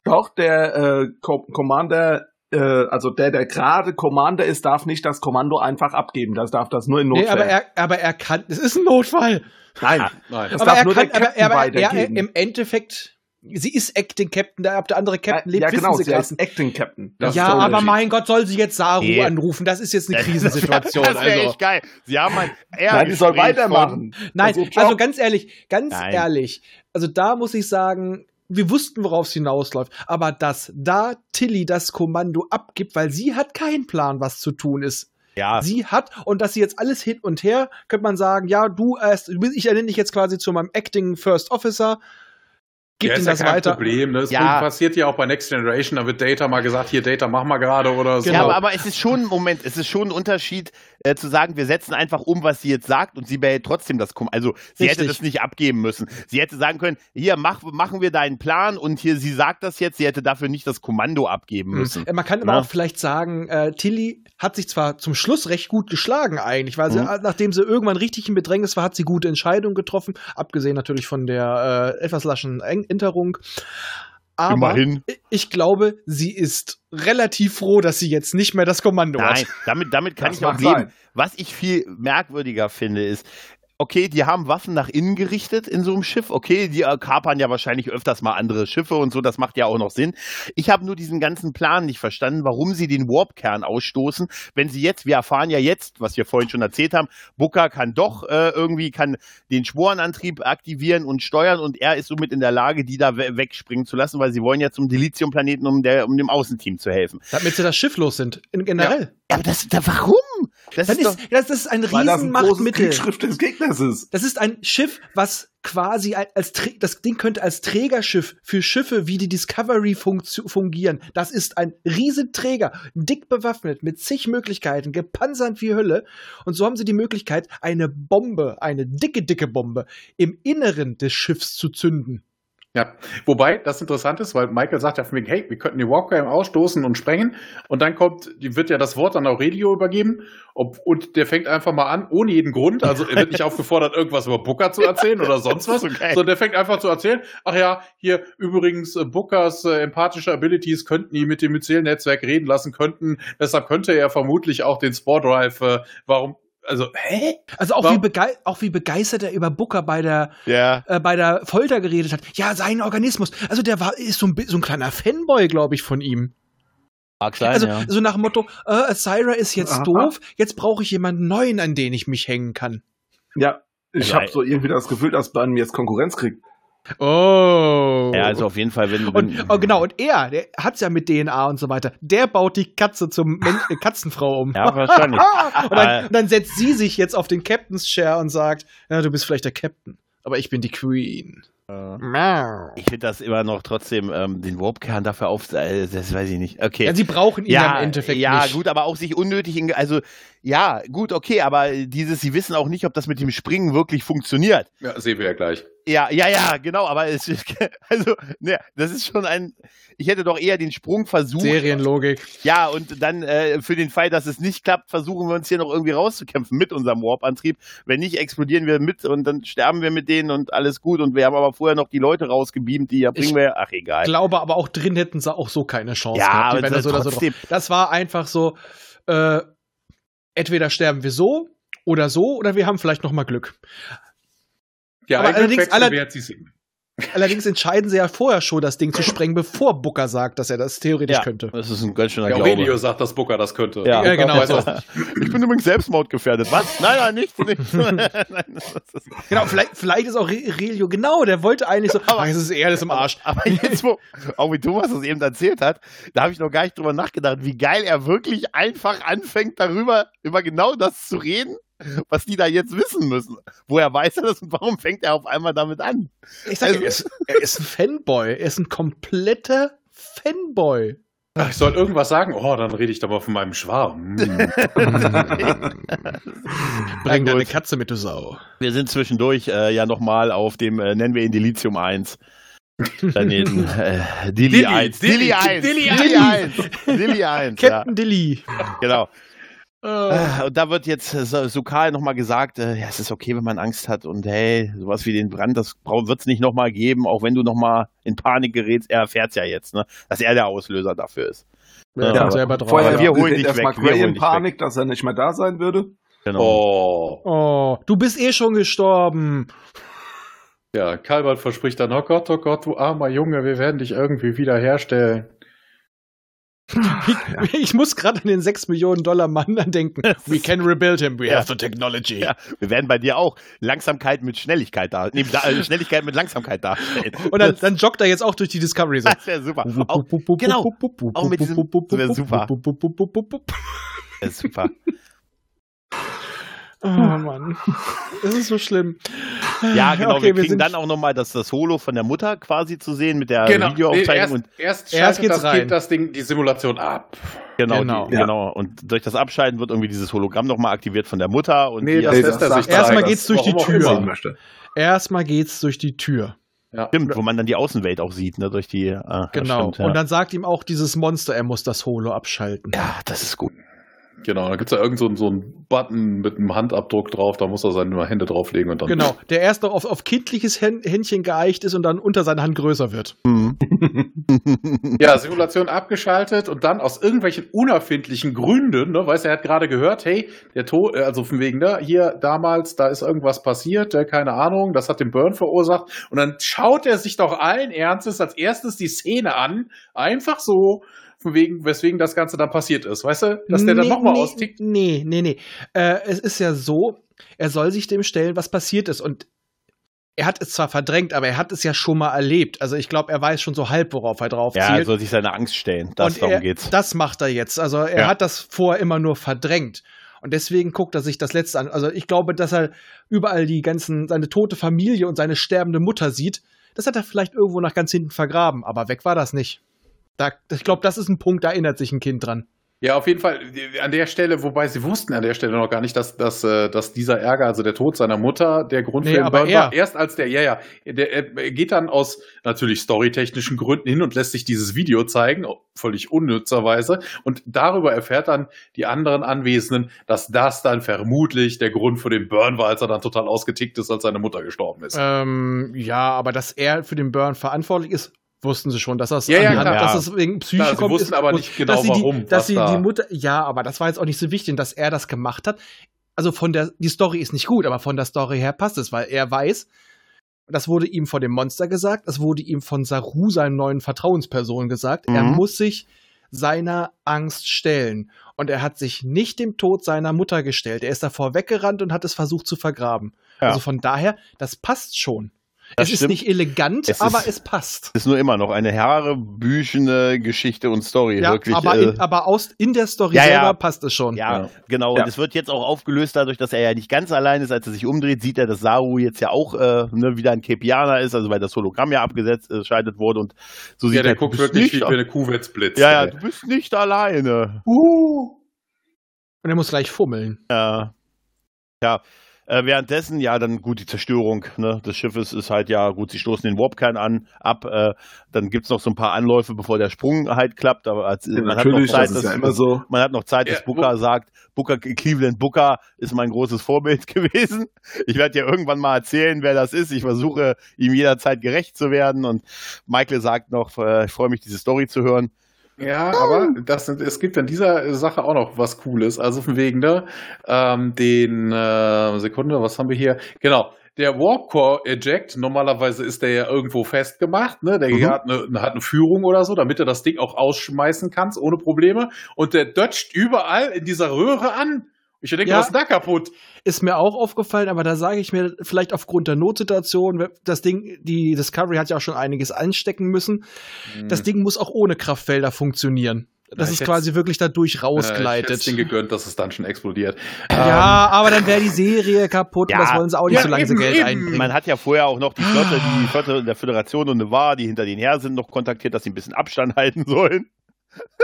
Doch, der äh, Co Commander, also der, der gerade Commander ist, darf nicht das Kommando einfach abgeben. Das darf das nur in Nee, Notfällen. aber er, aber er kann, es ist ein Notfall. Nein, Nein. Das aber darf er nur kann, der aber, Captain aber er, weitergeben. im Endeffekt, sie ist Acting Captain, der, ob der andere Captain Äh, lebt, ja wissen genau, sie sie heißt Acting Captain. Das Ja, ist aber mein Gott, soll sie jetzt Saru Nee. anrufen? Das ist jetzt eine Krisensituation. Das wäre also. echt geil. Sie haben ein Nein, die soll weitermachen. Nein, ist ihr Job. also ganz ehrlich, ganz Nein. ehrlich, also da muss ich sagen, wir wussten, worauf es hinausläuft, aber dass da Tilly das Kommando abgibt, weil sie hat keinen Plan, was zu tun ist. Ja, Sie hat, und dass sie jetzt alles hin und her, könnte man sagen, ja, du erst, ich ernenne dich jetzt quasi zu meinem Acting First Officer, gib Ja, ihm ist ja das kein weiter. Problem. Ne? Das Ja. passiert ja auch bei Next Generation. Da wird Data mal gesagt, hier Data, mach mal gerade oder so. Genau. Ja, aber, aber es ist schon ein Moment, es ist schon ein Unterschied äh, zu sagen, wir setzen einfach um, was sie jetzt sagt und sie behält trotzdem das Kommando. Also sie hätte Richtig. das nicht abgeben müssen. Sie hätte sagen können, hier mach, machen wir deinen Plan und hier, sie sagt das jetzt, sie hätte dafür nicht das Kommando abgeben müssen. Äh, Man kann aber Na? auch vielleicht sagen, äh, Tilly hat sich zwar zum Schluss recht gut geschlagen eigentlich, weil sie, Mhm. nachdem sie irgendwann richtig im Bedrängnis war, hat sie gute Entscheidungen getroffen, abgesehen natürlich von der äh, etwas laschen Eng- Enterung. Aber Immerhin. ich glaube, sie ist relativ froh, dass sie jetzt nicht mehr das Kommando Nein, hat. damit, damit kann Das ich auch leben. sein. Was ich viel merkwürdiger finde, ist, okay, die haben Waffen nach innen gerichtet in so einem Schiff. Okay, die äh, kapern ja wahrscheinlich öfters mal andere Schiffe und so, das macht ja auch noch Sinn. Ich habe nur diesen ganzen Plan nicht verstanden, warum sie den Warp-Kern ausstoßen, wenn sie jetzt, wir erfahren ja jetzt, was wir vorhin schon erzählt haben, Booker kann doch äh, irgendwie, kann den Sporenantrieb aktivieren und steuern und er ist somit in der Lage, die da we wegspringen zu lassen, weil sie wollen ja zum Delizium-Planeten, um, der, um dem Außenteam zu helfen. Damit sie das Schiff los sind. In, generell. Ja, aber das, da, warum? Das Dann ist doch, ist, das ist ein das Riesenmachtmittel. Kriegsschrift des Gegners ist. Das ist ein Schiff, was quasi als das Ding könnte als Trägerschiff für Schiffe wie die Discovery fungieren. Das ist ein Riesenträger, dick bewaffnet mit zig Möglichkeiten, gepanzert wie Hölle. Und so haben sie die Möglichkeit, eine Bombe, eine dicke, dicke Bombe im Inneren des Schiffs zu zünden. Ja, wobei das interessant ist, weil Michael sagt ja von wegen, hey, wir könnten die Walker ausstoßen und sprengen. Und dann kommt, die wird ja das Wort an Aurelio übergeben. Ob, und der fängt einfach mal an, ohne jeden Grund, also er wird nicht aufgefordert, irgendwas über Booker zu erzählen oder sonst was, so sondern der fängt einfach zu erzählen, ach ja, hier übrigens äh, Bookers äh, empathische Abilities könnten ihn mit dem Myzel-Netzwerk reden lassen, könnten, deshalb könnte er vermutlich auch den Spore Drive, äh, warum, also, hä? Also auch Warum- wie, begei auch wie begeistert er über Booker bei der ja. äh, bei der Folter geredet hat. Ja, sein Organismus. Also der war ist so ein, so ein kleiner Fanboy, glaube ich, von ihm. Mag sein, Also ja. so nach dem Motto, äh, Syra ist jetzt Aha. doof, jetzt brauche ich jemanden neuen, an den ich mich hängen kann. Ja, ich habe so irgendwie das Gefühl, dass Burn mir jetzt Konkurrenz kriegt. Oh. Ja, also auf jeden Fall, wenn, wenn und oh, genau, und er, der hat's ja mit DNA und so weiter. Der baut die Katze zum Men äh, Katzenfrau um. Ja, wahrscheinlich. und, dann, Äh. und dann setzt sie sich jetzt auf den Captain's Chair und sagt, ja, du bist vielleicht der Captain, aber ich bin die Queen. Miau. Ich finde das immer noch trotzdem, ähm, den Warpkern dafür auf, äh, das weiß ich nicht. Okay. Ja, sie brauchen ihn ja, im Endeffekt ja, nicht. gut, aber auch sich unnötig, in, also ja, gut, okay, aber dieses, sie wissen auch nicht, ob das mit dem Springen wirklich funktioniert. Ja, sehen wir ja gleich. Ja, ja, ja, genau, aber es, also, ne, das ist schon ein, ich hätte doch eher den Sprung versucht. Serienlogik. Ja, und dann äh, für den Fall, dass es nicht klappt, versuchen wir uns hier noch irgendwie rauszukämpfen mit unserem Warp-Antrieb. Wenn nicht, explodieren wir mit und dann sterben wir mit denen und alles gut. Und wir haben aber vorher noch die Leute rausgebeamt, die ja bringen Ich wir, ach egal. glaube aber auch drin hätten sie auch so keine Chance Ja, gehabt. aber Die wären da so so. Das war einfach so, äh, entweder sterben wir so oder so oder wir haben vielleicht noch mal Glück. Ja, Aber allerdings aller-. Allerdings entscheiden sie ja vorher schon, das Ding zu sprengen, bevor Booker sagt, dass er das theoretisch ja, könnte. das ist ein ganz schöner Ja, Glaube. Aurelio sagt, dass Booker das könnte. Ja. Ja, genau. Nicht. Ich bin übrigens selbstmordgefährdet. Was? Nein, nein, nicht. nicht. Nein, das ist- Genau, vielleicht, vielleicht ist auch Re- Relio, genau, der wollte eigentlich so, Aber- ach, es ist eher alles im Arsch. Aber jetzt, wo, auch wie Thomas das eben erzählt hat, da habe ich noch gar nicht drüber nachgedacht, wie geil er wirklich einfach anfängt, darüber, über genau das zu reden, was die da jetzt wissen müssen. Woher weiß er das und warum fängt er auf einmal damit an? Ich sag, Also- er, ist, er ist ein Fanboy. Er ist ein kompletter Fanboy. Ach, ich soll irgendwas sagen? Oh, dann rede ich doch mal von meinem Schwarm. Hm. Bring deine. Katze mit, du Sau. Wir sind zwischendurch äh, ja nochmal auf dem, äh, nennen wir ihn Delizium 1. Daneben äh, Dilly Dilly, 1. Dilly, Dilly 1. Dilly Dilly 1. Dilly 1. Ja, Captain Dilly. genau. Äh, Und da wird jetzt äh, so- Sukal nochmal gesagt, äh, ja, es ist okay, wenn man Angst hat und hey, sowas wie den Brand, das wird es nicht nochmal geben, auch wenn du nochmal in Panik gerätst. Er erfährt ja jetzt, ne, dass er der Auslöser dafür ist. Ja, Ja, selber drauf. Vorher wir wir holen dich weg, wir Gray holen in Panik, dass er nicht mehr da sein würde. Genau. Oh. Oh, du bist eh schon gestorben. Ja, Kalbert verspricht dann, oh Gott, oh Gott, du armer Junge, wir werden dich irgendwie wiederherstellen. Ich muss gerade an den 6 Millionen Dollar Mann denken. We can rebuild him. We Ja. have the technology. Ja, wir werden bei dir auch Langsamkeit mit Schnelligkeit da, nee, da äh, Schnelligkeit mit Langsamkeit darstellen. Und dann, dann joggt er jetzt auch durch die Discovery so. das wäre super. Auch, genau. Auch mit diesem- das wär super. das ist super. Oh Mann. Das ist so schlimm. Ja, genau. Okay, wir wir kriegen sind- dann auch nochmal das, das Holo von der Mutter quasi zu sehen mit der Genau. Videoaufzeichnung erst, und erst, Erst geht's das rein. Kind das Ding, die Simulation ab. genau, Genau. Die, genau. Und durch das Abschalten wird irgendwie dieses Hologramm nochmal aktiviert von der Mutter und Nee, die das Nee, lässt er das sich Erstmal geht's durch die Tür. Erstmal geht's durch die Tür. Ja. stimmt, wo man dann die Außenwelt auch sieht, ne, durch die. Ah, ja, Genau. Stimmt, ja. Und dann sagt ihm auch dieses Monster, er muss das Holo abschalten. ja, das ist gut. Genau, da gibt es ja irgend so, so einen Button mit einem Handabdruck drauf, da muss er seine Hände drauflegen und dann. Genau, der erst noch auf, auf kindliches Hän- Händchen geeicht ist und dann unter seiner Hand größer wird. Mhm. Ja, Simulation abgeschaltet und dann aus irgendwelchen unerfindlichen Gründen, ne, weißt du, er hat gerade gehört, hey, der Tod, äh, also von wegen, ne, hier damals, da ist irgendwas passiert, äh, keine Ahnung, das hat den Burn verursacht. Und dann schaut er sich doch allen Ernstes als erstes die Szene an, einfach so, wegen, weswegen das Ganze dann passiert ist, weißt du, dass der dann Nee, nochmal nee, austickt. Nee, nee, nee. Äh, es ist ja so, er soll sich dem stellen, was passiert ist. Und er hat es zwar verdrängt, aber er hat es ja schon mal erlebt. Also ich glaube, er weiß schon so halb, worauf er drauf Ja, er zielt. soll sich seine Angst stellen. Das, und darum er, geht's. Das macht er jetzt. Also er Ja. hat das vorher immer nur verdrängt. Und deswegen guckt er sich das letzte an. Also ich glaube, dass er überall die ganzen, seine tote Familie und seine sterbende Mutter sieht. Das hat er vielleicht irgendwo nach ganz hinten vergraben, aber weg war das nicht. Da, ich glaube, das ist ein Punkt, da erinnert sich ein Kind dran. Ja, auf jeden Fall an der Stelle, wobei sie wussten an der Stelle noch gar nicht, dass, dass, äh, dass dieser Ärger, also der Tod seiner Mutter, der Grund Nee, für den Burn er- war. Erst als der, ja, ja, der er geht dann aus natürlich storytechnischen Gründen hin und lässt sich dieses Video zeigen, völlig unnützerweise. Und darüber erfährt dann die anderen Anwesenden, dass das dann vermutlich der Grund für den Burn war, als er dann total ausgetickt ist, als seine Mutter gestorben ist. Ähm, ja, aber dass er für den Burn verantwortlich ist, wussten sie schon, dass das Ja, ja, klar. dass das wegen Psyche Klar, sie kommt. wussten ist, aber nicht genau, dass sie die, warum, Dass sie da- die Mutter, ja, aber das war jetzt auch nicht so wichtig, dass er das gemacht hat. Also von der, die Story ist nicht gut, aber von der Story her passt es, weil er weiß, das wurde ihm von dem Monster gesagt, es wurde ihm von Saru, seinen neuen Vertrauensperson, gesagt, er Mhm. muss sich seiner Angst stellen. Und er hat sich nicht dem Tod seiner Mutter gestellt. Er ist davor weggerannt und hat es versucht zu vergraben. Ja. Also von daher, das passt schon. Das es ist stimmt. nicht elegant, Es aber ist- es passt. ist nur immer noch eine harebüchene Geschichte und Story. Ja, wirklich, aber, äh, in, aber aus, in der Story Ja, ja. selber passt es schon. Ja, Ja. genau. Ja. Und es wird jetzt auch aufgelöst dadurch, dass er ja nicht ganz allein ist. Als er sich umdreht, sieht er, dass Saru jetzt ja auch äh, ne, wieder ein Kepianer ist, also weil das Hologramm ja abgesetzt äh, schaltet wurde. Und so sieht ja, der er, du guckt bist wirklich nicht wie eine Kuh, wenn's blitzt. Ja, ja, du bist nicht alleine. Und er muss gleich fummeln. Ja. Ja. Äh, währenddessen, ja, dann gut, die Zerstörung ne, des Schiffes ist halt, ja, gut, sie stoßen den Warpkern an, ab, äh, dann gibt's noch so ein paar Anläufe, bevor der Sprung halt klappt, aber als, Ja, man hat noch natürlich, Zeit, das ist ja dass- immer so. Man hat noch Zeit, Ja, dass Booker sagt, Booker, Cleveland Booker ist mein großes Vorbild gewesen. Ich werde dir irgendwann mal erzählen, wer das ist. Ich versuche, ihm jederzeit gerecht zu werden. Und Michael sagt noch, äh, ich freue mich, diese Story zu hören. Ja, aber das, es gibt an dieser Sache auch noch was Cooles. Also von wegen, ne, ähm, den, äh, Sekunde, was haben wir hier? Genau. Der Warp Core Eject, normalerweise ist der ja irgendwo festgemacht, ne? Der Mhm. hat, eine, hat eine Führung oder so, damit du das Ding auch ausschmeißen kannst, ohne Probleme. Und der dötscht überall in dieser Röhre an. Ich denke, Ja. was ist da kaputt? Ist mir auch aufgefallen, aber da sage ich mir, vielleicht aufgrund der Notsituation, das Ding, die Discovery hat ja auch schon einiges anstecken müssen. Das Ding muss auch ohne Kraftfelder funktionieren. Dass Ja, es quasi wirklich dadurch Äh, ich rausgleitet. Ding gegönnt, dass es dann schon explodiert. ja, aber dann wäre die Serie kaputt und Ja. das wollen sie auch nicht, Ja, solange sie eben, Geld eben. einbringen. Man hat ja vorher auch noch die Flotte, die Flotte der Föderation und Nevar, die hinter denen her sind, noch kontaktiert, dass sie ein bisschen Abstand halten sollen.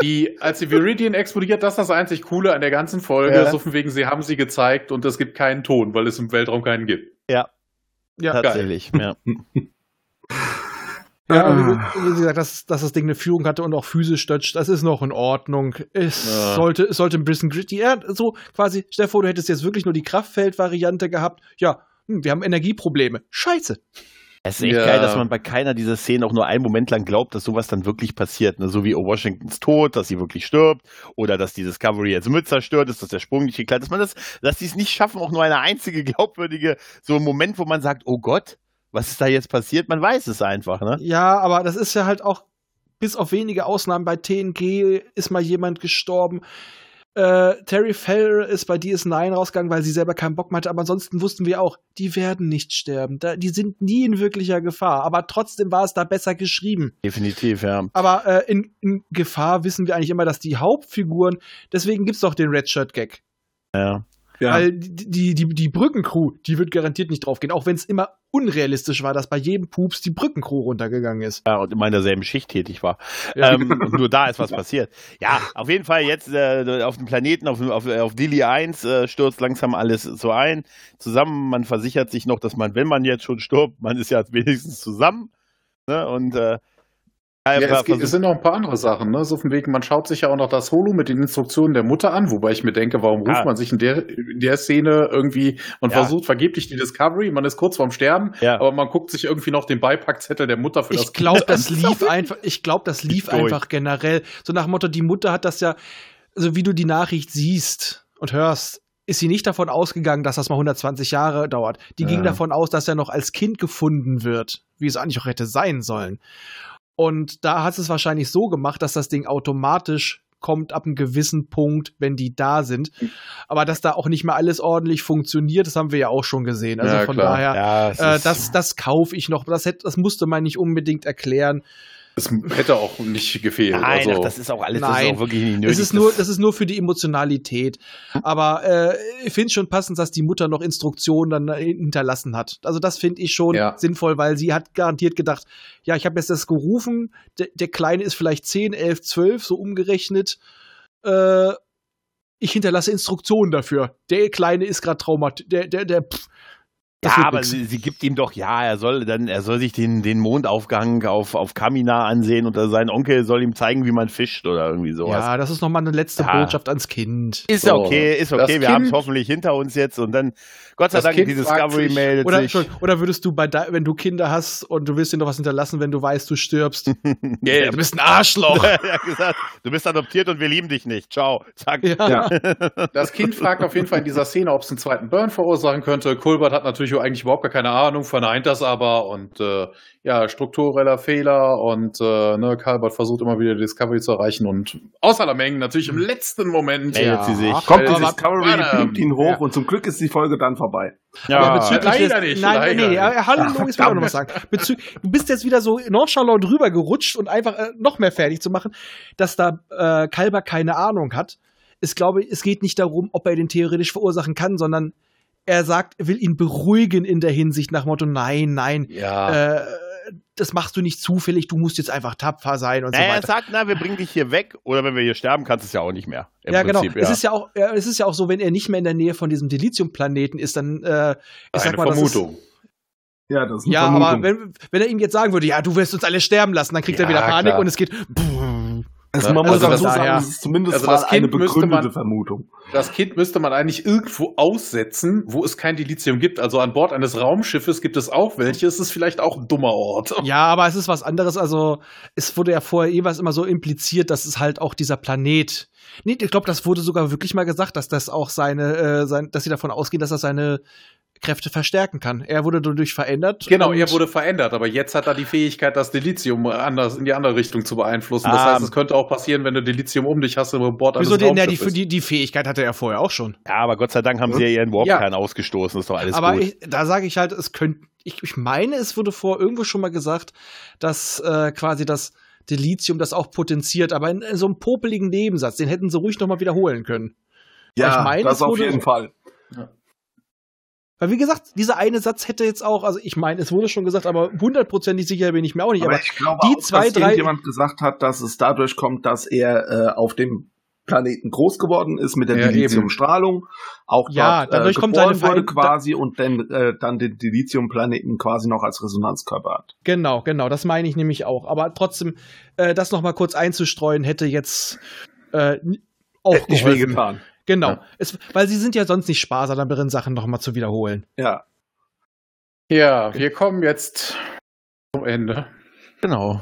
Die, als die Viridian explodiert, das ist das einzig Coole an der ganzen Folge. Ja. So von wegen, sie haben sie gezeigt und es gibt keinen Ton, weil es im Weltraum keinen gibt. ja, Tatsächlich. Ja. ja Ah. wie, wie gesagt, dass, dass das Ding eine Führung hatte und auch physisch tötscht, das ist noch in Ordnung. Es Ja. sollte, es sollte ein bisschen gritty. Ja, so quasi, stell dir vor, du hättest jetzt wirklich nur die Kraftfeld-Variante gehabt. Ja, hm, wir haben Energieprobleme. Scheiße. Es ist echt Ja. geil, dass man bei keiner dieser Szenen auch nur einen Moment lang glaubt, dass sowas dann wirklich passiert. Ne? So wie Washingtons Tod, dass sie wirklich stirbt oder dass die Discovery jetzt mit zerstört ist, dass der Sprung nicht geklappt ist. Dass man das, dass die es nicht schaffen, auch nur eine einzige glaubwürdige, so einen Moment, wo man sagt, oh Gott, was ist da jetzt passiert? Man weiß es einfach, ne? Ja, aber das ist ja halt auch, bis auf wenige Ausnahmen bei TNG ist mal jemand gestorben. Äh, Terry Farrell ist bei DS9 rausgegangen, weil sie selber keinen Bock mehr hatte, aber ansonsten wussten wir auch, die werden nicht sterben. Da, die sind nie in wirklicher Gefahr, aber trotzdem war es da besser geschrieben. Definitiv, ja. Aber äh, in, in Gefahr wissen wir eigentlich immer, dass die Hauptfiguren, deswegen gibt's doch den Redshirt-Gag. ja. Ja. Weil die, die, die, die Brückencrew, die wird garantiert nicht draufgehen, auch wenn es immer unrealistisch war, dass bei jedem Pups die Brückencrew runtergegangen ist. Ja, und in meiner selben Schicht tätig war. Ja. Ähm, und nur da ist was passiert. Ja, auf jeden Fall jetzt äh, auf dem Planeten, auf, auf, auf Dili 1 äh, stürzt langsam alles so ein. Zusammen, man versichert sich noch, dass man, wenn man jetzt schon stirbt, man ist ja wenigstens zusammen. Ne? Und äh, Ja, es, geht, es, sind noch ein paar andere Sachen, ne? So von wegen, man schaut sich ja auch noch das Holo mit den Instruktionen der Mutter an, wobei ich mir denke, warum ruft ja. man sich in der, in der Szene irgendwie, man ja. versucht vergeblich die Discovery, man ist kurz vorm Sterben, ja. aber man guckt sich irgendwie noch den Beipackzettel der Mutter für ich das glaub, das lief einfach, Ich glaube, das lief einfach generell. So nach dem Motto, die Mutter hat das ja, also wie du die Nachricht siehst und hörst, ist sie nicht davon ausgegangen, dass das mal 120 Jahre dauert. Die ging davon aus, dass er noch als Kind gefunden wird, wie es eigentlich auch hätte sein sollen. Und da hat es wahrscheinlich so gemacht, dass das Ding automatisch kommt ab einem gewissen Punkt, wenn die da sind. Aber dass da auch nicht mehr alles ordentlich funktioniert, das haben wir ja auch schon gesehen. Also ja, von klar. daher, ja, äh, das, das kaufe ich noch. Das, hätte, das musste man nicht unbedingt erklären. Es hätte auch nicht gefehlt. Nein, also, ach, das ist auch alles nein, das ist auch wirklich nicht nötig. Es ist nur, das ist nur für die Emotionalität. Aber äh, ich finde es schon passend, dass die Mutter noch Instruktionen dann hinterlassen hat. Also das finde ich schon ja. sinnvoll, weil sie hat garantiert gedacht, ja, ich habe jetzt das gerufen, der, der Kleine ist vielleicht 10, 11, 12, so umgerechnet. Äh, ich hinterlasse Instruktionen dafür. Der Kleine ist gerade traumatisiert. Der, der, der, pff, ja, aber sie, sie, gibt ihm doch, ja, er soll dann, er soll sich den, den Mondaufgang auf, auf Kamina ansehen und sein Onkel soll ihm zeigen, wie man fischt oder irgendwie sowas. Ja, das ist nochmal eine letzte ja. Botschaft ans Kind. Ist so. okay, ist okay, das wir haben es hoffentlich hinter uns jetzt und dann, Gott sei Dank, kind die Discovery meldet oder, sich. Oder würdest du bei, wenn du Kinder hast und du willst dir noch was hinterlassen, wenn du weißt, du stirbst? yeah, du bist ein Arschloch. gesagt, du bist adoptiert und wir lieben dich nicht. Ciao. Zack. Ja. Das Kind fragt auf jeden Fall in dieser Szene, ob es einen zweiten Burn verursachen könnte. Kulbert hat natürlich eigentlich überhaupt gar keine Ahnung, verneint das aber und äh, ja, struktureller Fehler und äh, ne, Calbert versucht immer wieder die Discovery zu erreichen und außer der Menge natürlich im letzten Moment ja. sie sich. kommt die Discovery, piept ihn hoch ja. und zum Glück ist die Folge dann vorbei. Ja, leider nicht. Nein, leider nee, nee, hallo, ich will auch noch was sagen. Bezü du bist jetzt wieder so nonchalant drüber gerutscht und einfach äh, noch mehr fertig zu machen, dass da äh, Kalber keine Ahnung hat. Ich glaube, es geht nicht darum, ob er den theoretisch verursachen kann, sondern er sagt, er will ihn beruhigen in der Hinsicht nach Motto, nein, nein, ja. äh, das machst du nicht zufällig, du musst jetzt einfach tapfer sein und naja, so weiter. Er sagt, na, wir bringen dich hier weg oder wenn wir hier sterben, kannst du es ja auch nicht mehr. Ja, genau. Prinzip, genau. Ja. Es ist ja auch, ja, es ist ja auch so, wenn er nicht mehr in der Nähe von diesem Dilithium-Planeten ist, dann äh, ich Eine sag mal, Vermutung. Das ist, ja, das ist eine ja Vermutung. aber wenn, wenn er ihm jetzt sagen würde, ja, du wirst uns alle sterben lassen, dann kriegt ja, er wieder Panik klar. und es geht. Also man muss also auch so sagen, das ist zumindest also das eine begründete man, Vermutung. Das Kind müsste man eigentlich irgendwo aussetzen, wo es kein Dilithium gibt. Also an Bord eines Raumschiffes gibt es auch welche. Es ist vielleicht auch ein dummer Ort. Ja, aber es ist was anderes. Also es wurde ja vorher jeweils immer so impliziert, dass es halt auch dieser Planet. Nee, ich glaube, das wurde sogar wirklich mal gesagt, dass das auch seine, äh, sein, dass sie davon ausgehen, dass das seine Kräfte verstärken kann. Er wurde dadurch verändert. Genau, er wurde verändert, aber jetzt hat er die Fähigkeit, das Delizium anders in die andere Richtung zu beeinflussen. Das ah, heißt, es könnte auch passieren, wenn du Delizium um dich hast über Bord Wieso den, ja, die, die, die, Fähigkeit hatte er vorher auch schon. Ja, aber Gott sei Dank haben hm? sie ja ihren Warpkern ja. ausgestoßen, das ist doch alles aber gut. Ich, da sage ich halt, es könnte, ich, ich meine, es wurde vor irgendwo schon mal gesagt, dass äh, quasi das Delizium das auch potenziert, aber in, in, so einem popeligen Nebensatz, den hätten sie ruhig nochmal wiederholen können. Ja, ich meine, das auf jeden Fall. Ja. Weil wie gesagt, dieser eine Satz hätte jetzt auch, also ich meine, es wurde schon gesagt, aber hundertprozentig sicher bin ich mir auch nicht. Aber, aber ich glaube die auch, zwei, dass drei jemand gesagt hat, dass es dadurch kommt, dass er äh, auf dem Planeten groß geworden ist mit der ja, Dilithiumstrahlung, auch ja, dort, dadurch äh, kommt seine wurde quasi und dann, äh, dann den Dilithium-Planeten quasi noch als Resonanzkörper hat. Genau, genau, das meine ich nämlich auch. Aber trotzdem, äh, das noch mal kurz einzustreuen, hätte jetzt äh, auch Hätte nicht wehgetan. Genau. Ja. Es, weil sie sind ja sonst nicht sparsam darin, Sachen nochmal zu wiederholen. Ja. Ja, wir kommen jetzt zum Ende. Genau.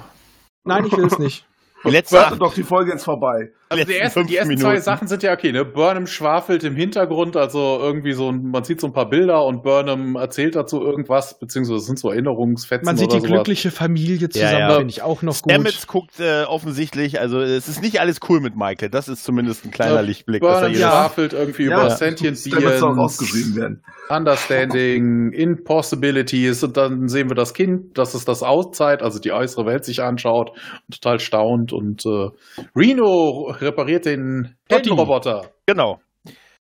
Nein, ich will es nicht. Die letzte Warte doch die Folge jetzt vorbei. Also die ersten, die ersten zwei Sachen sind ja okay, ne? Burnham schwafelt im Hintergrund, also irgendwie so, man sieht so ein paar Bilder und Burnham erzählt dazu irgendwas, beziehungsweise es sind so Erinnerungsfetzen. Man sieht die sowas. glückliche Familie zusammen, ja, ja. finde ich auch noch gut. Stamets guckt äh, offensichtlich, also es ist nicht alles cool mit Michael, das ist zumindest ein kleiner ja, Lichtblick. Burnham schwafelt irgendwie über Sentient Beings, werden. Understanding, Impossibilities und dann sehen wir das Kind, dass es das Auszeit, also die äußere Welt sich anschaut und total staunt und äh, Reno repariert den Roboter. Genau.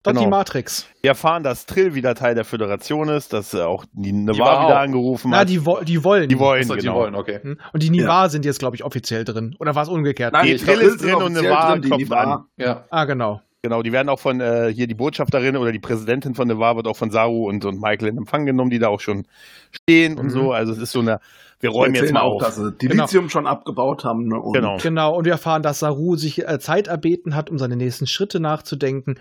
Dottie genau. Matrix. Wir erfahren, dass Trill wieder Teil der Föderation ist, dass auch die Nivar wieder angerufen Na, hat. Die, wo die wollen. Die wollen, Achso, genau. Die wollen, okay. Hm? Und die Nivar ja. sind jetzt, glaube ich, offiziell drin. Oder war es umgekehrt? Nein, die Trill ist drin und Nivar kommt an. Ja. Ah, genau. Genau, die werden auch von äh, hier die Botschafterin oder die Präsidentin von Nevar wird auch von Saru und, und Michael in Empfang genommen, die da auch schon stehen und Mhm. so. Also es ist so eine, wir räumen jetzt mal auch, auf. dass sie die Genau. Lithium schon abgebaut haben. Ne? Und Genau. Genau, und wir erfahren, dass Saru sich äh, Zeit erbeten hat, um seine nächsten Schritte nachzudenken.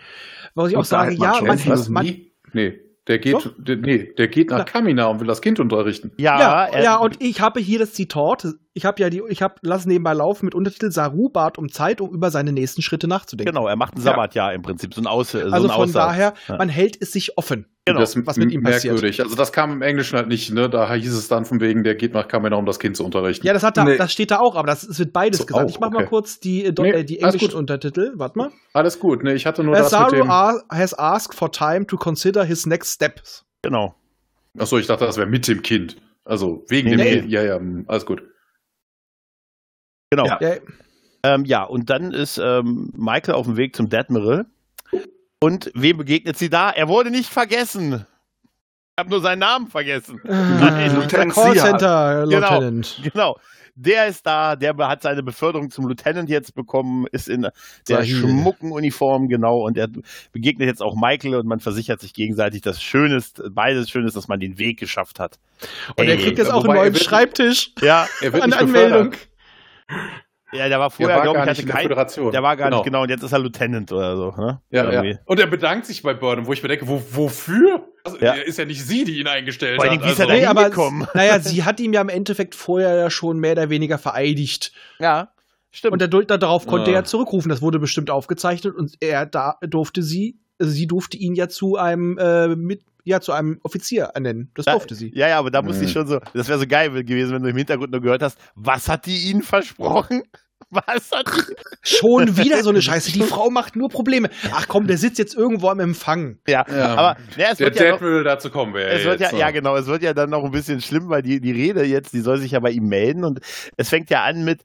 Was ich Und auch sage, ja, man, Was? man, Nie? Nee. Der geht, Doch. der, nee, der geht nach Na. Kamina und will das Kind unterrichten. Ja, ja, ja, und ich habe hier das Zitat. Ich habe ja die, ich habe lass nebenbei laufen mit Untertitel Saru bat um Zeit, um über seine nächsten Schritte nachzudenken. genau, er macht ein Sabbatjahr im Prinzip, so ein Aus, so Also ein von Aussatz. daher, Ja. man hält es sich offen. Genau. Das ist was mit ihm passiert. merkwürdig. Also das kam im Englischen halt nicht, ne? Da hieß es dann von wegen, der geht nach Kamina, um das Kind zu unterrichten. Ja, das hat da, Nee. das steht da auch, aber das es wird beides So, gesagt. auch, ich mach mal okay. kurz die, äh, Nee, äh, die englischen gut. Untertitel. Warte mal. Alles gut, ne? Ich hatte nur As das mit Saru dem. has asked for time to consider his next steps. Genau. Achso, ich dachte, das wäre mit dem Kind. Also wegen Nee, dem. Kind. Ja, ja, hm, alles gut. Genau. Ja. Ja, Ähm, ja, und dann ist ähm, Michael auf dem Weg zum Admiral. Und wem begegnet sie da? Er wurde nicht vergessen. Ich habe nur seinen Namen vergessen. äh, der Lieutenant Callcenter Genau. Lieutenant. Genau. Der ist da, der hat seine Beförderung zum Lieutenant jetzt bekommen, ist in der Sahil. schmucken Uniform, genau, und er begegnet jetzt auch Michael und man versichert sich gegenseitig, das Schöne ist, beides Schön ist, dass man den Weg geschafft hat. Und er Ey, kriegt jetzt auch einen er neuen Schreibtisch Ja, Er wird an nicht Anmeldung. befördert. Ja, der war Er vorher, glaube gar ich, nicht hatte in der kein, Föderation. der war gar nicht, genau, und jetzt ist er Lieutenant oder so. Ne? Ja, ja. Irgendwie. Und er bedankt sich bei Burnham, wo ich mir denke, wo, wofür? Also, Ja. Ist ja nicht sie, die ihn eingestellt Vor hat. Wie ist er Also, Nee, aber naja, sie hat ihm ja im Endeffekt vorher ja schon mehr oder weniger vereidigt. Ja, stimmt. Und dadurch, darauf konnte Ah. er zurückrufen. Das wurde bestimmt aufgezeichnet und er da durfte sie, also sie durfte ihn ja zu einem äh, mit, ja zu einem Offizier ernennen. Das Da- durfte sie. Ja, ja, aber da musste ich Mhm. schon so, das wäre so geil gewesen, wenn du im Hintergrund nur gehört hast, was hat die ihnen versprochen? Was hat die? Schon wieder so eine Scheiße. Die Frau macht nur Probleme. Ach komm, der sitzt jetzt irgendwo am Empfang. Ja, Ja. aber ja, es der wird ja noch, dazu kommen wir es wird ja, ne? ja genau, es wird ja dann noch ein bisschen schlimm, weil die, die Rede jetzt, die soll sich ja bei ihm melden und es fängt ja an mit,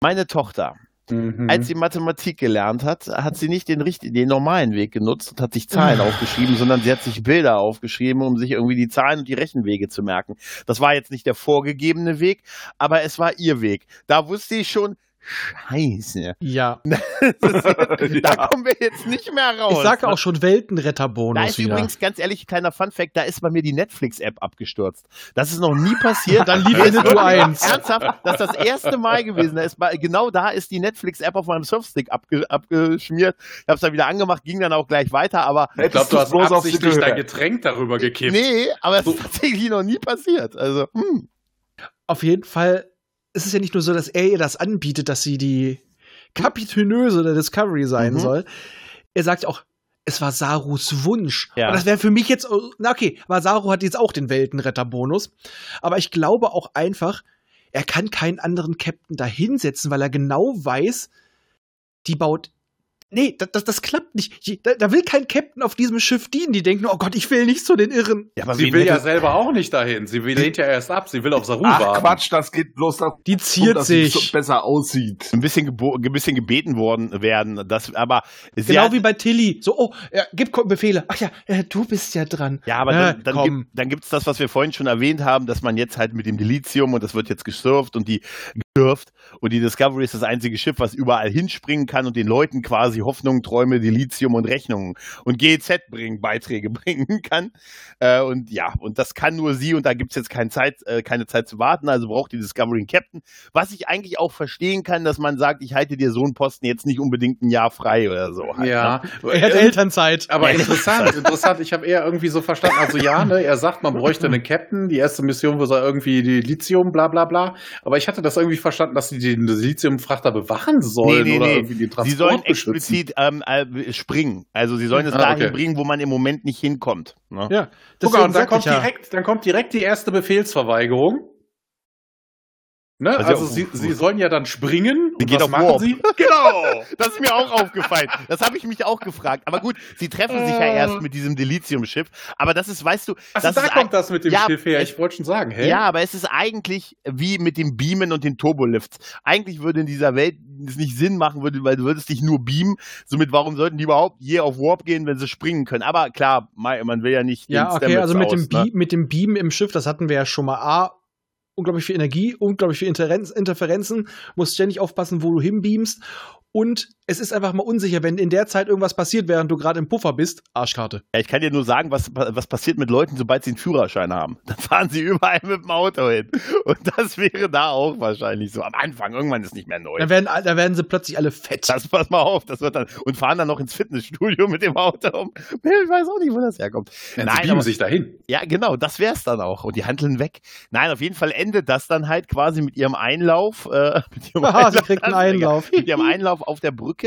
meine Tochter, Mhm. als sie Mathematik gelernt hat, hat sie nicht den richtigen, den normalen Weg genutzt und hat sich Zahlen aufgeschrieben, sondern sie hat sich Bilder aufgeschrieben, um sich irgendwie die Zahlen und die Rechenwege zu merken. Das war jetzt nicht der vorgegebene Weg, aber es war ihr Weg. Da wusste ich schon, Scheiße. Ja. Da kommen wir jetzt nicht mehr raus. Ich sage ne? auch schon Da Weltenretterbonus ist wieder. übrigens ganz ehrlich kleiner Funfact, da ist bei mir die Netflix-App abgestürzt. Das ist noch nie passiert. Dann lief Winnetou 1. Ernsthaft, das ist das erste Mal gewesen. Da ist bei, genau da ist die Netflix-App auf meinem Surfstick abge, abgeschmiert. Ich habe es dann wieder angemacht, ging dann auch gleich weiter, aber Ich glaube, du hast bloß auf absichtlich dein. Getränk darüber gekippt. nee, aber es So. ist tatsächlich noch nie passiert. Also, hm. Auf jeden Fall ist es ja nicht nur so, dass er ihr das anbietet, dass sie die Kapitänöse der Discovery sein Mhm. soll. Er sagt auch, es war Sarus Wunsch. Ja. Und das wäre für mich jetzt, na okay, aber Saru hat jetzt auch den Weltenretterbonus. Aber ich glaube auch einfach, er kann keinen anderen Captain da hinsetzen, weil er genau weiß, die baut. Nee, das, das, das klappt nicht. Da, da will kein Captain auf diesem Schiff dienen. Die denken, oh Gott, ich will nicht zu den Irren. ja, aber Sie will ja selber auch nicht dahin. Sie will- lehnt ja erst ab. Sie will auf Saru Ach warten. Quatsch, das geht bloß darum, Die ziert dass sie sich. so besser aussieht. ein bisschen, ein bisschen gebeten worden werden. Das, aber sie Genau hat, wie bei Tilly. So, oh, ja, gib Befehle. Ach ja, äh, du bist ja dran. Ja, aber Äh, dann, dann, komm. gibt, dann gibt's das, was wir vorhin schon erwähnt haben, dass man jetzt halt mit dem Delizium und das wird jetzt gesurft und die gesurft und die Discovery ist das einzige Schiff, was überall hinspringen kann und den Leuten quasi Hoffnungen, Träume, Delizium und Rechnungen und GEZ bringen, Beiträge bringen kann. Äh, und ja, und das kann nur sie und da gibt's jetzt keine Zeit, äh, keine Zeit zu warten, also braucht die Discovery einen Captain. Was ich eigentlich auch verstehen kann, dass man sagt, ich halte dir so einen Posten jetzt nicht unbedingt ein Jahr frei oder so. Halt, Ja. Ne? Er hat Elternzeit. Aber interessant, interessant. Ich habe eher irgendwie so verstanden, also ja, ne, er sagt, man bräuchte einen Captain. Die erste Mission war irgendwie die Lithium, bla bla bla. Aber ich hatte das irgendwie verstanden, dass sie den Lithiumfrachter bewachen sollen Nee, nee, oder nee. irgendwie den Sie sollen Transport beschützen. explizit ähm, äh, springen. Also sie sollen es Ah, dahin okay. bringen, wo man im Moment nicht hinkommt. Ne? Ja, Guck und dann kommt, ja. direkt, dann kommt direkt die erste Befehlsverweigerung. Ne? Also, Also sie, sie sollen ja dann springen. Sie was auf machen Warp. sie? Genau, das ist mir auch aufgefallen. Das habe ich mich auch gefragt. Aber gut, sie treffen sich ja erst mit diesem Delizium-Schiff. Aber das ist, weißt du, Also das da ist kommt das mit dem Ja, Schiff her. Ich wollte schon sagen, hä? Ja, aber es ist eigentlich wie mit dem Beamen und den Turbolifts. Eigentlich würde in dieser Welt es nicht Sinn machen, würde, weil du würdest dich nur beamen. Somit, warum sollten die überhaupt je auf Warp gehen, wenn sie springen können? Aber klar, man will ja nicht Ja, okay, also mit, aus, dem ne? Mit dem Beam im Schiff, das hatten wir ja schon mal. A, unglaublich viel Energie, unglaublich viel Interferenz, Interferenzen, musst ständig aufpassen, wo du hinbeamst. Und es ist einfach mal unsicher, wenn in der Zeit irgendwas passiert, während du gerade im Puffer bist. Arschkarte. Ja, ich kann dir nur sagen, was, was passiert mit Leuten, sobald sie einen Führerschein haben. Dann fahren sie überall mit dem Auto hin. Und das wäre da auch wahrscheinlich so. Am Anfang, irgendwann ist nicht mehr neu. Da werden, da werden sie plötzlich alle fett. Das pass mal auf, das wird dann. Und fahren dann noch ins Fitnessstudio mit dem Auto um. Ich weiß auch nicht, wo das herkommt. Ja, Nein, sie beamen aber- sich dahin. Ja, genau, das wär's dann auch. Und die handeln weg. Nein, auf jeden Fall endet das dann halt quasi mit ihrem Einlauf. Äh, mit ihrem Aha, sie kriegt einen Einlauf. mit ihrem Einlauf auf der Brücke,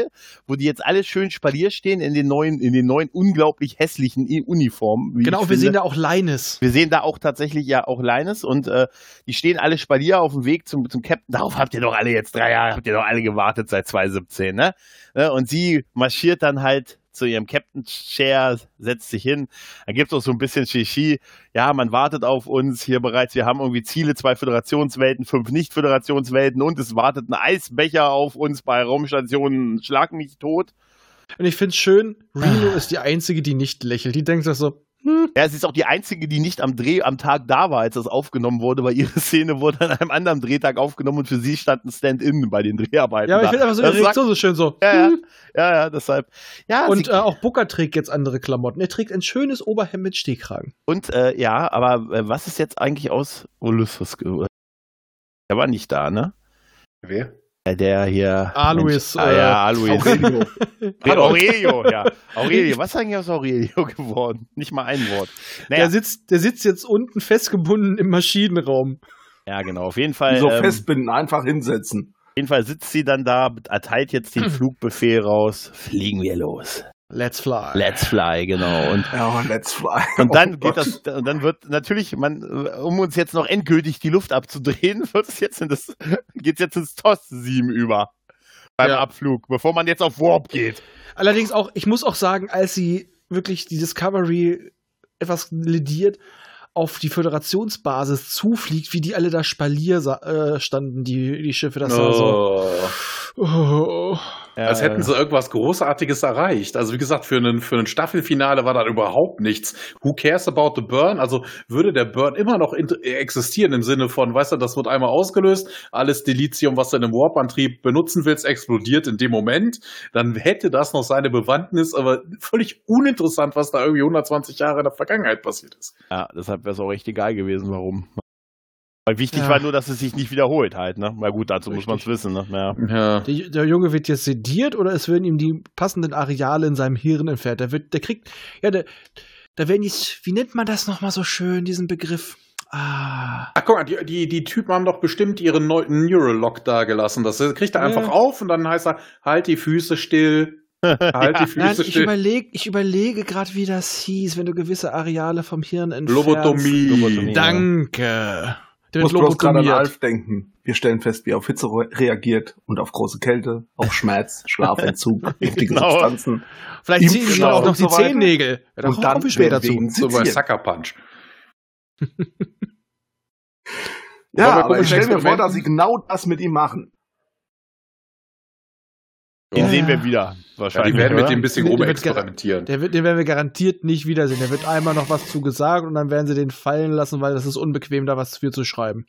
wo die jetzt alle schön Spalier stehen in den neuen, in den neuen unglaublich hässlichen Uniformen. Genau, wir sehen finde. da auch Leines. Wir sehen da auch tatsächlich ja auch Leines und äh, die stehen alle Spalier auf dem Weg zum, zum Captain. Darauf habt ihr doch alle jetzt drei Jahre, habt ihr doch alle gewartet seit 2017, ne? Äh, Und sie marschiert dann halt zu ihrem Captain Chair, setzt sich hin. Dann gibt's auch so ein bisschen Shishi. Ja, man wartet auf uns hier bereits. Wir haben irgendwie Ziele, zwei Föderationswelten, fünf Nicht-Föderationswelten und es wartet ein Eisbecher auf uns bei Raumstationen. Schlag mich tot. Und ich find's schön, Reno ist die Einzige, die nicht lächelt. Die denkt sich so, Ja, es ist auch die einzige, die nicht am Dreh am Tag da war, als das aufgenommen wurde, weil ihre Szene wurde an einem anderen Drehtag aufgenommen und für sie stand ein Stand-in bei den Dreharbeiten. ja, aber ich finde einfach so sagt- Reaktion so schön so. Ja, ja, hm. ja, ja, deshalb. Ja, Und sie, äh, auch Booker trägt jetzt andere Klamotten. Er trägt ein schönes Oberhemd mit Stehkragen. und äh, ja, aber äh, was ist jetzt eigentlich aus Ulysses geworden? Er war nicht da, ne? Wer? Äh, Der hier. Alois, Mensch, ah, äh, ja, Alois. Aurelio. Aurelio, ja. Aurelio, was ist eigentlich aus Aurelio geworden? Nicht mal ein Wort. Naja, Der, sitzt, der sitzt jetzt unten festgebunden im Maschinenraum. ja, genau. Auf jeden Fall. so ähm, festbinden, einfach hinsetzen. Auf jeden Fall sitzt sie dann da, erteilt jetzt den Flugbefehl raus. Fliegen wir los. Let's fly. Let's fly, genau. Und, Ja, let's fly. und dann Oh geht Gott. das, und dann wird natürlich, man, um uns jetzt noch endgültig die Luft abzudrehen, wird es jetzt in das, geht's jetzt ins TOS-7 über. Beim Ja. Abflug, bevor man jetzt auf Warp geht. Allerdings auch, ich muss auch sagen, als sie wirklich die Discovery etwas lediert auf die Föderationsbasis zufliegt, wie die alle da Spalier äh, standen, die, die Schiffe, das war so. Oh. Als hätten sie irgendwas Großartiges erreicht. Also wie gesagt, für einen, für ein Staffelfinale war da überhaupt nichts. Who cares about the burn? Also würde der Burn immer noch existieren im Sinne von, weißt du, das wird einmal ausgelöst, alles Delizium, was du in einem Warp-Antrieb benutzen willst, explodiert in dem Moment. Dann hätte das noch seine Bewandtnis, aber völlig uninteressant, was da irgendwie 120 Jahre in der Vergangenheit passiert ist. Ja, deshalb wäre es auch echt egal gewesen, warum. Weil wichtig Ja. war nur, dass es sich nicht wiederholt halt, ne? Na gut, dazu muss man es Richtig. wissen, ne? Ja. Ja. Der, der Junge wird jetzt sediert oder es werden ihm die passenden Areale in seinem Hirn entfernt. Der wird, der kriegt, ja, der, da werden jetzt, wie nennt man das nochmal so schön, diesen Begriff? Ah. Ach guck mal, die, die, die Typen haben doch bestimmt ihren neuen Neuralock da gelassen. Das kriegt er Ja. einfach auf und dann heißt er, halt die Füße still, halt die Nein, Füße ich, still. überleg, ich überlege gerade, wie das hieß, wenn du gewisse Areale vom Hirn entfernst. Lobotomie. Lobotomie. Danke. Der Ich muss wird bloß gerade an. Alf denken. Wir stellen fest, wie er auf Hitze re- reagiert und auf große Kälte, auf Schmerz, Schlafentzug, giftige Genau. Substanzen. Vielleicht ziehen sie auch noch die so. Zehennägel. Ja, Und dann später zu. So bei. Sucker Punch. Ja, Aber ich stelle mir vor, dass sie genau das mit ihm machen. Den Ja. sehen wir wieder, Ja, wahrscheinlich. die werden mit dem ein bisschen rumexperimentieren. Der wird, den werden wir garantiert nicht wiedersehen. Der wird einmal noch was zu gesagt und dann werden sie den fallen lassen, weil das ist unbequem, da was für zu schreiben.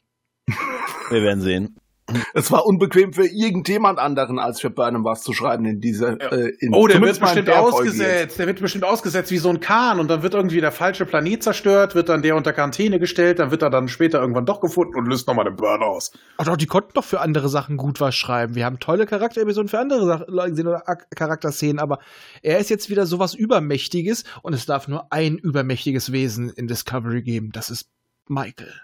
Wir werden sehen. Es war unbequem für irgendjemand anderen, als für Burnham was zu schreiben in dieser. Äh, in, Oh, der wird bestimmt der ausgesetzt. Der wird bestimmt ausgesetzt wie so ein Kahn und dann wird irgendwie der falsche Planet zerstört, wird dann der unter Quarantäne gestellt, dann wird er dann später irgendwann doch gefunden und löst nochmal den Burn aus. Ach doch, die konnten doch für andere Sachen gut was schreiben. Wir haben tolle Charakterepisoden für andere Sachen oder Charakterszenen, aber er ist jetzt wieder sowas Übermächtiges und es darf nur ein übermächtiges Wesen in Discovery geben. Das ist Michael.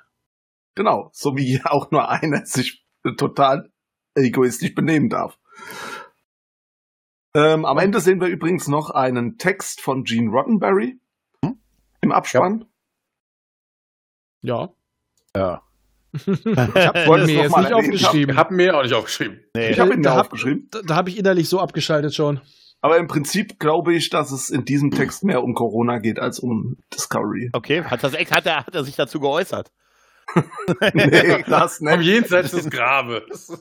Genau, so wie auch nur einer sich total egoistisch benehmen darf. Ähm, am Ende sehen wir übrigens noch einen Text von Gene Roddenberry im Abspann. Ja. Ja. Ich habe mir jetzt nicht aufgeschrieben. Ich habe mir auch nicht aufgeschrieben. Nee. Ich habe ihn Da da hab- aufgeschrieben. Da, da habe ich innerlich so abgeschaltet schon. Aber im Prinzip glaube ich, dass es in diesem Text mehr um Corona geht als um Discovery. Okay, hat, das, hat, er, hat er sich dazu geäußert? Nee, das nicht. Jenseits des Grabes.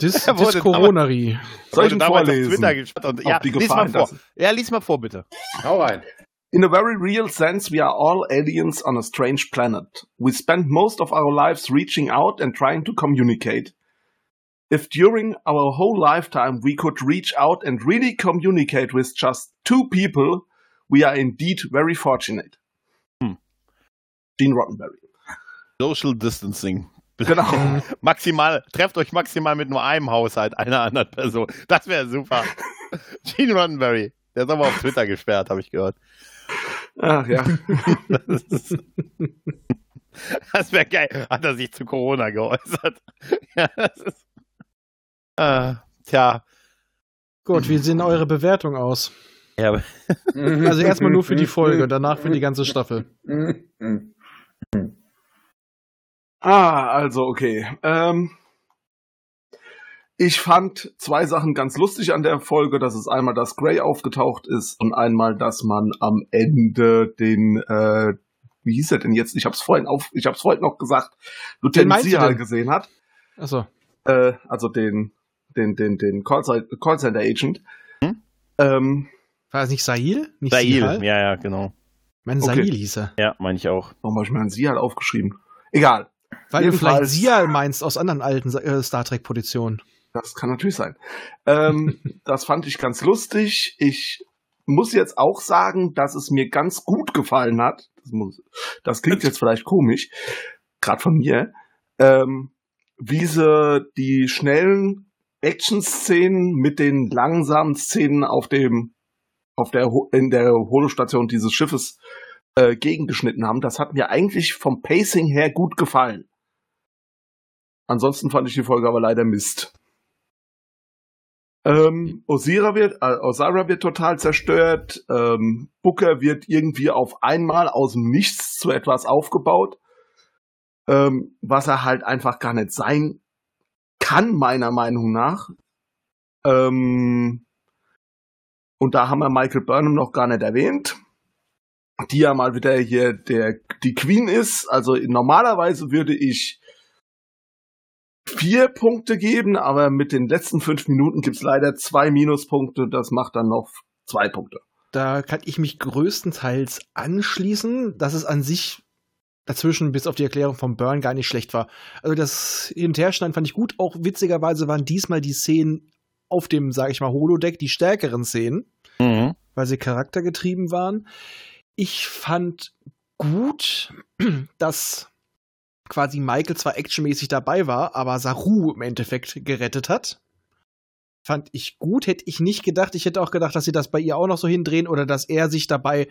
Dis, Dis Coronari. Soll ich vorlesen? Und, ja, lies Gefahr mal vor. Ja, lies mal vor, bitte. Hau rein. In a very real sense, we are all aliens on a strange planet. We spend most of our lives reaching out and trying to communicate. If during our whole lifetime we could reach out and really communicate with just two people, we are indeed very fortunate. Hm. Gene Roddenberry. Social Distancing. Genau. maximal, trefft euch maximal mit nur einem Haushalt, einer anderen Person. Das wäre super. Gene Roddenberry. Der ist aber auf Twitter gesperrt, habe ich gehört. Ach ja. Das, ist- das wäre geil. Hat er sich zu Corona geäußert. Ja, das ist. Äh, tja. Gut, wie sehen eure Bewertungen aus? Ja, Also erstmal nur für die Folge, danach für die ganze Staffel. Ah, also okay. Ähm, ich fand zwei Sachen ganz lustig an der Folge. Das ist einmal, dass Grey aufgetaucht ist und einmal, dass man am Ende den, äh, wie hieß er denn jetzt? Ich hab's vorhin auf, ich hab's vorhin noch gesagt, Lieutenant Sihal denn? gesehen hat. Achso. Äh, also den, den, den, den Callcenter Callcenter Agent. Hm? Ähm, War es nicht Sahil? Nicht Sahil. Sihal? Ja, ja, genau. Mein Okay. Sahil hieß er. Ja, meine ich auch. warum habe ich mir einen Sihal aufgeschrieben? Egal. Weil du vielleicht Sial meinst aus anderen alten äh, Star Trek-Positionen. Das kann natürlich sein. Ähm, das fand ich ganz lustig. Ich muss jetzt auch sagen, dass es mir ganz gut gefallen hat. Das, muss, das klingt jetzt vielleicht komisch, gerade von mir. Ähm, wie sie die schnellen Action-Szenen mit den langsamen Szenen auf dem, auf der, in der Holostation dieses Schiffes äh, gegengeschnitten haben. Das hat mir eigentlich vom Pacing her gut gefallen. Ansonsten fand ich die Folge aber leider Mist. Ähm, Osira wird, äh, Osira wird total zerstört. Ähm, Booker wird irgendwie auf einmal aus dem Nichts zu etwas aufgebaut, ähm, was er halt einfach gar nicht sein kann, meiner Meinung nach. Ähm, und da haben wir Michael Burnham noch gar nicht erwähnt, die ja mal wieder hier der, die Queen ist. Also normalerweise würde ich vier Punkte geben, aber mit den letzten fünf Minuten gibt's leider zwei Minuspunkte. Das macht dann noch zwei Punkte. Da kann ich mich größtenteils anschließen, dass es an sich dazwischen bis auf die Erklärung von Burn gar nicht schlecht war. Also das Hinterherschneiden fand ich gut. Auch witzigerweise waren diesmal die Szenen auf dem, sage ich mal, Holodeck die stärkeren Szenen, Mhm. weil sie charaktergetrieben waren. Ich fand gut, dass quasi Michael zwar actionmäßig dabei war, aber Saru im Endeffekt gerettet hat. Fand ich gut, hätte ich nicht gedacht. Ich hätte auch gedacht, dass sie das bei ihr auch noch so hindrehen oder dass er sich dabei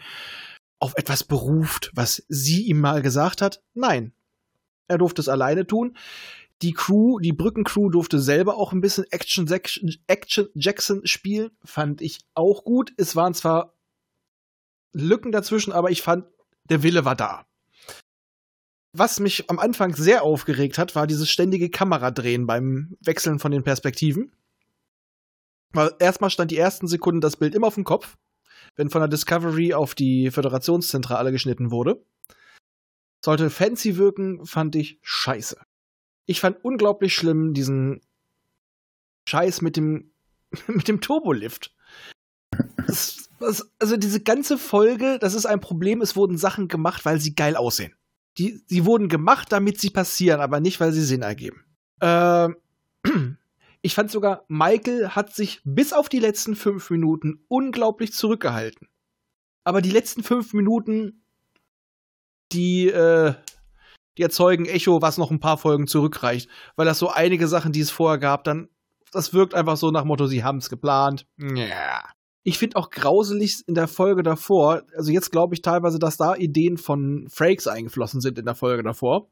auf etwas beruft, was sie ihm mal gesagt hat. Nein. Er durfte es alleine tun. Die Crew, die Brückencrew durfte selber auch ein bisschen Action, Action Jackson spielen. Fand ich auch gut. Es waren zwar Lücken dazwischen, aber ich fand, der Wille war da. Was mich am Anfang sehr aufgeregt hat, war dieses ständige Kameradrehen beim Wechseln von den Perspektiven. Weil erstmal stand die ersten Sekunden das Bild immer auf dem Kopf, wenn von der Discovery auf die Föderationszentrale geschnitten wurde. Sollte fancy wirken, fand ich scheiße. Ich fand unglaublich schlimm diesen Scheiß mit dem, mit dem Turbolift. Das, das, also diese ganze Folge, das ist ein Problem, es wurden Sachen gemacht, weil sie geil aussehen. Die, sie wurden gemacht, damit sie passieren, aber nicht, weil sie Sinn ergeben. Ähm, ich fand sogar, Michael hat sich bis auf die letzten fünf Minuten unglaublich zurückgehalten. Aber die letzten fünf Minuten, die, äh, die erzeugen Echo, was noch ein paar Folgen zurückreicht. Weil das so einige Sachen, die es vorher gab, dann, das wirkt einfach so nach Motto, sie haben es geplant. Ja. Ich finde auch grauselig in der Folge davor, also jetzt glaube ich teilweise, dass da Ideen von Frakes eingeflossen sind in der Folge davor,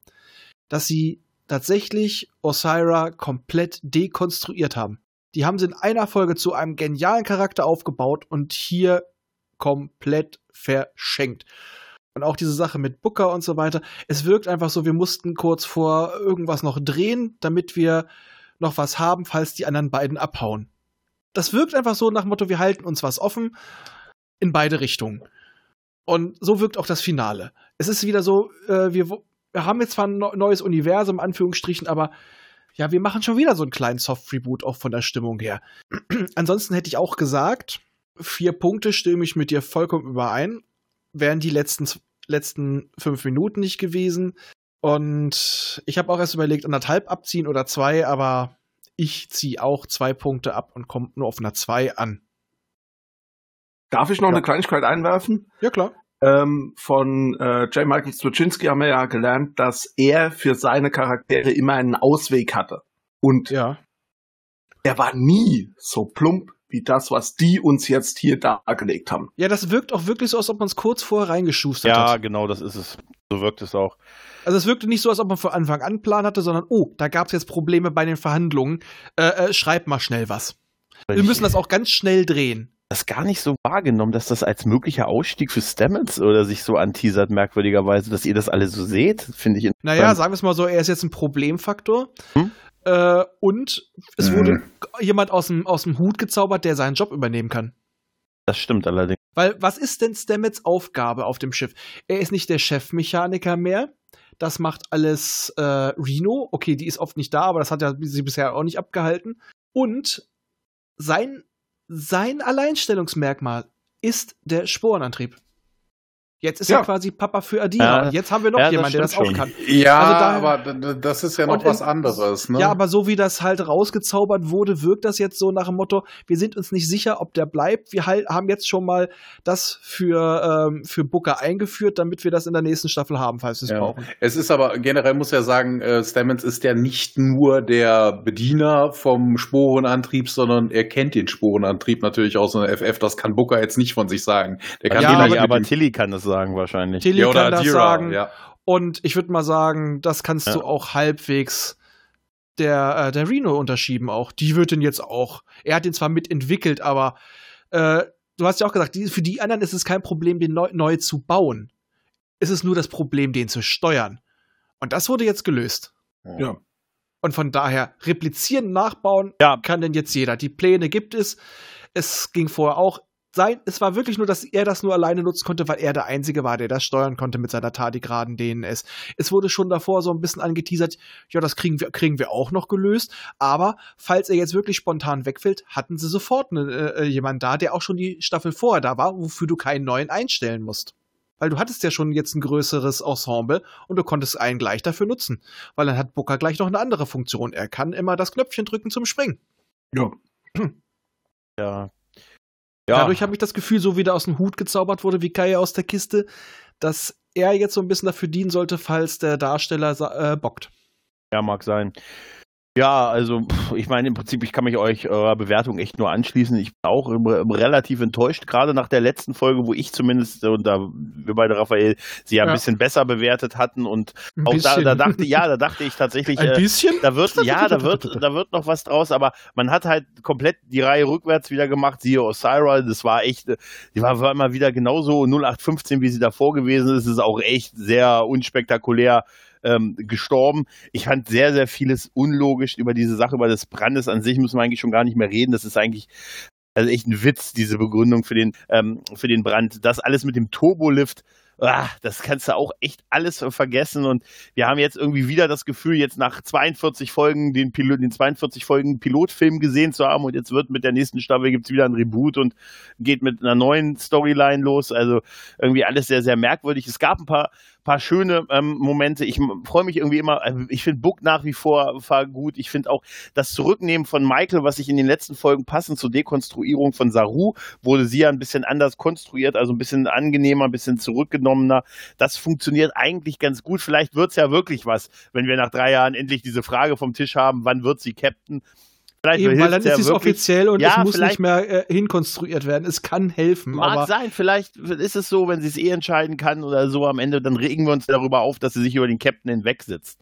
dass sie tatsächlich Osira komplett dekonstruiert haben. Die haben sie in einer Folge zu einem genialen Charakter aufgebaut und hier komplett verschenkt. Und auch diese Sache mit Booker und so weiter. Es wirkt einfach so, wir mussten kurz vor irgendwas noch drehen, damit wir noch was haben, falls die anderen beiden abhauen. Das wirkt einfach so nach Motto, wir halten uns was offen in beide Richtungen. Und so wirkt auch das Finale. Es ist wieder so, äh, wir, wir haben jetzt zwar ein neues Universum, Anführungsstrichen, aber ja, wir machen schon wieder so einen kleinen Soft-Reboot auch von der Stimmung her. Ansonsten hätte ich auch gesagt, vier Punkte stimme ich mit dir vollkommen überein. Wären die letzten, letzten fünf Minuten nicht gewesen. Und ich habe auch erst überlegt, anderthalb abziehen oder zwei, aber ich ziehe auch zwei Punkte ab und komme nur auf einer 2 an. Darf ich noch Ja. eine Kleinigkeit einwerfen? Ja, klar. Ähm, von äh, J. Michael Straczynski haben wir ja gelernt, dass er für seine Charaktere immer einen Ausweg hatte. Und Ja. er war nie so plump wie das, was die uns jetzt hier dargelegt haben. Ja, das wirkt auch wirklich so, als ob man es kurz vorher reingeschustert Ja, hat. genau, das ist es. So wirkt es auch. Also es wirkte nicht so, als ob man von Anfang an Plan hatte, sondern, oh, da gab es jetzt Probleme bei den Verhandlungen. Äh, äh, schreib mal schnell was. Wir müssen das auch ganz schnell drehen. das gar nicht so wahrgenommen, dass das als möglicher Ausstieg für Stamets oder sich so anteasert, merkwürdigerweise, dass ihr das alle so seht, finde ich Naja, sagen wir es mal so, er ist jetzt ein Problemfaktor. Hm? Äh, und es Mhm. wurde jemand aus dem, aus dem Hut gezaubert, der seinen Job übernehmen kann. Das stimmt allerdings. Weil was ist denn Stamets Aufgabe auf dem Schiff? Er ist nicht der Chefmechaniker mehr. Das macht alles äh, Reno. Okay, die ist oft nicht da, aber das hat ja sie bisher auch nicht abgehalten. Und sein, sein Alleinstellungsmerkmal ist der Sporenantrieb. Jetzt ist Ja. er quasi Papa für Adina. Ja. jetzt haben wir noch Ja, jemanden, der das stimmt auch schon. kann. Ja, Also daher- aber das ist ja noch was anderes. Ne? Ja, aber so wie das halt rausgezaubert wurde, wirkt das jetzt so nach dem Motto, wir sind uns nicht sicher, ob der bleibt. Wir halt, haben jetzt schon mal das für, ähm, für Booker eingeführt, damit wir das in der nächsten Staffel haben, falls wir es Ja. brauchen. Es ist aber generell muss ja sagen, äh, Stamens ist ja nicht nur der Bediener vom Sporenantrieb, sondern er kennt den Sporenantrieb natürlich aus einer FF. Das kann Booker jetzt nicht von sich sagen. Der kann Ja, aber- aber Tilly kann das sagen wahrscheinlich. Tilly ja, oder kann das Adira, sagen. Ja. Und ich würde mal sagen, das kannst Ja. du auch halbwegs der, äh, der Reno unterschieben auch. Die wird den jetzt auch. Er hat den zwar mitentwickelt, aber äh, du hast ja auch gesagt, die, für die anderen ist es kein Problem, den neu, neu zu bauen. Es ist nur das Problem, den zu steuern. Und das wurde jetzt gelöst. Ja. Und von daher replizieren, nachbauen Ja. kann denn jetzt jeder. Die Pläne gibt es. Es ging vorher auch sein. Es war wirklich nur, dass er das nur alleine nutzen konnte, weil er der Einzige war, der das steuern konnte mit seiner tardigraden DNS. Es wurde schon davor so ein bisschen angeteasert, ja, das kriegen wir, kriegen wir auch noch gelöst. Aber falls er jetzt wirklich spontan wegfällt, hatten sie sofort ne, äh, jemanden da, der auch schon die Staffel vorher da war, wofür du keinen neuen einstellen musst. Weil du hattest ja schon jetzt ein größeres Ensemble und du konntest einen gleich dafür nutzen. Weil dann hat Booker gleich noch eine andere Funktion. Er kann immer das Knöpfchen drücken zum Springen. Ja. Ja. Dadurch habe ich das Gefühl, so wie der aus dem Hut gezaubert wurde, wie Kai aus der Kiste, dass er jetzt so ein bisschen dafür dienen sollte, falls der Darsteller äh, bockt. Ja, mag sein. Ja, also ich meine im Prinzip, ich kann mich euch eurer Bewertung echt nur anschließen. Ich bin auch re- relativ enttäuscht, gerade nach der letzten Folge, wo ich zumindest und da wir beide Raphael sie ja ein Ja. bisschen besser bewertet hatten und Ein auch da, da dachte ja, da dachte ich tatsächlich, Ein äh, bisschen? da wird ja, da wird da wird noch was draus, aber man hat halt komplett die Reihe rückwärts wieder gemacht. Siehe Osira, das war echt, äh, die war, war immer wieder genauso 0815, wie sie davor gewesen ist. Es ist auch echt sehr unspektakulär ähm, gestorben. Ich fand sehr, sehr vieles unlogisch über diese Sache, über des Brandes an sich müssen wir eigentlich schon gar nicht mehr reden. Das ist eigentlich also echt ein Witz, diese Begründung für den, ähm, für den Brand. Das alles mit dem Turbolift, ah, das kannst du auch echt alles vergessen. Und wir haben jetzt irgendwie wieder das Gefühl, jetzt nach 42 Folgen den, Pilot, den 42 Folgen Pilotfilm gesehen zu haben und jetzt wird mit der nächsten Staffel gibt's wieder ein Reboot und geht mit einer neuen Storyline los. Also irgendwie alles sehr, sehr merkwürdig. Es gab ein paar, paar schöne ähm, Momente. Ich freue mich irgendwie immer, also ich finde Book nach wie vor gut. Ich finde auch das Zurücknehmen von Michael, was sich in den letzten Folgen passend zur Dekonstruierung von Saru, wurde sie ja ein bisschen anders konstruiert, also ein bisschen angenehmer, ein bisschen zurückgenommener. Das funktioniert eigentlich ganz gut. Vielleicht wird's ja wirklich was, wenn wir nach drei Jahren endlich diese Frage vom Tisch haben, wann wird sie Captain? Vielleicht Eben, weil dann ist es wirklich. offiziell und Ja, es muss nicht mehr äh, hinkonstruiert werden. Es kann helfen. Mag aber sein, vielleicht ist es so, wenn sie es eh entscheiden kann oder so am Ende, dann regen wir uns darüber auf, dass sie sich über den Captain hinwegsitzt.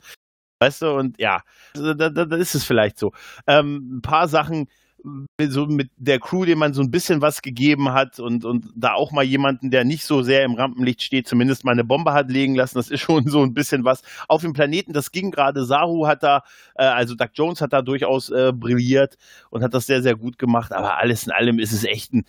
Weißt du, und ja, da, da, da ist es vielleicht so. Ähm, ein paar Sachen, so mit der Crew, dem man so ein bisschen was gegeben hat und, und da auch mal jemanden, der nicht so sehr im Rampenlicht steht, zumindest mal eine Bombe hat legen lassen, das ist schon so ein bisschen was. Auf dem Planeten, das ging gerade, Saru hat da, äh, also Doug Jones hat da durchaus äh, brilliert und hat das sehr, sehr gut gemacht, aber alles in allem ist es echt ein,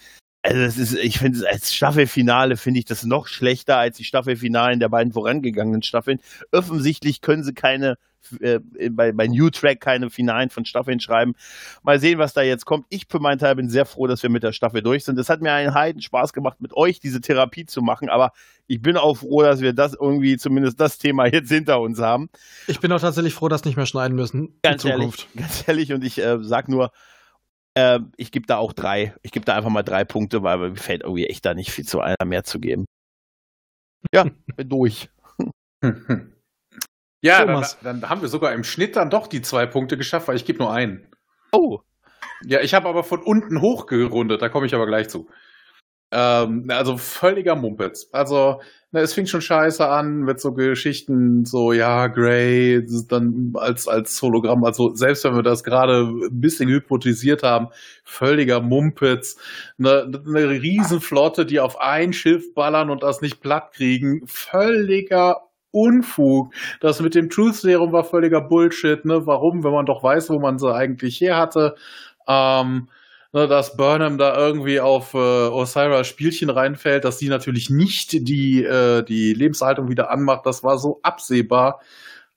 Also es ist, ich finde als Staffelfinale finde ich das noch schlechter als die Staffelfinalen der beiden vorangegangenen Staffeln. Offensichtlich können sie keine äh, bei, bei New Track keine Finalen von Staffeln schreiben. Mal sehen, was da jetzt kommt. Ich für meinen Teil bin sehr froh, dass wir mit der Staffel durch sind. Es hat mir einen Heiden Spaß gemacht, mit euch diese Therapie zu machen, aber ich bin auch froh, dass wir das irgendwie zumindest das Thema jetzt hinter uns haben. Ich bin auch tatsächlich froh, dass nicht mehr schneiden müssen. Ganz ehrlich, ganz ehrlich, und ich äh, sag nur, äh, ich gebe da auch drei. Ich gebe da einfach mal drei Punkte, weil mir fällt irgendwie echt da nicht viel zu einer mehr zu geben. Ja, bin durch. ja, dann, dann, haben wir sogar im Schnitt dann doch die zwei Punkte geschafft, weil ich gebe nur einen. Oh. Ja, ich habe aber von unten hochgerundet, da komme ich aber gleich zu. Ähm, also völliger Mumpitz. Also na, es fing schon scheiße an mit so Geschichten, so ja, Grey, dann als, als Hologramm, also selbst wenn wir das gerade ein bisschen hypothetisiert haben, völliger Mumpitz, eine, eine Riesenflotte, die auf ein Schiff ballern und das nicht platt kriegen, völliger Unfug. Das mit dem Truth Serum war völliger Bullshit, ne? Warum, wenn man doch weiß, wo man sie eigentlich her hatte? Ähm, ne, dass Burnham da irgendwie auf äh, Osiris Spielchen reinfällt, dass sie natürlich nicht die, äh, die Lebenshaltung wieder anmacht. Das war so absehbar.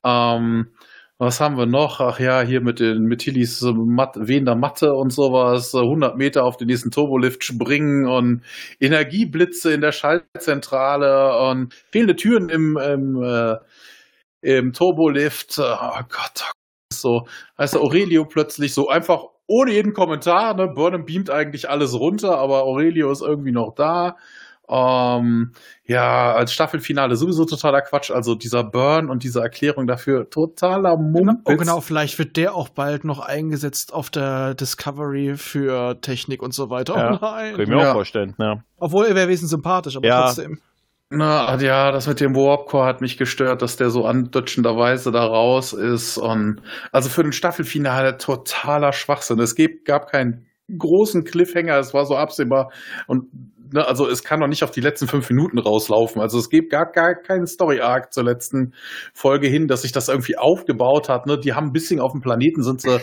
Ähm, was haben wir noch? Ach ja, hier mit den mit Tillys Mat wehender Matte und sowas, 100 Meter auf den nächsten Turbolift springen und Energieblitze in der Schaltzentrale und fehlende Türen im, im, äh, im Turbolift. Oh Gott, oh so. Heißt Aurelio plötzlich so einfach ohne jeden Kommentar. Ne? Burnham beamt eigentlich alles runter, aber Aurelio ist irgendwie noch da. Ähm, ja, als Staffelfinale sowieso totaler Quatsch. Also dieser Burn und diese Erklärung dafür totaler Mumpitz. Oh genau, vielleicht wird der auch bald noch eingesetzt auf der Discovery für Technik und so weiter. Ja, oh nein. Kann ich mir Ja. auch vorstellen, ja. Obwohl er wäre wesentlich sympathisch, aber Ja. trotzdem. Na, ja, das mit dem Warpcore hat mich gestört, dass der so andutschenderweise da raus ist. Und also für den Staffelfinale totaler Schwachsinn. Es gab keinen großen Cliffhanger, es war so absehbar. Und ne, also es kann doch nicht auf die letzten fünf Minuten rauslaufen. Also es gibt gar, gar keinen Story-Arc zur letzten Folge hin, dass sich das irgendwie aufgebaut hat. Ne? Die haben ein bisschen auf dem Planeten sind sie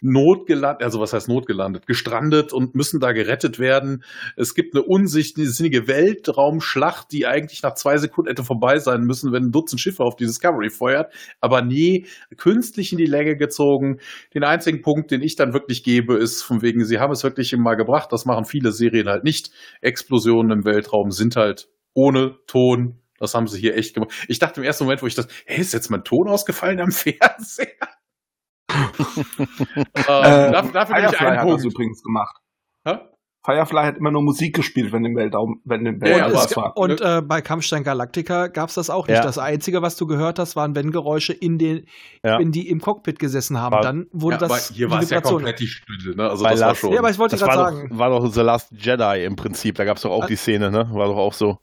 notgelandet, also was heißt notgelandet, gestrandet und müssen da gerettet werden. Es gibt eine unsinnige Weltraumschlacht, die eigentlich nach zwei Sekunden hätte vorbei sein müssen, wenn ein Dutzend Schiffe auf die Discovery feuert. Aber nee, künstlich in die Länge gezogen. Den einzigen Punkt, den ich dann wirklich gebe, ist von wegen, sie haben es wirklich mal gebracht. Das machen viele Serien halt nicht. Explosionen im Weltraum sind halt ohne Ton. Das haben sie hier echt gemacht. Ich dachte im ersten Moment, wo ich das, hey, ist jetzt mein Ton ausgefallen am Fernseher? Ähm, Äh, dafür, dafür Firefly einen hat das übrigens gemacht. Hä? Firefly hat immer nur Musik gespielt, wenn im Weltraum, wenn im Weltraum was es- war. Und äh, bei Kampfstein Galactica gab es das auch nicht. Ja. Das Einzige, was du gehört hast, waren, wenn Geräusche in den, Ja. wenn die im Cockpit gesessen haben. War- dann wurde Ja, das hier war es ja komplett die Stütte, ne? Also Bei das war Last- schon. Ja, aber ich wollte gerade war sagen. doch, war doch The Last Jedi im Prinzip. Da gab es doch auch Ah. die Szene, ne? War doch auch so.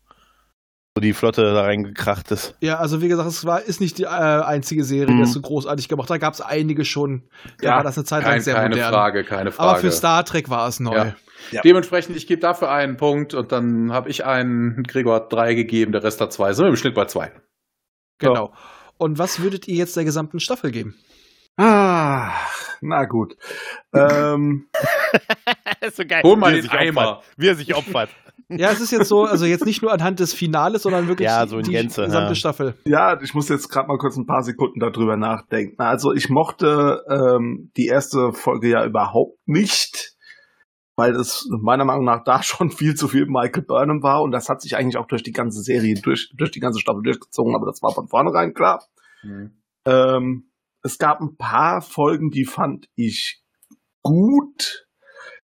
Wo die Flotte da reingekracht ist. Ja, also wie gesagt, es war, ist nicht die äh, einzige Serie, die Mhm. das so großartig gemacht hat. Da gab es einige schon. Da Ja, war das eine Zeit lang Kein, sehr keine modern. Frage, keine Frage. Aber für Star Trek war es neu. Ja. Ja. Dementsprechend, ich gebe dafür einen Punkt und dann habe ich einen, Gregor hat drei gegeben, der Rest hat zwei. Sind wir im Schnitt bei zwei. Genau. Und was würdet ihr jetzt der gesamten Staffel geben? Ah, na gut. ähm, ist so geil. Hol mal wie er den sich Eimer. opfert. Wie er sich opfert. Ja, es ist jetzt so, also jetzt nicht nur anhand des Finales, sondern wirklich Ja, so in die Gänze, gesamte ja. Staffel. ja, ich muss jetzt gerade mal kurz ein paar Sekunden darüber nachdenken. Also ich mochte ähm, die erste Folge ja überhaupt nicht, weil es meiner Meinung nach da schon viel zu viel Michael Burnham war und das hat sich eigentlich auch durch die ganze Serie, durch, durch die ganze Staffel durchgezogen, aber das war von vornherein klar. Ähm, es gab ein paar Folgen, die fand ich gut.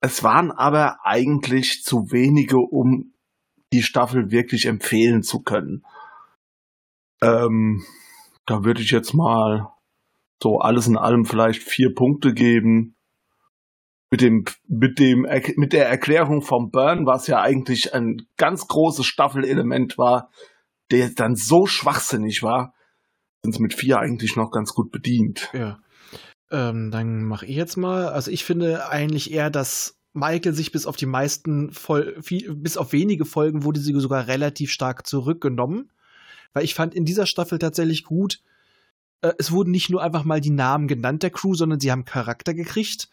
Es waren aber eigentlich zu wenige, um die Staffel wirklich empfehlen zu können. Ähm, da würde ich jetzt mal so alles in allem vielleicht vier Punkte geben. Mit dem, mit dem, mit der Erklärung vom Burn, was ja eigentlich ein ganz großes Staffelelement war, der dann so schwachsinnig war, sind mit vier eigentlich noch ganz gut bedient. Ja. Ähm, dann mache ich jetzt mal. Also ich finde eigentlich eher, dass Michael sich bis auf die meisten, Fol viel, bis auf wenige Folgen wurde sie sogar relativ stark zurückgenommen. Weil ich fand in dieser Staffel tatsächlich gut, äh, es wurden nicht nur einfach mal die Namen genannt der Crew, sondern sie haben Charakter gekriegt.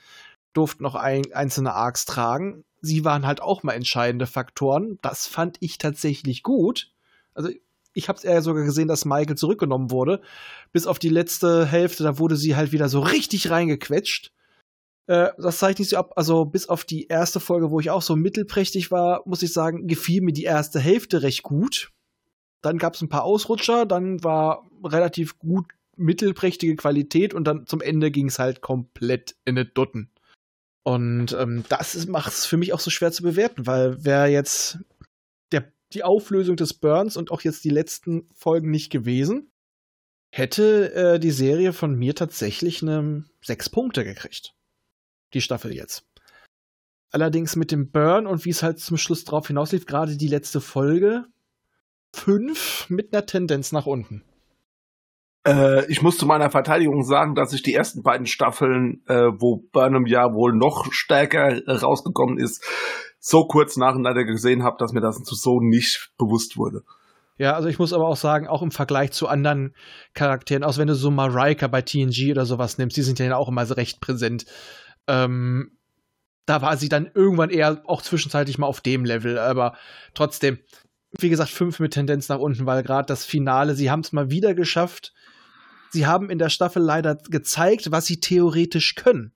durften noch ein, einzelne Arcs tragen. Sie waren halt auch mal entscheidende Faktoren. Das fand ich tatsächlich gut. Also ich habe es eher sogar gesehen, dass Michael zurückgenommen wurde. Bis auf die letzte Hälfte, da wurde sie halt wieder so richtig reingequetscht. Äh, das zeigt nicht so ab. Also bis auf die erste Folge, wo ich auch so mittelprächtig war, muss ich sagen, gefiel mir die erste Hälfte recht gut. Dann gab es ein paar Ausrutscher, dann war relativ gut mittelprächtige Qualität und dann zum Ende ging es halt komplett in eine Dutten. Und ähm, das macht es für mich auch so schwer zu bewerten, weil wer jetzt die Auflösung des Burns und auch jetzt die letzten Folgen nicht gewesen, hätte äh, die Serie von mir tatsächlich eine sechs Punkte gekriegt. Die Staffel jetzt. Allerdings mit dem Burn und wie es halt zum Schluss drauf hinauslief, gerade die letzte Folge, fünf mit einer Tendenz nach unten. Äh, ich muss zu meiner Verteidigung sagen, dass ich die ersten beiden Staffeln, äh, wo Burnham ja wohl noch stärker rausgekommen ist, so kurz nacheinander gesehen habe, dass mir das so nicht bewusst wurde. Ja, also ich muss aber auch sagen, auch im Vergleich zu anderen Charakteren, auch wenn du so Marika bei TNG oder sowas nimmst, die sind ja auch immer so recht präsent. Ähm, da war sie dann irgendwann eher auch zwischenzeitlich mal auf dem Level, aber trotzdem, wie gesagt, fünf mit Tendenz nach unten, weil gerade das Finale, sie haben es mal wieder geschafft. Sie haben in der Staffel leider gezeigt, was sie theoretisch können.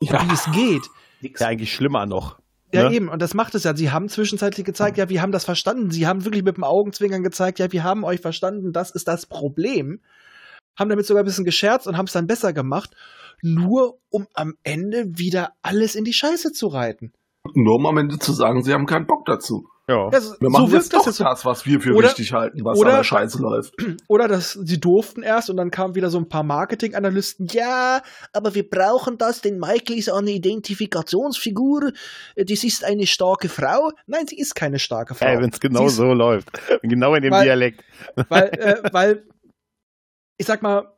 Ja. Wie es geht. Ist ja eigentlich schlimmer noch. Ja, ne? eben, und das macht es ja. Sie haben zwischenzeitlich gezeigt, ja, wir haben das verstanden. Sie haben wirklich mit dem Augenzwinkern gezeigt, ja, wir haben euch verstanden, das ist das Problem. Haben damit sogar ein bisschen gescherzt und haben es dann besser gemacht, nur um am Ende wieder alles in die Scheiße zu reiten. Nur um am Ende zu sagen, sie haben keinen Bock dazu. Ja. ja wir machen so jetzt doch das, das, was wir für oder, wichtig halten, was oder, an der Scheiße läuft. Oder dass sie durften erst und dann kamen wieder so ein paar Marketinganalysten. Ja, aber wir brauchen das, denn Michael ist eine Identifikationsfigur. Das ist eine starke Frau. Nein, sie ist keine starke Frau. Ey, wenn es genau so läuft. Genau in dem weil, Dialekt. Weil, äh, weil, ich sag mal,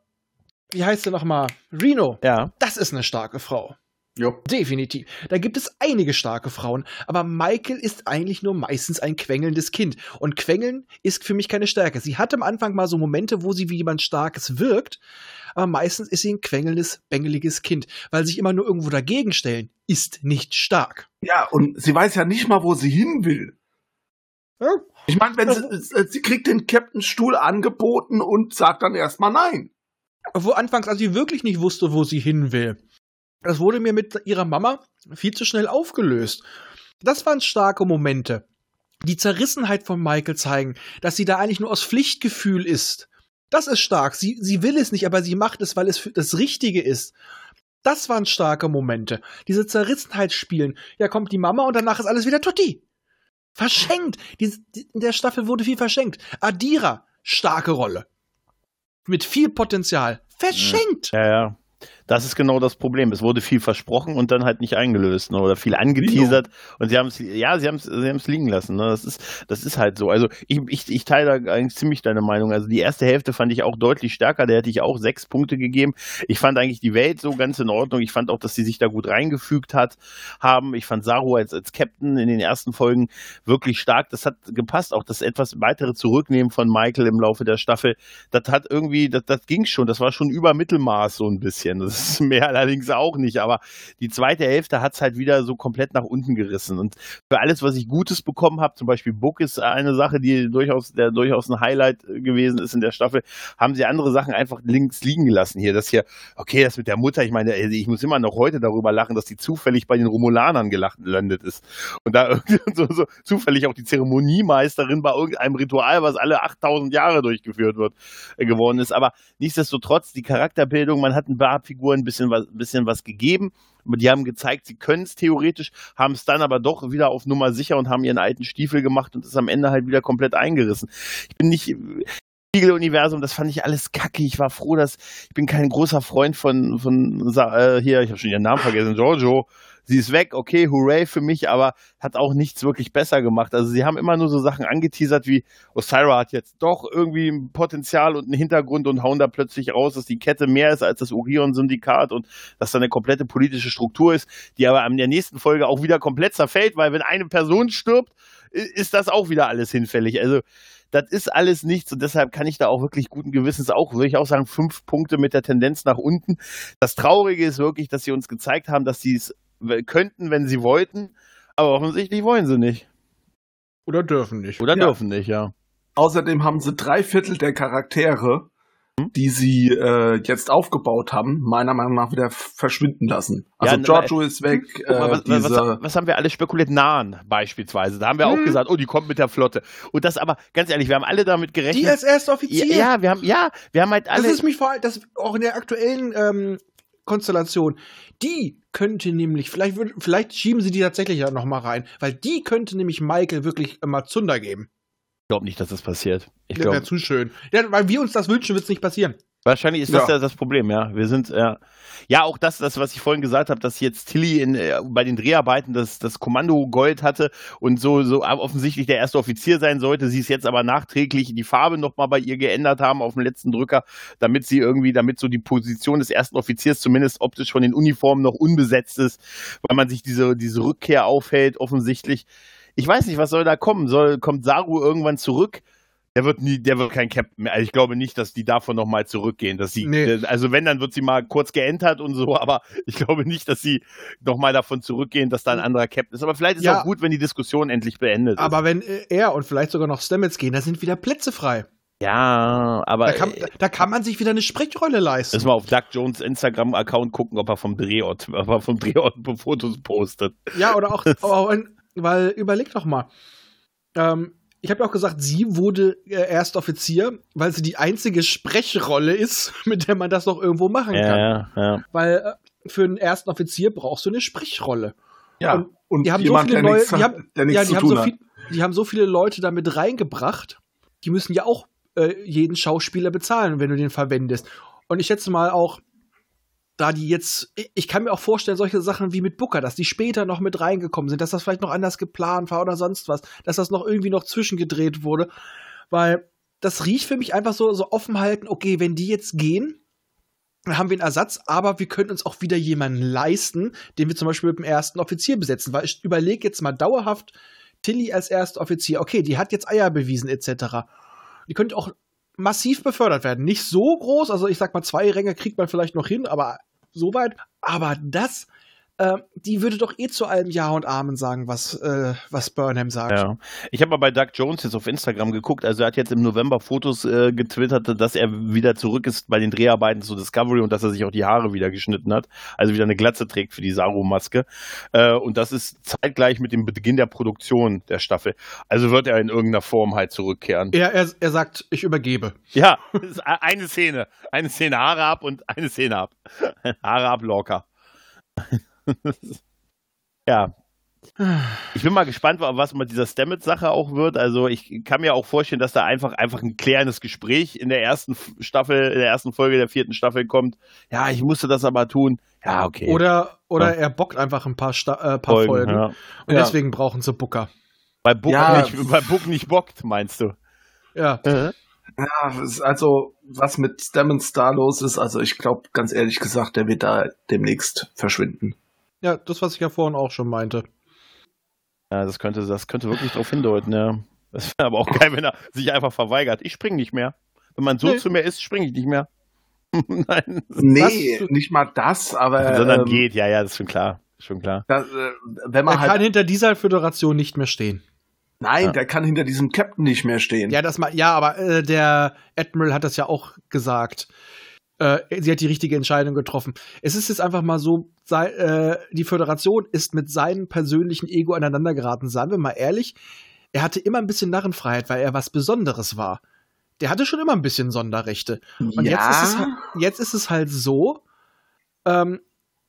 wie heißt sie nochmal? Reno. Ja. Das ist eine starke Frau. Jo. Definitiv. Da gibt es einige starke Frauen, aber Michael ist eigentlich nur meistens ein quengelndes Kind. Und quengeln ist für mich keine Stärke. Sie hat am Anfang mal so Momente, wo sie wie jemand Starkes wirkt, aber meistens ist sie ein quengelndes, bengeliges Kind, weil sich immer nur irgendwo dagegen stellen, ist nicht stark. Ja, und sie weiß ja nicht mal, wo sie hin will. Ja. Ich meine, wenn sie, sie kriegt den Captain Stuhl angeboten und sagt dann erstmal nein. Wo anfangs, als sie wirklich nicht wusste, wo sie hin will. Das wurde mir mit ihrer Mama viel zu schnell aufgelöst. Das waren starke Momente. Die Zerrissenheit von Michael zeigen, dass sie da eigentlich nur aus Pflichtgefühl ist. Das ist stark. Sie, sie will es nicht, aber sie macht es, weil es das Richtige ist. Das waren starke Momente. Diese Zerrissenheit spielen. Ja, kommt die Mama und danach ist alles wieder Tutti. Verschenkt. Die, die, in der Staffel wurde viel verschenkt. Adira, starke Rolle. Mit viel Potenzial. Verschenkt. Ja, ja. Das ist genau das Problem. Es wurde viel versprochen und dann halt nicht eingelöst ne? oder viel angeteasert und sie haben es, ja, sie haben es, sie haben es liegen lassen. Ne? Das ist, das ist halt so. Also ich, ich, ich teile da eigentlich ziemlich deine Meinung. Also die erste Hälfte fand ich auch deutlich stärker. Da hätte ich auch sechs Punkte gegeben. Ich fand eigentlich die Welt so ganz in Ordnung. Ich fand auch, dass sie sich da gut reingefügt hat, haben. Ich fand Saru als, als Captain in den ersten Folgen wirklich stark. Das hat gepasst. Auch das etwas weitere Zurücknehmen von Michael im Laufe der Staffel. Das hat irgendwie, das, das ging schon. Das war schon über Mittelmaß so ein bisschen. Das ist mehr allerdings auch nicht. Aber die zweite Hälfte hat es halt wieder so komplett nach unten gerissen. Und für alles, was ich Gutes bekommen habe, zum Beispiel Book ist eine Sache, die durchaus, der durchaus ein Highlight gewesen ist in der Staffel, haben sie andere Sachen einfach links liegen gelassen hier. Das hier, okay, das mit der Mutter, ich meine, ich muss immer noch heute darüber lachen, dass die zufällig bei den Romulanern gelandet ist. Und da so, so zufällig auch die Zeremoniemeisterin bei irgendeinem Ritual, was alle 8000 Jahre durchgeführt wird, äh, geworden ist. Aber nichtsdestotrotz, die Charakterbildung, man hat ein paar Figuren ein bisschen was, bisschen was gegeben. Die haben gezeigt, sie können es theoretisch, haben es dann aber doch wieder auf Nummer sicher und haben ihren alten Stiefel gemacht und ist am Ende halt wieder komplett eingerissen. Ich bin nicht, Spiegeluniversum, das fand ich alles kacke. Ich war froh, dass ich bin kein großer Freund von von äh, hier, ich habe schon ihren Namen vergessen, Giorgio sie ist weg, okay, hooray für mich, aber hat auch nichts wirklich besser gemacht. Also sie haben immer nur so Sachen angeteasert wie Osira hat jetzt doch irgendwie ein Potenzial und einen Hintergrund und hauen da plötzlich raus, dass die Kette mehr ist als das Orion-Syndikat und dass da eine komplette politische Struktur ist, die aber in der nächsten Folge auch wieder komplett zerfällt, weil wenn eine Person stirbt, ist das auch wieder alles hinfällig. Also das ist alles nichts und deshalb kann ich da auch wirklich guten Gewissens auch, würde ich auch sagen, fünf Punkte mit der Tendenz nach unten. Das Traurige ist wirklich, dass sie uns gezeigt haben, dass sie es könnten, wenn sie wollten, aber offensichtlich wollen sie nicht. Oder dürfen nicht. Oder Ja. dürfen nicht, ja. Außerdem haben sie drei Viertel der Charaktere, Hm? die sie äh, jetzt aufgebaut haben, meiner Meinung nach wieder verschwinden lassen. Also Ja, ne, Giorgio ist weg, äh, was, diese, was, was haben wir alle spekuliert? Nahen beispielsweise. Da haben wir auch Hm. gesagt, oh, die kommt mit der Flotte. Und das aber, ganz ehrlich, wir haben alle damit gerechnet. Die als erster Offizier. ja, ja, wir haben, ja, wir haben halt alle. Das ist mich vor allem, das auch in der aktuellen ähm, Konstellation. Die könnte nämlich, vielleicht, würd, vielleicht schieben sie die tatsächlich ja noch mal rein, weil die könnte nämlich Michael wirklich immer Zunder geben. ich glaube nicht, dass das passiert. Ich Das wäre zu schön. Ja, weil wir uns das wünschen, wird es nicht passieren. Wahrscheinlich ist das Ja. ja das Problem, ja. Wir sind, ja. Ja, auch das, das, was ich vorhin gesagt habe, dass jetzt Tilly in, äh, bei den Dreharbeiten das, das Kommando Gold hatte und so, so offensichtlich der erste Offizier sein sollte. Sie es jetzt aber nachträglich die Farbe nochmal bei ihr geändert haben auf dem letzten Drücker, damit sie irgendwie, damit so die Position des ersten Offiziers zumindest optisch von den Uniformen noch unbesetzt ist, weil man sich diese, diese Rückkehr aufhält, offensichtlich. Ich weiß nicht, was soll da kommen? Soll, kommt Saru irgendwann zurück? Der wird nie, der wird kein Captain mehr. Also ich glaube nicht, dass die davon nochmal zurückgehen. Dass sie, Nee. also wenn, dann wird sie mal kurz geentert und so, aber ich glaube nicht, dass sie nochmal davon zurückgehen, dass da ein anderer Captain ist. Aber vielleicht ist Ja. auch gut, wenn die Diskussion endlich beendet ist. Aber wenn äh, er und vielleicht sogar noch Stamets gehen, da sind wieder Plätze frei. Ja, aber Da kann, äh, da kann man sich wieder eine Sprechrolle leisten. müssen wir auf Doug Jones Instagram-Account gucken, ob er vom Drehort, ob er vom Drehort Fotos postet. Ja, oder auch, weil überleg doch mal. Ähm, ich habe ja auch gesagt, sie wurde äh, erst Offizier, weil sie die einzige Sprechrolle ist, mit der man das noch irgendwo machen kann. Ja, ja. Weil äh, für einen ersten Offizier brauchst du eine Sprechrolle. ja, und und Die haben so viele neue, die haben, ja, die zu haben tun so viel, die haben so viele Leute damit reingebracht. Die müssen ja auch äh, jeden Schauspieler bezahlen, wenn du den verwendest. Und ich schätze mal auch, da die jetzt, ich- kann mir auch vorstellen, solche Sachen wie mit Booker, dass die später noch mit reingekommen sind, dass das vielleicht noch anders geplant war oder sonst was, dass das noch irgendwie noch zwischengedreht wurde, weil das riecht für mich einfach so, so offen halten, okay, wenn die jetzt gehen, dann haben wir einen Ersatz, aber wir können uns auch wieder jemanden leisten, den wir zum Beispiel mit dem ersten Offizier besetzen, weil ich überlege jetzt mal dauerhaft, Tilly als erster Offizier, okay, die hat jetzt Eier bewiesen etc. Die könnte auch massiv befördert werden. Nicht so groß, also ich sag mal, zwei Ränge kriegt man vielleicht noch hin, aber so weit. Aber das, äh, die würde doch eh zu allem Ja und Amen sagen, was, äh, was Burnham sagt. Ja. Ich habe mal bei Doug Jones jetzt auf Instagram geguckt. Also er hat jetzt im November Fotos äh, getwittert, dass er wieder zurück ist bei den Dreharbeiten zu Discovery und dass er sich auch die Haare wieder geschnitten hat. Also wieder eine Glatze trägt für die Saru-Maske. Äh, und das ist zeitgleich mit dem Beginn der Produktion der Staffel. Also wird er in irgendeiner Form halt zurückkehren. Er, er, er sagt, ich übergebe. Ja, e- eine Szene. Eine Szene Haare ab und eine Szene ab. Haare ab locker. ja. Ich bin mal gespannt, was mit dieser Stamets-Sache auch wird. Also ich kann mir auch vorstellen, dass da einfach einfach ein klärendes Gespräch in der ersten Staffel, in der ersten Folge der vierten Staffel kommt. Ja, ich musste das aber tun. Ja, okay. Oder, oder Ja. er bockt einfach ein paar, Sta äh, paar Folgen. ja. Und Ja. deswegen brauchen sie Booker. Bei Book, Ja. nicht, bei Book nicht bockt, meinst du? Ja. Ja, es ist also was mit Stamens da los ist, also ich glaube, ganz ehrlich gesagt, der wird da demnächst verschwinden. Ja, das, was ich ja vorhin auch schon meinte. Ja, das könnte, das könnte wirklich darauf hindeuten, ja. Das wäre aber auch geil, wenn er sich einfach verweigert. Ich springe nicht mehr. Wenn man so Nee. zu mir ist, springe ich nicht mehr. Nein. Nee, Was? nicht mal das, aber Sondern ähm, geht, ja, ja, das ist schon klar. Ist schon klar. das, äh, wenn Er man halt, kann hinter dieser Föderation nicht mehr stehen. nein, Ja. der kann hinter diesem Captain nicht mehr stehen. Ja, das mal, ja, aber äh, der Admiral hat das ja auch gesagt. Äh, sie hat die richtige Entscheidung getroffen. Es ist jetzt einfach mal so, sei, äh, die Föderation ist mit seinem persönlichen Ego aneinander geraten. Sagen wir mal ehrlich, er hatte immer ein bisschen Narrenfreiheit, weil er was Besonderes war. Der hatte schon immer ein bisschen Sonderrechte. Und jetzt, ist es, halt- jetzt ist es halt so, ähm,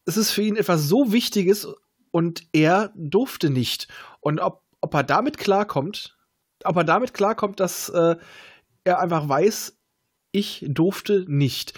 es ist für ihn etwas so Wichtiges und er durfte nicht. Und ob, ob er damit klarkommt, ob er damit klarkommt, dass äh, er einfach weiß, ich durfte nicht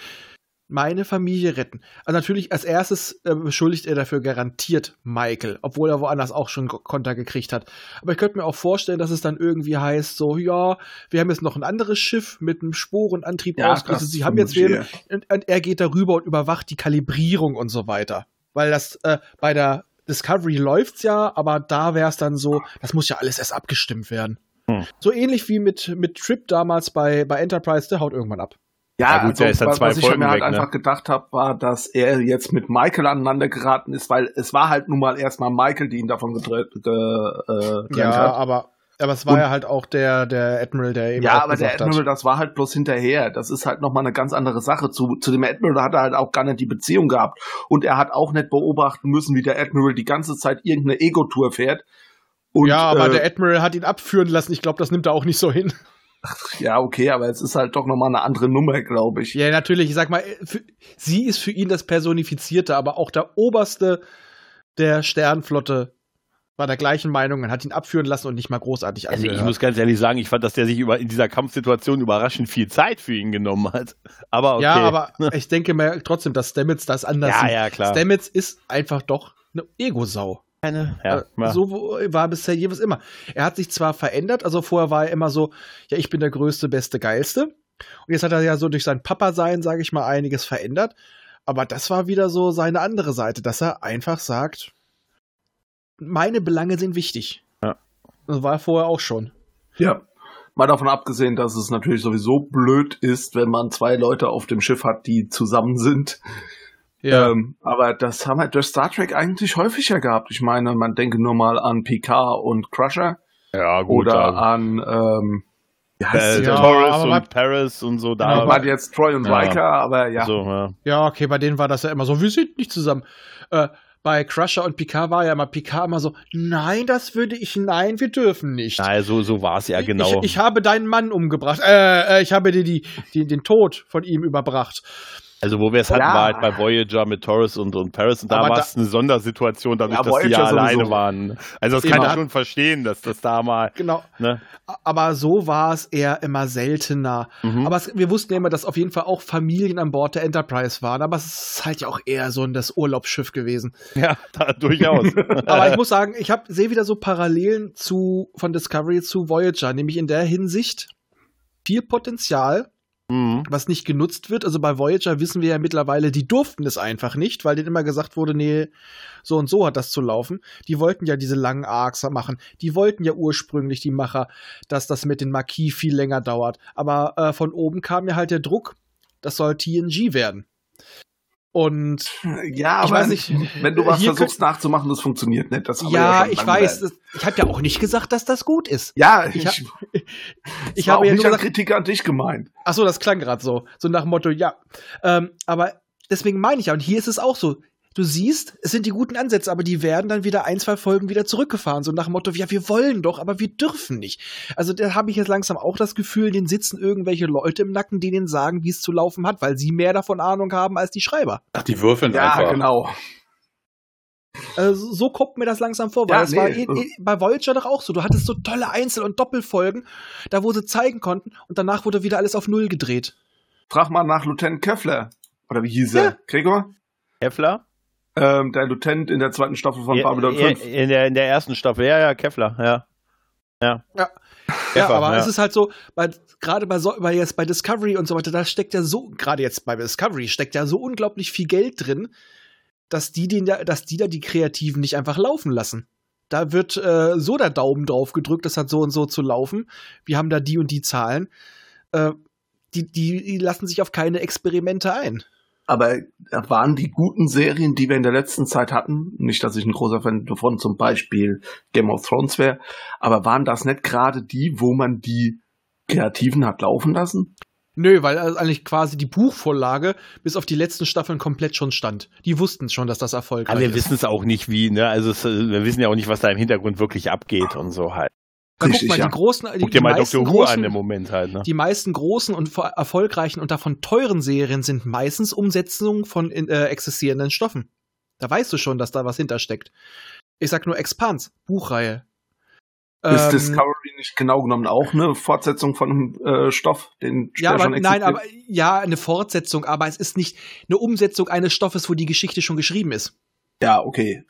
meine Familie retten. Also natürlich als erstes äh, beschuldigt er dafür garantiert Michael, obwohl er woanders auch schon Ko- Konter gekriegt hat. Aber ich könnte mir auch vorstellen, dass es dann irgendwie heißt, so, ja, wir haben jetzt noch ein anderes Schiff mit einem Sporenantrieb Ja, ausgerüstet. Sie haben jetzt wen, und, und er geht darüber und überwacht die Kalibrierung und so weiter. Weil das äh, bei der Discovery läuft's ja, aber da wäre es dann so, das muss ja alles erst abgestimmt werden. Hm. So ähnlich wie mit, mit Trip damals bei, bei Enterprise, der haut irgendwann ab. Ja, Ja, gut, also, der ist dann was, zwei was ich Folgen mir halt weg, ne? einfach gedacht habe, war, dass er jetzt mit Michael aneinander geraten ist, weil es war halt nun mal erstmal Michael, die ihn davon gedrängt ge, äh, Ja, hat. aber, aber es war Und- ja halt auch der, der Admiral, der eben Ja, auch aber der Admiral, hat. das war halt bloß hinterher. Das ist halt nochmal eine ganz andere Sache. Zu, zu dem Admiral hat er halt auch gar nicht die Beziehung gehabt. Und er hat auch nicht beobachten müssen, wie der Admiral die ganze Zeit irgendeine Ego-Tour fährt. Und, ja, aber äh, der Admiral hat ihn abführen lassen. Ich glaube, das nimmt er auch nicht so hin. ja, okay, aber es ist halt doch nochmal eine andere Nummer, glaube ich. Ja, natürlich. Ich sag mal, für, sie ist für ihn das Personifizierte, aber auch der Oberste der Sternflotte war der gleichen Meinung und hat ihn abführen lassen und nicht mal großartig Also ich angehört. muss ganz ehrlich sagen, ich fand, dass der sich über, in dieser Kampfsituation überraschend viel Zeit für ihn genommen hat. Aber okay. Ja, aber ich denke mir trotzdem, dass Stamets das anders ja, sieht. ja, klar. Stamets ist einfach doch eine Ego-Sau. Keine, ja, Äh. So war bisher jeweils immer. Er hat sich zwar verändert, also vorher war er immer so, ja, ich bin der Größte, Beste, Geilste. Und jetzt hat er ja so durch sein Papa-Sein, sage ich mal, einiges verändert. Aber das war wieder so seine andere Seite, dass er einfach sagt, meine Belange sind wichtig. Ja. Das war er vorher auch schon. Ja. Mal davon abgesehen, dass es natürlich sowieso blöd ist, wenn man zwei Leute auf dem Schiff hat, die zusammen sind. Ähm, aber das haben wir durch Star Trek eigentlich häufiger gehabt. Ich meine, man denke nur mal an Picard und Crusher ja, gut. oder da- an ähm, heißt äh, Ja? Torres und Paris und so da. Genau, waren jetzt Troy und Ja. Riker, aber ja. so, ja. Ja, okay, bei denen war das ja immer so, wir sind nicht zusammen. Äh, bei Crusher und Picard war ja immer Picard immer so, nein, das würde ich, nein, wir dürfen nicht. Nein, so, so war es ja genau. Ich, ich habe deinen Mann umgebracht. Äh, äh, ich habe dir die, die, den Tod von ihm überbracht. Also wo wir es hatten, Ja. war halt bei Voyager mit Torres und, und Paris und da war es eine Sondersituation, dadurch, Ja, dass die ja Voyager alleine sowieso. waren. Also das kann Immer. ich schon verstehen, dass das da mal, Genau. ne? Aber so war es eher immer seltener. Mhm. Aber es, wir wussten ja immer, dass auf jeden Fall auch Familien an Bord der Enterprise waren. Aber es ist halt ja auch eher so ein das Urlaubsschiff gewesen. ja, da, durchaus. Aber ich muss sagen, ich sehe wieder so Parallelen zu, von Discovery zu Voyager, nämlich in der Hinsicht viel Potenzial, mhm. was nicht genutzt wird. Also bei Voyager wissen wir ja mittlerweile, die durften es einfach nicht, weil denen immer gesagt wurde, nee, so und so hat das zu laufen. Die wollten ja diese langen Arcs machen. Die wollten ja ursprünglich die Macher, dass das mit den Marquis viel länger dauert. Aber äh, von oben kam ja halt der Druck, das soll TNG werden. Und Ja, Ich aber weiß nicht, wenn du was versuchst nachzumachen, das funktioniert nicht. Das ja, schon ich weiß, das, ich habe ja auch nicht gesagt, dass das gut ist. Ja, Ich ich, hab- ich, Ich habe ja nicht nur gesagt, Kritik an dich gemeint. Ach so, das klang gerade so. So nach dem Motto, ja. Ähm, aber deswegen meine ich ja, und hier ist es auch so. Du siehst, es sind die guten Ansätze, aber die werden dann wieder ein, zwei Folgen wieder zurückgefahren. So nach dem Motto, ja, wir wollen doch, aber wir dürfen nicht. Also da habe ich jetzt langsam auch das Gefühl, denen sitzen irgendwelche Leute im Nacken, die denen sagen, wie es zu laufen hat, weil sie mehr davon Ahnung haben als die Schreiber. Ach, die würfeln Ja, einfach. genau. Also so kommt mir das langsam vor, weil Ja, es war nee. eh, eh, bei Voyager doch auch so. Du hattest so tolle Einzel- und Doppelfolgen, da wo sie zeigen konnten und danach wurde wieder alles auf Null gedreht. Frag mal nach Lieutenant Köffler. Oder wie hieß er? Ja. Gregor? Kevlar? Ähm, der Lieutenant in der zweiten Staffel von Ja, Babylon ja, 5. in, der, in der ersten Staffel, ja, ja, Kevlar, ja. Ja, Pfeffer, aber ja. es ist halt so, gerade bei, so, bei, jetzt bei Discovery und so weiter, da steckt ja so, gerade jetzt bei Discovery, steckt ja so unglaublich viel Geld drin, dass die, den, da- dass die da die Kreativen nicht einfach laufen lassen. Da wird äh, so der Daumen drauf gedrückt, das hat so und so zu laufen. Wir haben da die und die Zahlen. Äh, die, die, die lassen sich auf keine Experimente ein. Aber waren die guten Serien, die wir in der letzten Zeit hatten, nicht, dass ich ein großer Fan davon zum Beispiel Game of Thrones wäre, aber waren das nicht gerade die, wo man die Kreativen hat laufen lassen? Nö, weil also eigentlich quasi die Buchvorlage bis auf die letzten Staffeln komplett schon stand. Die wussten schon, dass das erfolgreich Aber wir ist. wissen es auch nicht, wie, ne? Also es, wir wissen ja auch nicht, was da im Hintergrund wirklich abgeht und so halt. Na, Richtig, guck mal, ja. die großen, die, Guck die dir mal meisten Dr. Who großen, an im Moment halt, ne? Die meisten großen und erfolgreichen und davon teuren Serien sind meistens Umsetzungen von äh, existierenden Stoffen. Da weißt du schon, dass da was hintersteckt. Ich sag nur Expans, Buchreihe. Ist Ähm, Discovery nicht genau genommen auch eine Fortsetzung von einem äh, Stoff, den ja, aber, schon nein, existiert? aber ja, eine Fortsetzung, aber es ist nicht eine Umsetzung eines Stoffes, wo die Geschichte schon geschrieben ist. Ja, okay.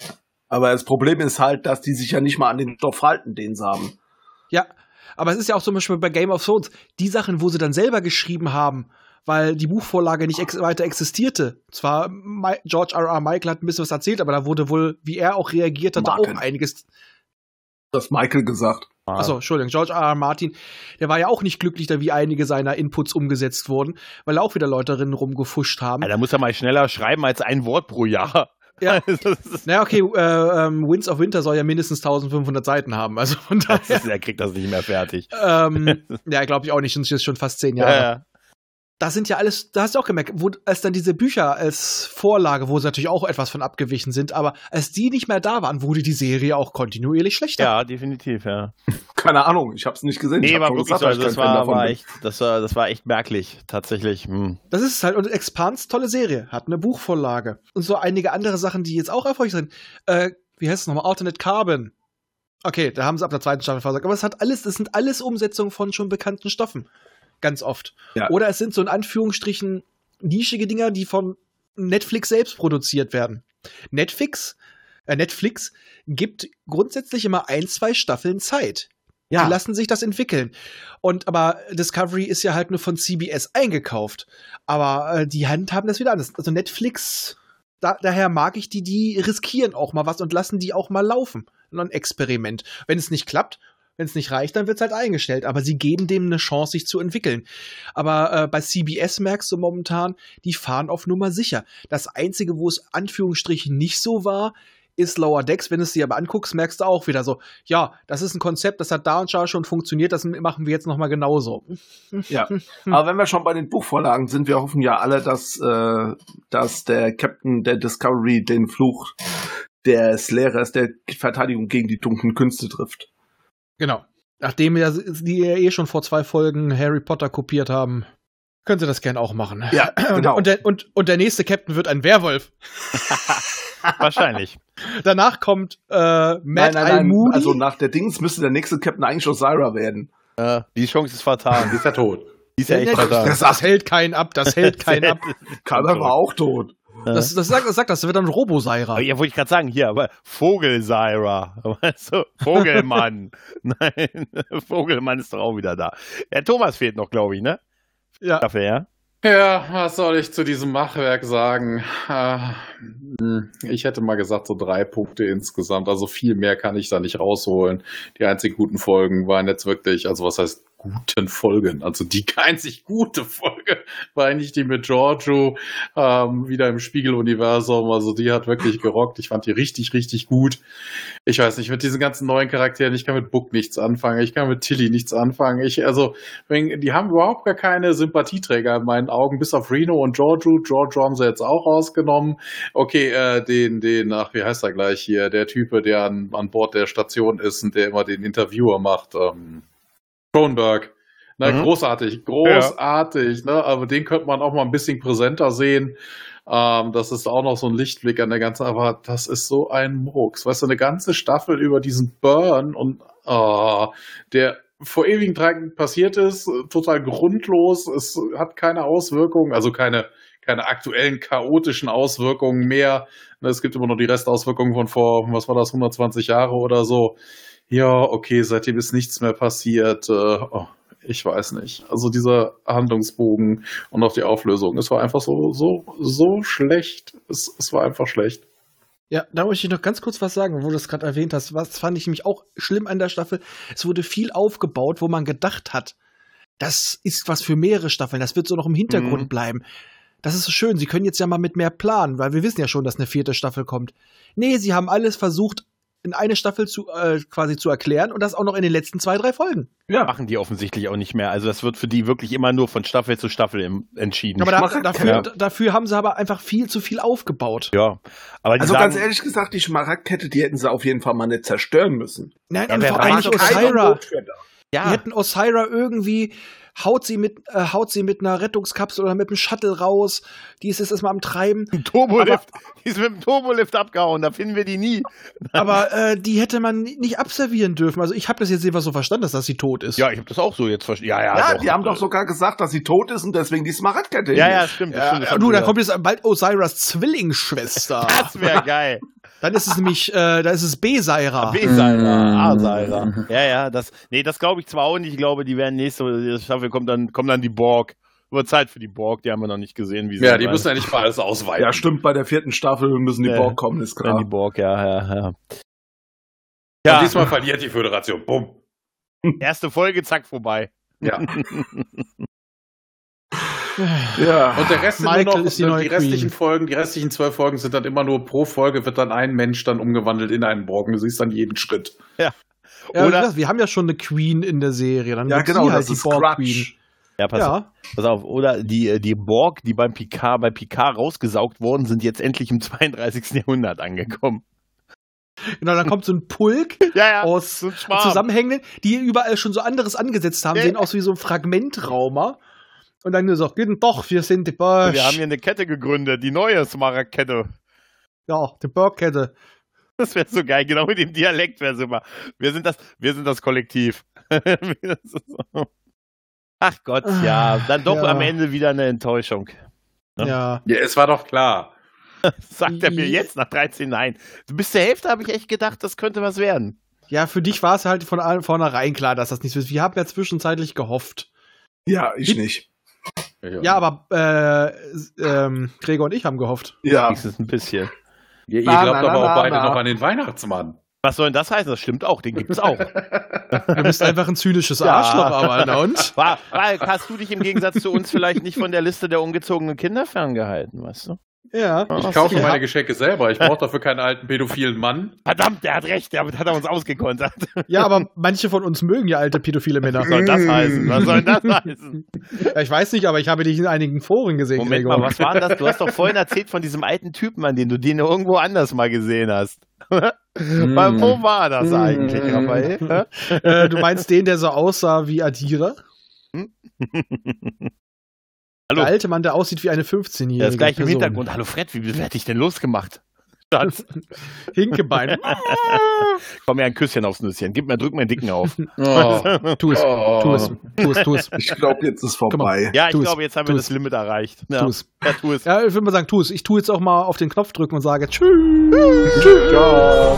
Aber das Problem ist halt, dass die sich ja nicht mal an den Stoff halten, den sie haben. Ja, aber es ist ja auch zum Beispiel bei Game of Thrones, die Sachen, wo sie dann selber geschrieben haben, weil die Buchvorlage nicht ex weiter existierte. Zwar Mi George R. R. Michael hat ein bisschen was erzählt, aber da wurde wohl, wie er auch reagiert hat, Martin. auch einiges. Das Michael gesagt. Ah. Achso, Entschuldigung, George R. R. Martin, der war ja auch nicht glücklich, da wie einige seiner Inputs umgesetzt wurden, weil auch wieder Leute drin rumgefuscht haben. Ja, da muss er mal schneller schreiben als ein Wort pro Jahr. Ja. das ist, Naja, okay, äh, ähm, Winds of Winter soll ja mindestens 1500 Seiten haben, also von das daher. ist, er kriegt das nicht mehr fertig. ähm, ja, glaube ich auch nicht, das ist schon fast zehn Jahre. Ja, ja. Das sind ja alles, da hast du auch gemerkt, wo, als dann diese Bücher als Vorlage, wo sie natürlich auch etwas von abgewichen sind, aber als die nicht mehr da waren, wurde die Serie auch kontinuierlich schlechter. ja, definitiv, ja. Keine Ahnung, ich hab's nicht gesehen. Nee, war wirklich gesagt, so. Also das war, war echt, das war, das war echt merklich, tatsächlich. Hm. Das ist es halt. Und Expans, tolle Serie, hat eine Buchvorlage. Und so einige andere Sachen, die jetzt auch erfolgreich sind. Äh, wie heißt es nochmal? Alternate Carbon. Okay, da haben sie ab der zweiten Staffel versagt. Aber es hat alles, es sind alles Umsetzungen von schon bekannten Stoffen. Ganz oft. Ja. Oder es sind so in Anführungsstrichen nischige Dinger, die von Netflix selbst produziert werden. Netflix, äh, Netflix gibt grundsätzlich immer ein, zwei Staffeln Zeit. Die Ja, lassen sich das entwickeln. Und aber Discovery ist ja halt nur von CBS eingekauft. Aber äh, die handhaben das wieder anders. Also Netflix, da, daher mag ich die, die riskieren auch mal was und lassen die auch mal laufen. Ein Experiment. Wenn es nicht klappt, wenn es nicht reicht, dann wird es halt eingestellt. Aber sie geben dem eine Chance, sich zu entwickeln. Aber äh, bei CBS merkst du momentan, die fahren auf Nummer sicher. Das Einzige, wo es Anführungsstrichen nicht so war, ist Lower Decks. Wenn du es dir aber anguckst, merkst du auch wieder so, ja, das ist ein Konzept, das hat da und da schon funktioniert, das machen wir jetzt nochmal genauso. ja. Aber wenn wir schon bei den Buchvorlagen sind, wir hoffen ja alle, dass, äh, dass der Captain der Discovery den Fluch des Lehrers der Verteidigung gegen die dunklen Künste trifft. Genau. Nachdem ja die ja eh schon vor zwei Folgen Harry Potter kopiert haben, können sie das gern auch machen. Ja, genau. Und, der, und, und der nächste Captain wird ein Werwolf. Wahrscheinlich. Danach kommt äh, Matt nein, nein, nein. Also nach der Dings müsste der nächste Captain eigentlich Osira werden. Äh, die Chance ist fatal. Die ist ja tot. Die ist ja echt Ja, fatal. das, das hält keinen ab, das hält keinen ab. Carver war auch tot. Das, das, sagt, das sagt, das wird dann Roboseira. Aber ja, wollte ich gerade sagen, hier, aber Vogelseira. Weißt du? Vogelmann. Nein, Vogelmann ist doch auch wieder da. Der Thomas fehlt noch, glaube ich, ne? Ja. Dafür, ja? Ja, was soll ich zu diesem Machwerk sagen? Ah, hm, Ich hätte mal gesagt, so drei Punkte insgesamt. Also viel mehr kann ich da nicht rausholen. Die einzig guten Folgen waren jetzt wirklich, also was heißt guten Folgen? Also die einzig gute Folge war eigentlich die mit Giorgio ähm, wieder im Spiegeluniversum. Also die hat wirklich gerockt. Ich fand die richtig, richtig gut. Ich weiß nicht, mit diesen ganzen neuen Charakteren, ich kann mit Book nichts anfangen, ich kann mit Tilly nichts anfangen. Ich, also, die haben überhaupt gar keine Sympathieträger in meinen Augen, bis auf Reno und Giorgio. Giorgio haben sie jetzt auch rausgenommen. Okay, äh, den, den, ach, wie heißt er gleich hier? Der Type, der an, an Bord der Station ist und der immer den Interviewer macht. Ähm, Kronberg. Na, Mhm. großartig, großartig, ne? Aber den könnte man auch mal ein bisschen präsenter sehen. Ähm, das ist auch noch so ein Lichtblick an der ganzen, aber das ist so ein Murks. Weißt du, eine ganze Staffel über diesen Burn und ah, der vor ewigen Tagen passiert ist, total grundlos, es hat keine Auswirkungen, also keine, keine aktuellen chaotischen Auswirkungen mehr. Ne, Es gibt immer noch die Restauswirkungen von vor, was war das, 120 Jahre oder so. Ja, okay, seitdem ist nichts mehr passiert. Äh, oh, ich weiß nicht. Also dieser Handlungsbogen und auch die Auflösung, es war einfach so, so, so schlecht. Es, es war einfach schlecht. Ja, da möchte ich noch ganz kurz was sagen, wo du es gerade erwähnt hast. Was fand ich nämlich auch schlimm an der Staffel? Es wurde viel aufgebaut, wo man gedacht hat, das ist was für mehrere Staffeln, das wird so noch im Hintergrund Mhm. bleiben. Das ist so schön, sie können jetzt ja mal mit mehr planen, weil wir wissen ja schon, dass eine vierte Staffel kommt. Nee, sie haben alles versucht, in eine Staffel zu, äh, quasi zu erklären und das auch noch in den letzten zwei, drei Folgen. Ja, Machen die offensichtlich auch nicht mehr. Also das wird für die wirklich immer nur von Staffel zu Staffel im, entschieden. Aber da, dafür, Ja. dafür haben sie aber einfach viel zu viel aufgebaut. ja, aber also sagen, ganz ehrlich gesagt, die Schmaragdkette, die hätten sie auf jeden Fall mal nicht zerstören müssen. Nein, Ja, und vor allem Osira. Notwetter. Die ja, hätten Osira irgendwie, haut sie mit, äh, haut sie mit einer Rettungskapsel oder mit einem Shuttle raus. Die ist jetzt erstmal am Treiben. ein Turbolift, die ist mit dem Turbolift abgehauen, da finden wir die nie. Aber äh, die hätte man ni- nicht abservieren dürfen. Also ich habe das jetzt jeweils so verstanden, dass, dass sie tot ist. Ja, ich habe das auch so jetzt verstanden. Ja, ja, Ja, doch. die haben doch sogar gesagt, dass sie tot ist und deswegen die Smaragdkette. Ja, ja, stimmt. das Ja, stimmt, ja, du, da kommt jetzt bald Osiris Zwillingsschwester. Das wäre geil. Dann ist es nämlich, äh, da ist es B-Saira. B-Seiler, A-Seiler. Ja, ja, das, nee, das glaube ich zwar auch nicht. Ich glaube, die werden nächste Staffel kommt dann, kommen dann die Borg. Wird Zeit für die Borg, die haben wir noch nicht gesehen, wie sie Ja, die müssen ja nicht mal alles ausweiten. ja, stimmt, bei der vierten Staffel müssen die Ja. Borg kommen, ist klar. die Borg, ja, ja, ja. Und Ja, diesmal verliert die Föderation. Bumm. Erste Folge, zack, vorbei. Ja. Ja. Und der Rest sind Michael nur noch, ist die neue die restlichen Queen. Folgen, die restlichen zwölf Folgen sind dann immer nur pro Folge wird dann ein Mensch dann umgewandelt in einen Borg. Du siehst dann jeden Schritt. Ja, Oder- Oder wir haben ja schon eine Queen in der Serie. Dann Ja, wird genau, sie halt das die ist Borg. Queen. Ja, pass, Ja, pass auf. Oder die, äh, die Borg, die beim Picard, bei Picard rausgesaugt wurden, sind jetzt endlich im 32. Jahrhundert angekommen. genau, dann kommt so ein Pulk Ja, ja. aus so. Zusammenhängenden, die überall schon so anderes angesetzt haben, Ja. sehen aus wie so ein Fragmentraumer. Und dann gesagt, guten Tag, wir sind die Borg. Wir haben hier eine Kette gegründet, die neue Smaragd-Kette. ja, die Borg-Kette. Das wäre so geil, genau mit dem Dialekt wäre super. Wir sind das, wir sind das Kollektiv. Ist. Ach Gott, ja, dann doch Ja. am Ende wieder eine Enttäuschung. Ja. Ja. Ja, es war doch klar. Sagt er mir jetzt nach 13 Nein. Bis zur Hälfte habe ich echt gedacht, das könnte was werden. Ja, für dich war es halt von allen vornherein klar, dass das nichts wird. Wir haben ja zwischenzeitlich gehofft. ja, ich nicht. Ja, aber äh, ähm, Gregor und ich haben gehofft. Ja. Wenigstens ein bisschen. Ihr, ihr Na, glaubt na, aber na, auch beide na. noch an den Weihnachtsmann. Was soll denn das heißen? Das stimmt auch, den gibt's auch. Du bist einfach ein zynisches Ja. Arschloch, aber na und? War, war, hast du dich im Gegensatz zu uns vielleicht nicht von der Liste der ungezogenen Kinder ferngehalten, weißt du? Ja. Ich kaufe meine Geschenke selber. Ich brauche dafür keinen alten pädophilen Mann. Verdammt, der hat recht, damit hat er uns ausgekontert. Ja, aber manche von uns mögen ja alte pädophile Männer. Was soll das heißen? Was soll das heißen? Ja, ich weiß nicht, aber ich habe dich in einigen Foren gesehen, Moment Gregor. mal, was war denn das? Du hast doch vorhin erzählt von diesem alten Typen, an den du den irgendwo anders mal gesehen hast. Weil, Wo war das eigentlich, Raphael? Äh, du meinst den, der so aussah wie Adira? Hallo. Der alte Mann, der aussieht wie eine 15-Jährige. Der ist gleich im. Hintergrund. Hallo Fred, wie wer hat dich denn losgemacht? Schatz, Hinkebein. komm mir ein Küsschen aufs Nüsschen. Gib mir, drück mir einen Dicken auf. Oh. tu es, tu es, tu es, tu es. Ich glaube, jetzt ist vorbei. Ja, ich Tu glaube, jetzt haben tu wir es. das Limit erreicht. Ja, Tu es. Ja, tu es. Ja, ich würde mal sagen, tu es. Ich tue jetzt auch mal auf den Knopf drücken und sage Tschüss. Ciao.